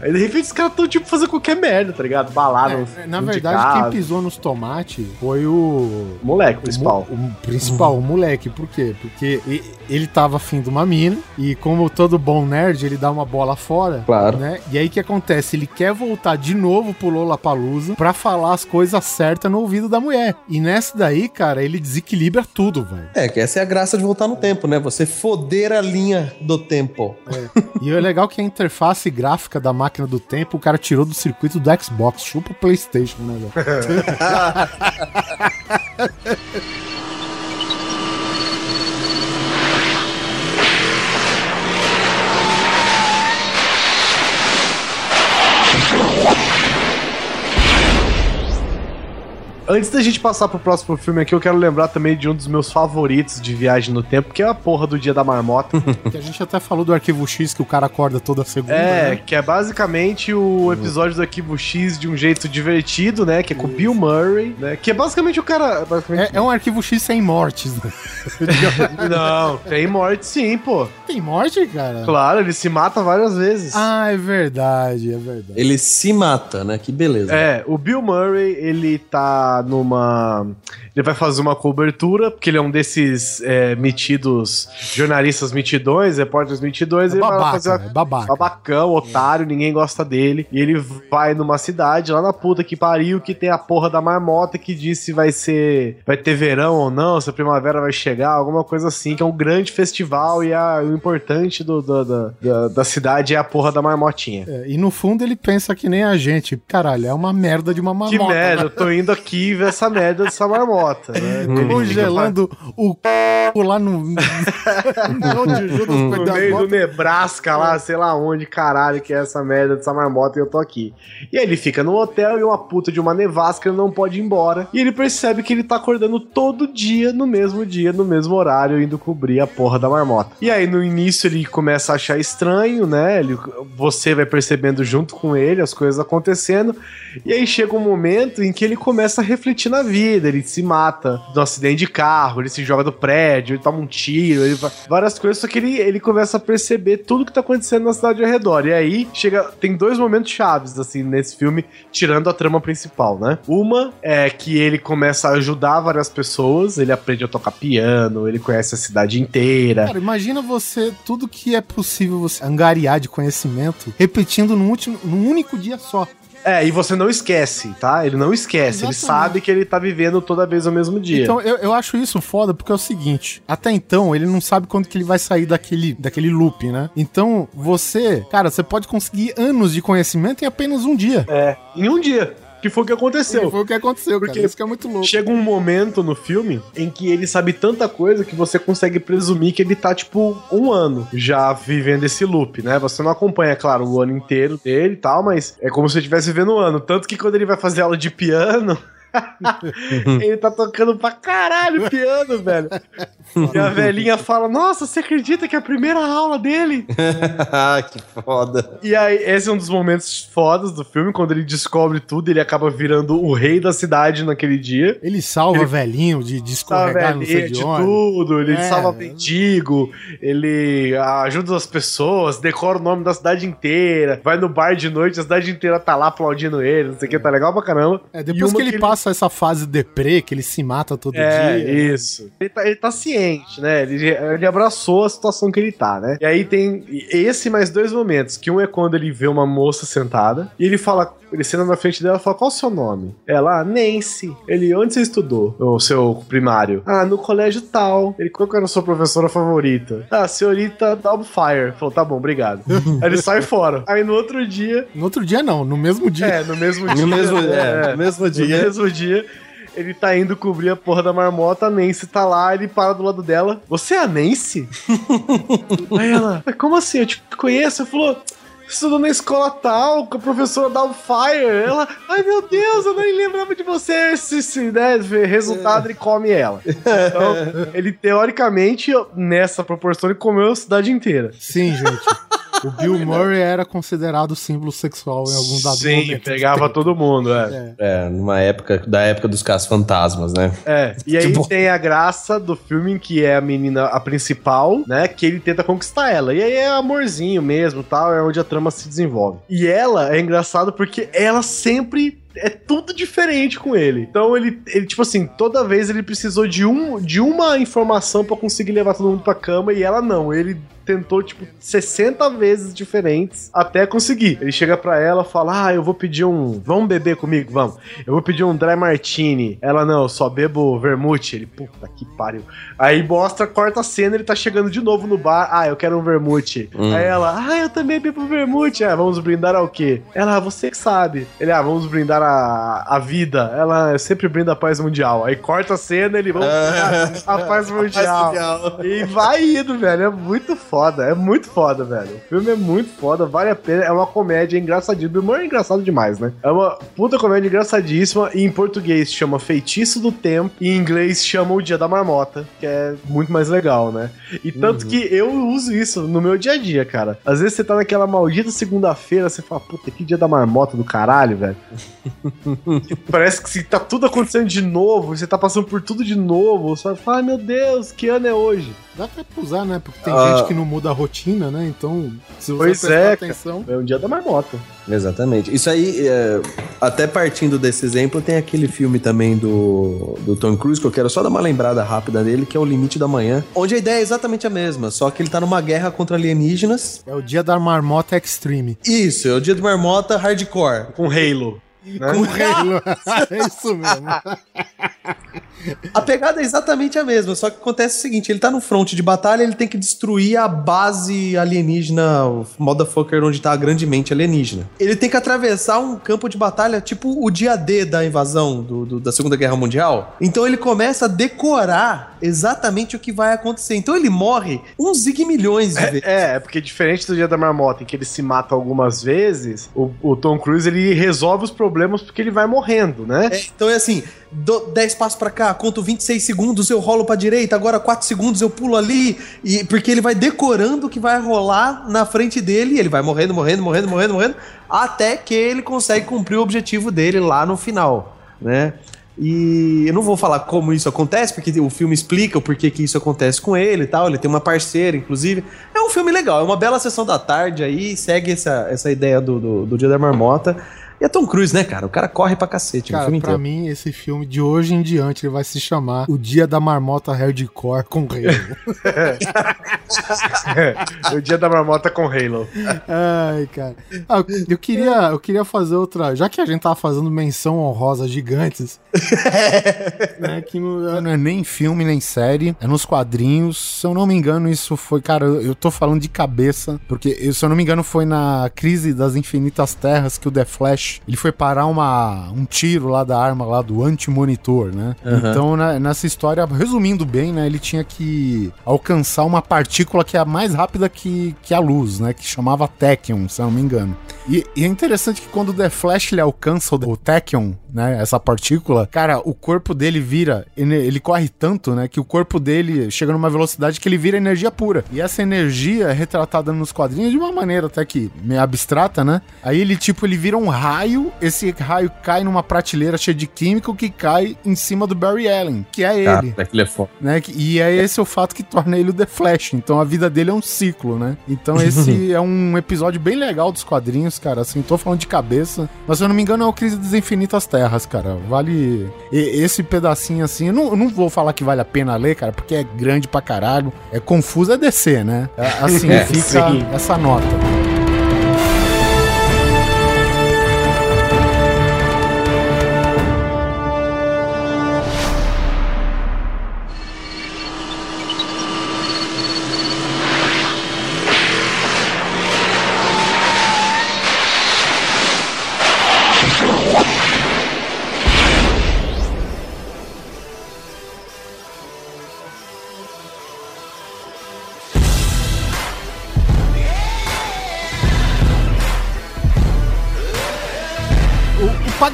Aí de repente os caras tão tipo fazendo qualquer merda, tá ligado? Balada. É, na dentro de verdade, casa. quem pisou nos tomates foi o. O moleque principal. O, o principal, o moleque. Por quê? Porque ele tava afim de uma mina e, como todo bom nerd, ele dá uma bola fora. Claro. Né? E aí o que acontece? Ele quer voltar de novo pro Lollapalooza pra falar as coisas certas no ouvido da mulher. E nessa daí, cara, ele desequilibra tudo, velho. É, que essa é a graça de voltar no tempo, né? Você foder a linha do tempo. E é legal que a interface gráfica da máquina do tempo o cara tirou do circuito do Xbox, chupa o PlayStation, né, velho? Antes da gente passar pro próximo filme aqui, eu quero lembrar também de um dos meus favoritos de viagem no tempo, que é a porra do Dia da Marmota. Que a gente até falou do Arquivo X, que o cara acorda toda segunda. É, né? que é basicamente o episódio do Arquivo X de um jeito divertido, né? Que é com o Bill Murray, né? Que é basicamente o cara. basicamente- É, é um Arquivo X sem mortes, né? Não, tem morte sim, pô. Tem morte, cara? Claro, ele se mata várias vezes. Ah, é verdade, é verdade. Ele se mata, né? Que beleza. É, o Bill Murray, ele tá numa. Ele vai fazer uma cobertura, porque ele é um desses é, metidos jornalistas mitidões, repórteres mitidões, É ele vai fazer uma é babaca. babacão, otário, ninguém gosta dele. E ele vai numa cidade lá na puta que pariu, que tem a porra da marmota que diz se vai ser. vai ter verão ou não, se a primavera vai chegar, alguma coisa assim, que é um grande festival e a- o importante do, do- da- da, da cidade é a porra da marmotinha. É, e no fundo ele pensa que nem a gente. Caralho, é uma merda de uma Que marmota. merda, eu tô indo aqui essa merda dessa marmota, né? Congelando o c... lá no. onde No meio do. Nebraska lá, sei lá onde, caralho, que é essa merda dessa marmota e eu tô aqui. E aí ele fica no hotel e uma puta de uma nevasca, ele não pode ir embora. E ele percebe que ele tá acordando todo dia, no mesmo dia, no mesmo horário, indo cobrir a porra da marmota. E aí no início ele começa a achar estranho, né? Ele, você vai percebendo junto com ele as coisas acontecendo. E aí chega um momento em que ele começa a refletir na vida, ele se mata um acidente de carro, ele se joga do prédio, ele toma um tiro, ele várias coisas, só que ele, ele começa a perceber tudo que tá acontecendo na cidade ao redor. E aí chega, tem dois momentos chaves assim nesse filme, tirando a trama principal, né? Uma é que ele começa a ajudar várias pessoas, ele aprende a tocar piano, ele conhece a cidade inteira. Cara, imagina você, tudo que é possível você angariar de conhecimento, repetindo num, último, num único dia só. É, e você não esquece, tá? Ele não esquece, ele Exatamente. sabe que ele tá vivendo toda vez o mesmo dia. Então, eu, eu acho isso foda porque é o seguinte: até então, ele não sabe quando que ele vai sair daquele, daquele loop, né? Então, você, cara, você pode conseguir anos de conhecimento em apenas um dia. É, em um dia. Que foi o que aconteceu. Foi o que aconteceu, Porque cara. Isso que é muito louco. Chega um momento no filme em que ele sabe tanta coisa que você consegue presumir que ele tá, tipo, um ano já vivendo esse loop, né? Você não acompanha, claro, o ano inteiro dele e tal, mas é como se estivesse vivendo um ano. Tanto que quando ele vai fazer aula de piano. ele tá tocando pra caralho piano, velho. E a velhinha fala: Nossa, você acredita que é a primeira aula dele? Ah, que foda. E aí, esse é um dos momentos fodas do filme, quando ele descobre tudo, ele acaba virando o rei da cidade naquele dia. Ele salva Ele- velhinho de, de escorregar, não sei de onde. tudo, ele É. salva mendigo, ele ajuda as pessoas, decora o nome da cidade inteira, vai no bar de noite, a cidade inteira tá lá aplaudindo ele, não sei o que, tá legal pra caramba. É, depois uma que ele passa essa fase deprê, que ele se mata todo É, dia. isso. Ele tá, ele tá ciente, né? Ele, ele abraçou a situação que ele tá, né? E aí tem esse mais dois momentos, que um é quando ele vê uma moça sentada, e ele fala, ele senta na frente dela e fala, qual o seu nome? Ela, ah, Nancy. Ele, onde você estudou? O seu primário? Ah, no colégio tal. Ele, qual que era a sua professora favorita? Ah, senhorita Doubtfire. Falou, tá bom, obrigado. aí ele sai fora. Aí no outro dia, No outro dia não, no mesmo dia. é, no mesmo dia. No mesmo, é, no mesmo No dia. mesmo dia, ele tá indo cobrir a porra da marmota, a Nancy tá lá, ele para do lado dela. Você é a Nancy? Aí ela, "Mas como assim? Eu te conheço? Ele falou. Estudou na escola tal, com a professora Doubtfire. Ela, ai meu Deus, eu nem lembrava de você. Esse, esse, né? Resultado, ele come ela. Então, ele teoricamente, nessa proporção, ele comeu a cidade inteira. Sim, gente. O Bill Murray era considerado símbolo sexual em algum dado Sim, momento. pegava todo mundo, é. É, numa época, da época dos casos fantasmas, né? É, e aí Tipo- tem a graça do filme, que é a menina, a principal, né? Que ele tenta conquistar ela. E aí é amorzinho mesmo tal, é onde a trama se desenvolve. E ela é engraçado porque ela sempre. É tudo diferente com ele. Então ele, ele, tipo assim, toda vez ele precisou de, um, de uma informação pra conseguir levar todo mundo pra cama e ela não. Ele tentou, tipo, 60 vezes diferentes até conseguir. Ele chega pra ela e fala: Ah, eu vou pedir um. Vamos beber comigo? Vamos. Eu vou pedir um dry martini. Ela, não, eu só bebo vermute. Ele, puta que pariu. Aí mostra, corta a cena, ele tá chegando de novo no bar. Ah, eu quero um vermute. Hum. Aí ela, ah, eu também bebo vermute. Ah, vamos brindar ao quê? Ela, ah, você que sabe. Ele, ah, vamos brindar a, a vida. Ela, eu sempre brindo a paz mundial. Aí corta a cena, ele, vamos brindar a paz mundial. E vai indo, velho. É muito foda. Foda, é muito foda, velho. O filme é muito foda, vale a pena. É uma comédia engraçadíssima. O humor é engraçado demais, né? É uma puta comédia engraçadíssima. E em português chama Feitiço do Tempo. E em inglês chama O Dia da Marmota, que é muito mais legal, né? E tanto Uhum. que eu uso isso no meu dia a dia, cara. Às vezes você tá naquela maldita segunda-feira, você fala, puta, que dia da marmota do caralho, velho. Parece que se tá tudo acontecendo de novo, você tá passando por tudo de novo, você fala, ai meu Deus, que ano é hoje? Dá até pra usar, né? Porque tem Ah. gente que não muda a rotina, né? Então, se você Pois prestar é, atenção. É um dia da marmota. Exatamente. Isso aí, é, até partindo desse exemplo, tem aquele filme também do, do Tom Cruise, que eu quero só dar uma lembrada rápida dele, que é O Limite da Manhã, onde a ideia é exatamente a mesma, só que ele tá numa guerra contra alienígenas. É o dia da marmota extreme. Isso, é o dia de marmota hardcore. Com Halo. Né? Com Halo. é isso mesmo. A pegada é exatamente a mesma, só que acontece o seguinte: ele tá no fronte de batalha, ele tem que destruir a base alienígena, o motherfucker onde tá a grande mente alienígena. Ele tem que atravessar um campo de batalha, tipo o dia D da invasão do, do- da Segunda Guerra Mundial. Então ele começa a decorar exatamente o que vai acontecer. Então ele morre uns zigmilhões de vezes. É, é porque diferente do dia da marmota, em que ele se mata algumas vezes, o, o Tom Cruise ele resolve os problemas porque ele vai morrendo, né? É, então é assim, dou 10 passos pra cá, conto 26 segundos, eu rolo pra direita, agora 4 segundos eu pulo ali, e porque ele vai decorando o que vai rolar na frente dele, e ele vai morrendo, morrendo, morrendo, morrendo, morrendo, até que ele consegue cumprir o objetivo dele lá no final, né? E eu não vou falar como isso acontece, porque o filme explica o porquê que isso acontece com ele e tal. Ele tem uma parceira, inclusive. É um filme legal, é uma bela sessão da tarde aí, segue essa, essa ideia do, do, do Dia da Marmota. E é Tom Cruise, né, cara? O cara corre pra cacete no Cara, filme pra inteiro. mim, esse filme de hoje em diante ele vai se chamar O Dia da Marmota Hardcore com Halo. o dia da marmota com Halo. Ai, cara. Ah, eu queria, eu queria fazer outra. Já que a gente tava fazendo menção honrosa gigantes, né, que não, não é nem filme nem série, é nos quadrinhos. Se eu não me engano, isso foi, cara, eu, eu tô falando de cabeça, porque se eu não me engano foi na crise das infinitas terras que o The Flash ele foi parar uma, um tiro lá da arma lá do anti-monitor, né? Aham. Então né, nessa história, resumindo bem, né, ele tinha que alcançar uma partícula que é mais rápida que, que a luz, né, que chamava Tachyon, se eu não me engano. E, e é interessante que quando o The Flash ele alcança o, o né, essa partícula, cara, o corpo dele vira, ele, ele corre tanto, né, que o corpo dele chega numa velocidade que ele vira energia pura. E essa energia é retratada nos quadrinhos de uma maneira até que meio abstrata, né? Aí ele tipo, ele vira um raio, esse raio cai numa prateleira cheia de químico que cai em cima do Barry Allen, que é ele aquele é foda. né? E é esse o fato que torna ele o The Flash. Então a vida dele é um ciclo, né? Então esse é um episódio bem legal dos quadrinhos, cara. Assim, tô falando de cabeça. Mas se eu não me engano, é o Crise das Infinitas Terras, cara. Vale. e- esse pedacinho assim. Eu não, eu não vou falar que vale a pena ler, cara, porque é grande pra caralho. É confuso, é descer, né? É, Assim, É, fica sim. essa nota.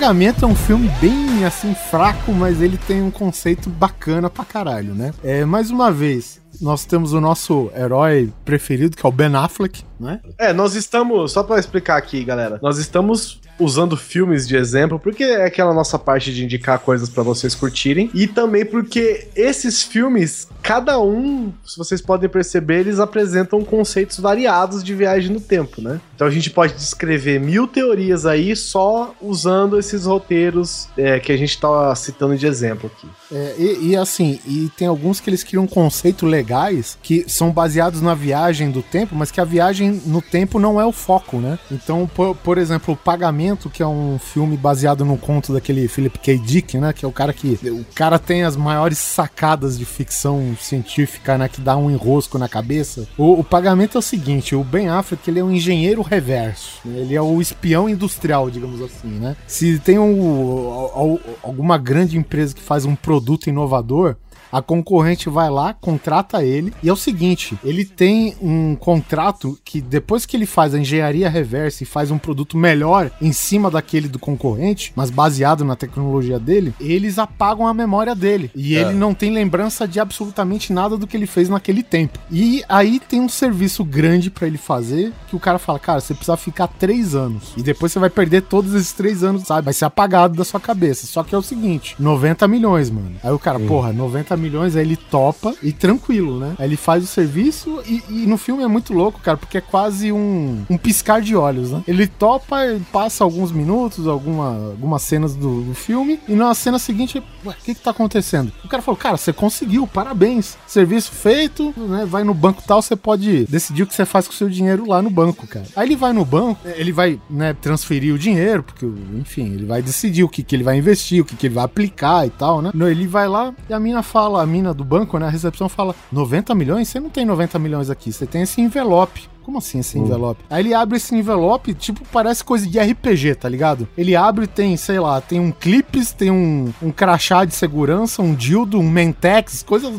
Pagamento é um filme bem assim fraco, mas ele tem um conceito bacana pra caralho, né? É, mais uma vez, nós temos o nosso herói preferido, que é o Ben Affleck, né? É, nós estamos, só pra explicar aqui, galera, nós estamos usando filmes de exemplo porque é aquela nossa parte de indicar coisas pra vocês curtirem e também porque esses filmes, cada um, se vocês podem perceber, eles apresentam conceitos variados de viagem no tempo, né? Então a gente pode descrever mil teorias aí só usando esses roteiros é, que a gente tá citando de exemplo aqui. É, e, e assim, e tem alguns que eles criam conceitos legais que são baseados na viagem do tempo, mas que a viagem no tempo não é o foco, né? Então, por, por exemplo, o Pagamento, que é um filme baseado no conto daquele Philip K. Dick, né? Que é o cara que. O cara tem as maiores sacadas de ficção científica, né? Que dá um enrosco na cabeça. O, o Pagamento é o seguinte: o Ben Affleck ele é um engenheiro reverso. né? Ele é o espião industrial, digamos assim, né? Se tem um, al- al- alguma grande empresa que faz um produto inovador, A concorrente vai lá, contrata ele, e é o seguinte: ele tem um contrato que depois que ele faz a engenharia reversa e faz um produto melhor em cima daquele do concorrente, mas baseado na tecnologia dele, eles apagam a memória dele. E É. ele não tem lembrança de absolutamente nada do que ele fez naquele tempo. E aí tem um serviço grande pra ele fazer que o cara fala: cara, você precisa ficar três anos. E depois você vai perder todos esses três anos, sabe? Vai ser apagado da sua cabeça. Só que é o seguinte: 90 milhões, mano. Aí o cara, porra, 90 milhões, aí ele topa e tranquilo, né? Aí ele faz o serviço e, e no filme é muito louco, cara, porque é quase um, um piscar de olhos, né? Ele topa, ele passa alguns minutos, alguma, algumas cenas do, do filme, e na cena seguinte, o que que tá acontecendo? O cara falou, cara, você conseguiu, parabéns. Serviço feito, né? Vai no banco tal, você pode decidir o que você faz com o seu dinheiro lá no banco, cara. Aí ele vai no banco, ele vai, né, transferir o dinheiro, porque, enfim, ele vai decidir o que, que ele vai investir, o que, que ele vai aplicar e tal, né? Ele vai lá e a mina fala, a mina do banco, né, a recepção fala, 90 milhões? Você não tem 90 milhões aqui, você tem esse envelope. Como assim esse envelope? Aí ele abre esse envelope, tipo, parece coisa de RPG, tá ligado? Ele abre e tem, sei lá, tem um clipes, tem um, um crachá de segurança, um dildo, um mentex, coisas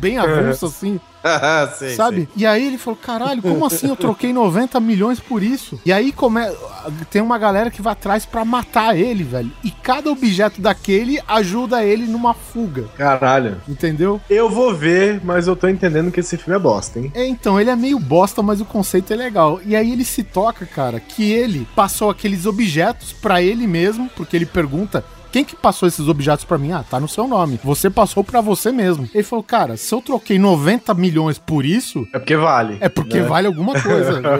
bem avulsas assim. sei, sabe? E aí ele falou: caralho, como assim eu troquei 90 milhões por isso? E aí come... tem uma galera que vai atrás pra matar ele, velho. E cada objeto daquele ajuda ele numa fuga. Caralho. Entendeu? Eu vou ver, mas eu tô entendendo que esse filme é bosta, hein? É, então, ele é meio bosta, mas o conceito é legal. E aí ele se toca, cara, que ele passou aqueles objetos pra ele mesmo, porque ele pergunta. Quem que passou esses objetos pra mim? Ah, tá no seu nome. Você passou pra você mesmo. Ele falou, cara, se eu troquei 90 milhões por isso, É porque vale. é porque né? vale alguma coisa, né?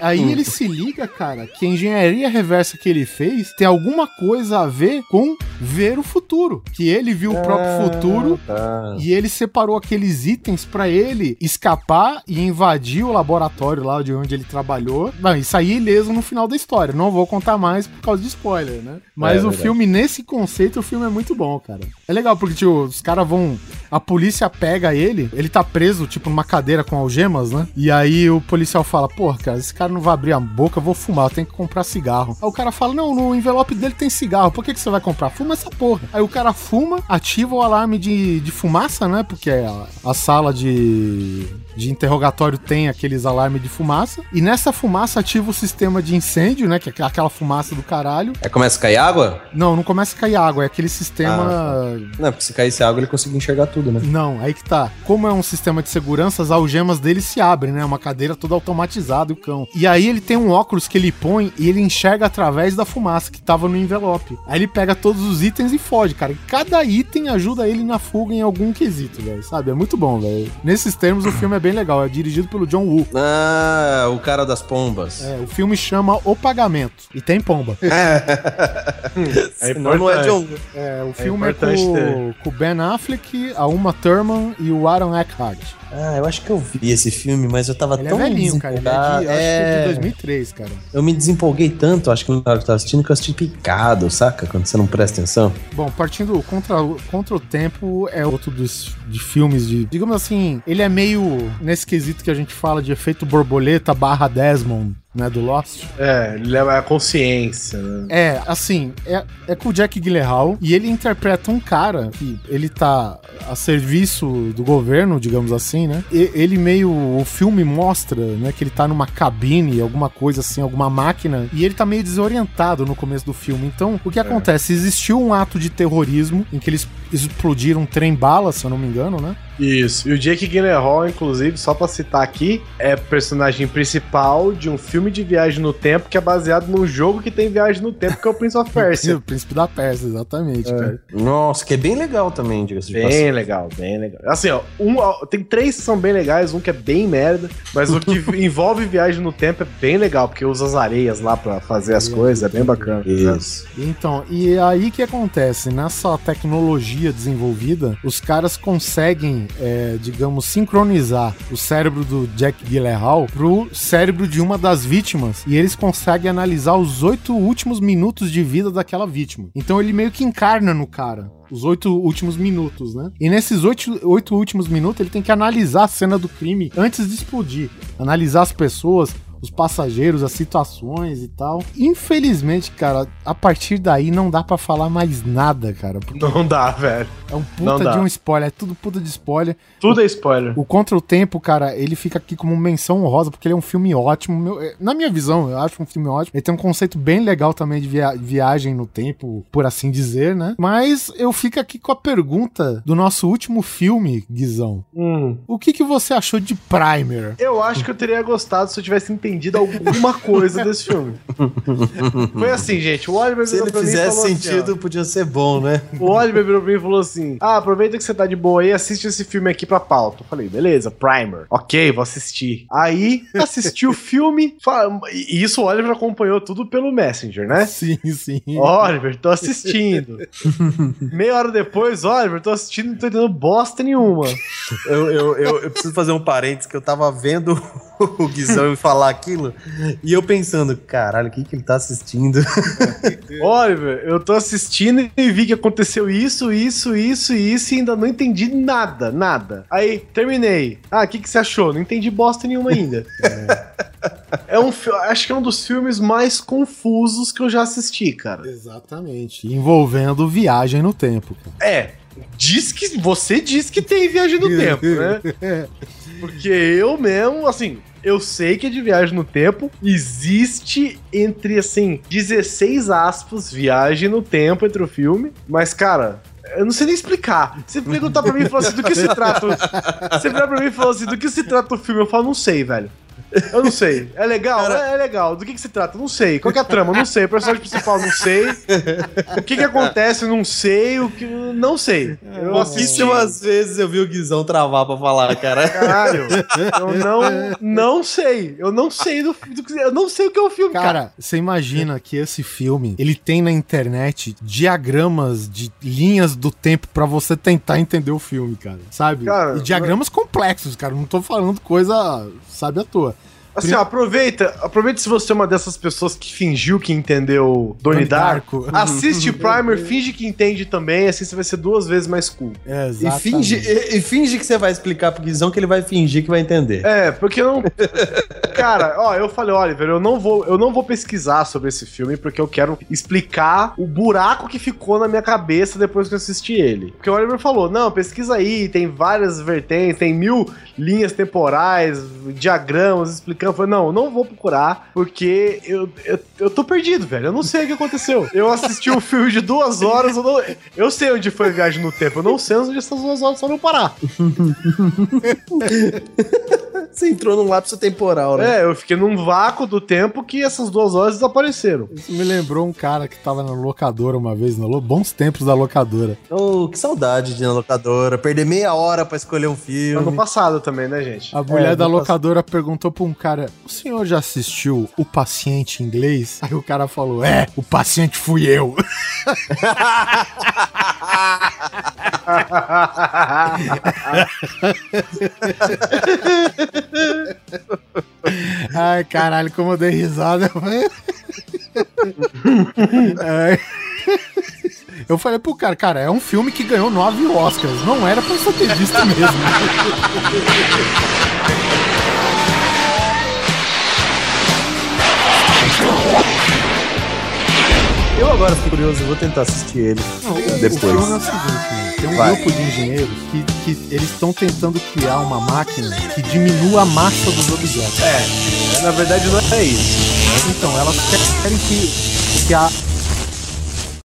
Aí ele se liga, cara, que a engenharia reversa que ele fez tem alguma coisa a ver com ver o futuro. Que ele viu o próprio futuro Tá. e ele separou aqueles itens pra ele escapar e invadir o laboratório lá de onde ele trabalhou. Bom, e sair ileso no final da história. Não vou contar mais por causa de spoiler, né? Mas É, o verdade. filme, nesse conceito, o filme é muito bom, cara. É legal porque, tipo, os caras vão. A polícia pega ele, ele tá preso, tipo, numa cadeira com algemas, né? E aí o policial fala: Porra, cara, esse cara não vai abrir a boca, eu vou fumar, eu tenho que comprar cigarro. Aí o cara fala: Não, no envelope dele tem cigarro, por que, que você vai comprar? Fuma essa porra. Aí o cara fuma, ativa o alarme de, de fumaça, né? Porque a, a sala de, de interrogatório tem aqueles alarmes de fumaça. E nessa fumaça ativa o sistema de incêndio, né? Que é aquela fumaça do caralho. Aí começa a cair água? Não, não começa a cair água, é aquele sistema. Não, porque se caísse água ele conseguia enxergar tudo, né? Não, aí que tá. Como é um sistema de segurança, as algemas dele se abrem, né? Uma cadeira toda automatizada, o cão. E aí ele tem um óculos que ele põe e ele enxerga através da fumaça que tava no envelope. Aí ele pega todos os itens e foge, cara. E cada item ajuda ele na fuga em algum quesito, velho. Sabe? É muito bom, velho. Nesses termos, o filme é bem legal. É dirigido pelo John Woo. Ah, o cara das pombas. É, o filme chama O Pagamento. E tem pomba. É Senão não é John. É, o filme é, importante com, com o Ben Affleck, a Uma Thurman e o Aaron Eckhart. Ah, eu acho que eu vi esse filme, mas eu tava Ele é tão velhinho, cara. Ele é de, desempolgado. acho que é de É, 2003, cara. Eu me desempolguei tanto, acho que na hora que eu tava assistindo, que eu assisti picado, saca? Quando você não presta atenção. Bom, partindo contra, contra o tempo é outro dos de filmes de, digamos assim, ele é meio nesse quesito que a gente fala de efeito borboleta barra Desmond, né, do Lost. É, ele leva a consciência, né? É, assim, é, é com o Jack Gyllenhaal e ele interpreta um cara que ele tá a serviço do governo, digamos assim, né? E, ele meio, o filme mostra, né, que ele tá numa cabine, alguma coisa assim, alguma máquina, e ele tá meio desorientado no começo do filme. Então, o que acontece? Existiu um ato de terrorismo em que eles explodiram um trem-bala, se eu não me engano, né? Isso. E o Jake Gyllenhaal, inclusive, só pra citar aqui, é personagem principal de um filme de viagem no tempo que é baseado num jogo que tem viagem no tempo, que é o Prince of Persia. O Príncipe da Pérsia, exatamente, cara. Nossa, que é bem legal também, diga-se de Bem passagem. legal, bem legal. Assim, ó, um, ó, tem três que são bem legais, um que é bem merda, mas o que envolve viagem no tempo é bem legal, porque usa as areias lá pra fazer as coisas, é bem bacana. Isso. Então, e aí que acontece? Nessa tecnologia desenvolvida, os caras conseguem, é, digamos, sincronizar o cérebro do Jack Gyllenhaal pro cérebro de uma das vítimas e eles conseguem analisar os oito últimos minutos de vida daquela vítima. Então ele meio que encarna no cara. Os oito últimos minutos, né? E nesses oito, oito últimos minutos ele tem que analisar a cena do crime antes de explodir. Analisar as pessoas, os passageiros, as situações e tal. Infelizmente, cara, a partir daí não dá pra falar mais nada, cara. Não dá, velho. é um puta de um spoiler, é tudo puta de spoiler. Tudo é spoiler. O Contra o Tempo, cara, ele fica aqui como menção honrosa, porque ele é um filme ótimo. Meu- é, na minha visão, eu acho um filme ótimo. Ele tem um conceito bem legal também de via- viagem no tempo, por assim dizer, né? Mas eu fico aqui com a pergunta do nosso último filme, Guizão. Hum. O que, que você achou de Primer? Eu acho que eu teria gostado se eu tivesse entendido alguma coisa desse filme. Foi assim, gente. O Oliver Se virou ele pra mim e fizesse falou assim, sentido, podia ser bom, né? o Oliver virou pra mim e falou assim: Ah, aproveita que você tá de boa aí, assiste esse filme aqui pra pauta. Eu falei, beleza, Primer. Ok, vou assistir. Aí, assisti o filme. E isso o Oliver acompanhou tudo pelo Messenger, né? Sim, sim. Oliver, tô assistindo. Meia hora depois, Oliver, tô assistindo e não tô entendendo bosta nenhuma. Eu, eu, eu, eu preciso fazer um parênteses que eu tava vendo o Guizão falar aquilo e eu pensando, caralho, o que, que ele tá assistindo? Oliver, eu tô assistindo e vi que aconteceu isso, isso, isso e isso e ainda não entendi nada, nada. Aí, terminei. Ah, o que, que você achou? Não entendi bosta nenhuma ainda. É um, fi- acho que é um dos filmes mais confusos que eu já assisti, cara. Exatamente. Envolvendo viagem no tempo, cara. É, diz que você diz que tem viagem no tempo, né? Porque eu mesmo, assim, eu sei que é de viagem no tempo. Existe entre, assim, 16 aspas, viagem no tempo entre o filme. Mas, cara. Eu não sei nem explicar. Você perguntar pra mim e falar assim, do que se trata. Você virar pra mim e falar assim, do que se trata o filme? Eu falo, não sei, velho. Eu não sei. É legal? É, é legal. Do que, que se trata? Não sei. Qual que é a trama? Não sei. O personagem principal, não sei. O que que acontece? Não sei. O que... Não sei. Eu assisti vezes eu vi o Guizão travar pra falar, cara. Caralho, eu não, não sei. Eu não sei do, do que- eu não sei o que é o filme, cara. Cara, você imagina que esse filme, ele tem na internet diagramas de linhas do tempo pra você tentar entender o filme, cara. Sabe? Cara, e diagramas complexos, cara. Não tô falando coisa, sabe, à toa. Assim, ó, aproveita, aproveita se você é uma dessas pessoas que fingiu que entendeu Donnie Donnie Darko. Darko. Assiste Primer, finge que entende também, assim você vai ser duas vezes mais cool. É, E finge, e, e finge que você vai explicar pro Guizão que ele vai fingir que vai entender. É, porque não. Cara, ó, eu falei, Oliver, eu não vou, eu não vou pesquisar sobre esse filme porque eu quero explicar o buraco que ficou na minha cabeça depois que eu assisti ele. Porque o Oliver falou, não, pesquisa aí, tem várias vertentes, tem mil linhas temporais, diagramas explicando. Eu falei, não, não vou procurar porque eu, eu, eu tô perdido, velho. Eu não sei o que aconteceu. Eu assisti um filme de duas horas, eu, não, eu sei onde foi a viagem no tempo, eu não sei onde essas duas horas foram parar. Você entrou num lapso temporal, né? É, eu fiquei num vácuo do tempo que essas duas horas desapareceram. Isso me lembrou um cara que tava na locadora uma vez, na lo... bons tempos da locadora. Oh, que saudade de ir na locadora. Perder meia hora pra escolher um Ano filme. passado também, né, gente? A mulher É, da locadora perguntou pra um cara: O senhor já assistiu O Paciente Inglês? Aí o cara falou: É, o paciente fui eu. Ai, caralho, como eu dei risada. Ai. Eu falei pro cara, cara, é um filme que ganhou nove Oscars. Não era pra você ter visto mesmo. Eu agora fiquei curioso, eu vou tentar assistir ele. Depois. O é o seguinte, né? tem um Vai. grupo de engenheiros que, que eles estão tentando criar uma máquina que diminua a massa dos objetos. Na verdade, não é isso. Então, elas querem que, que a,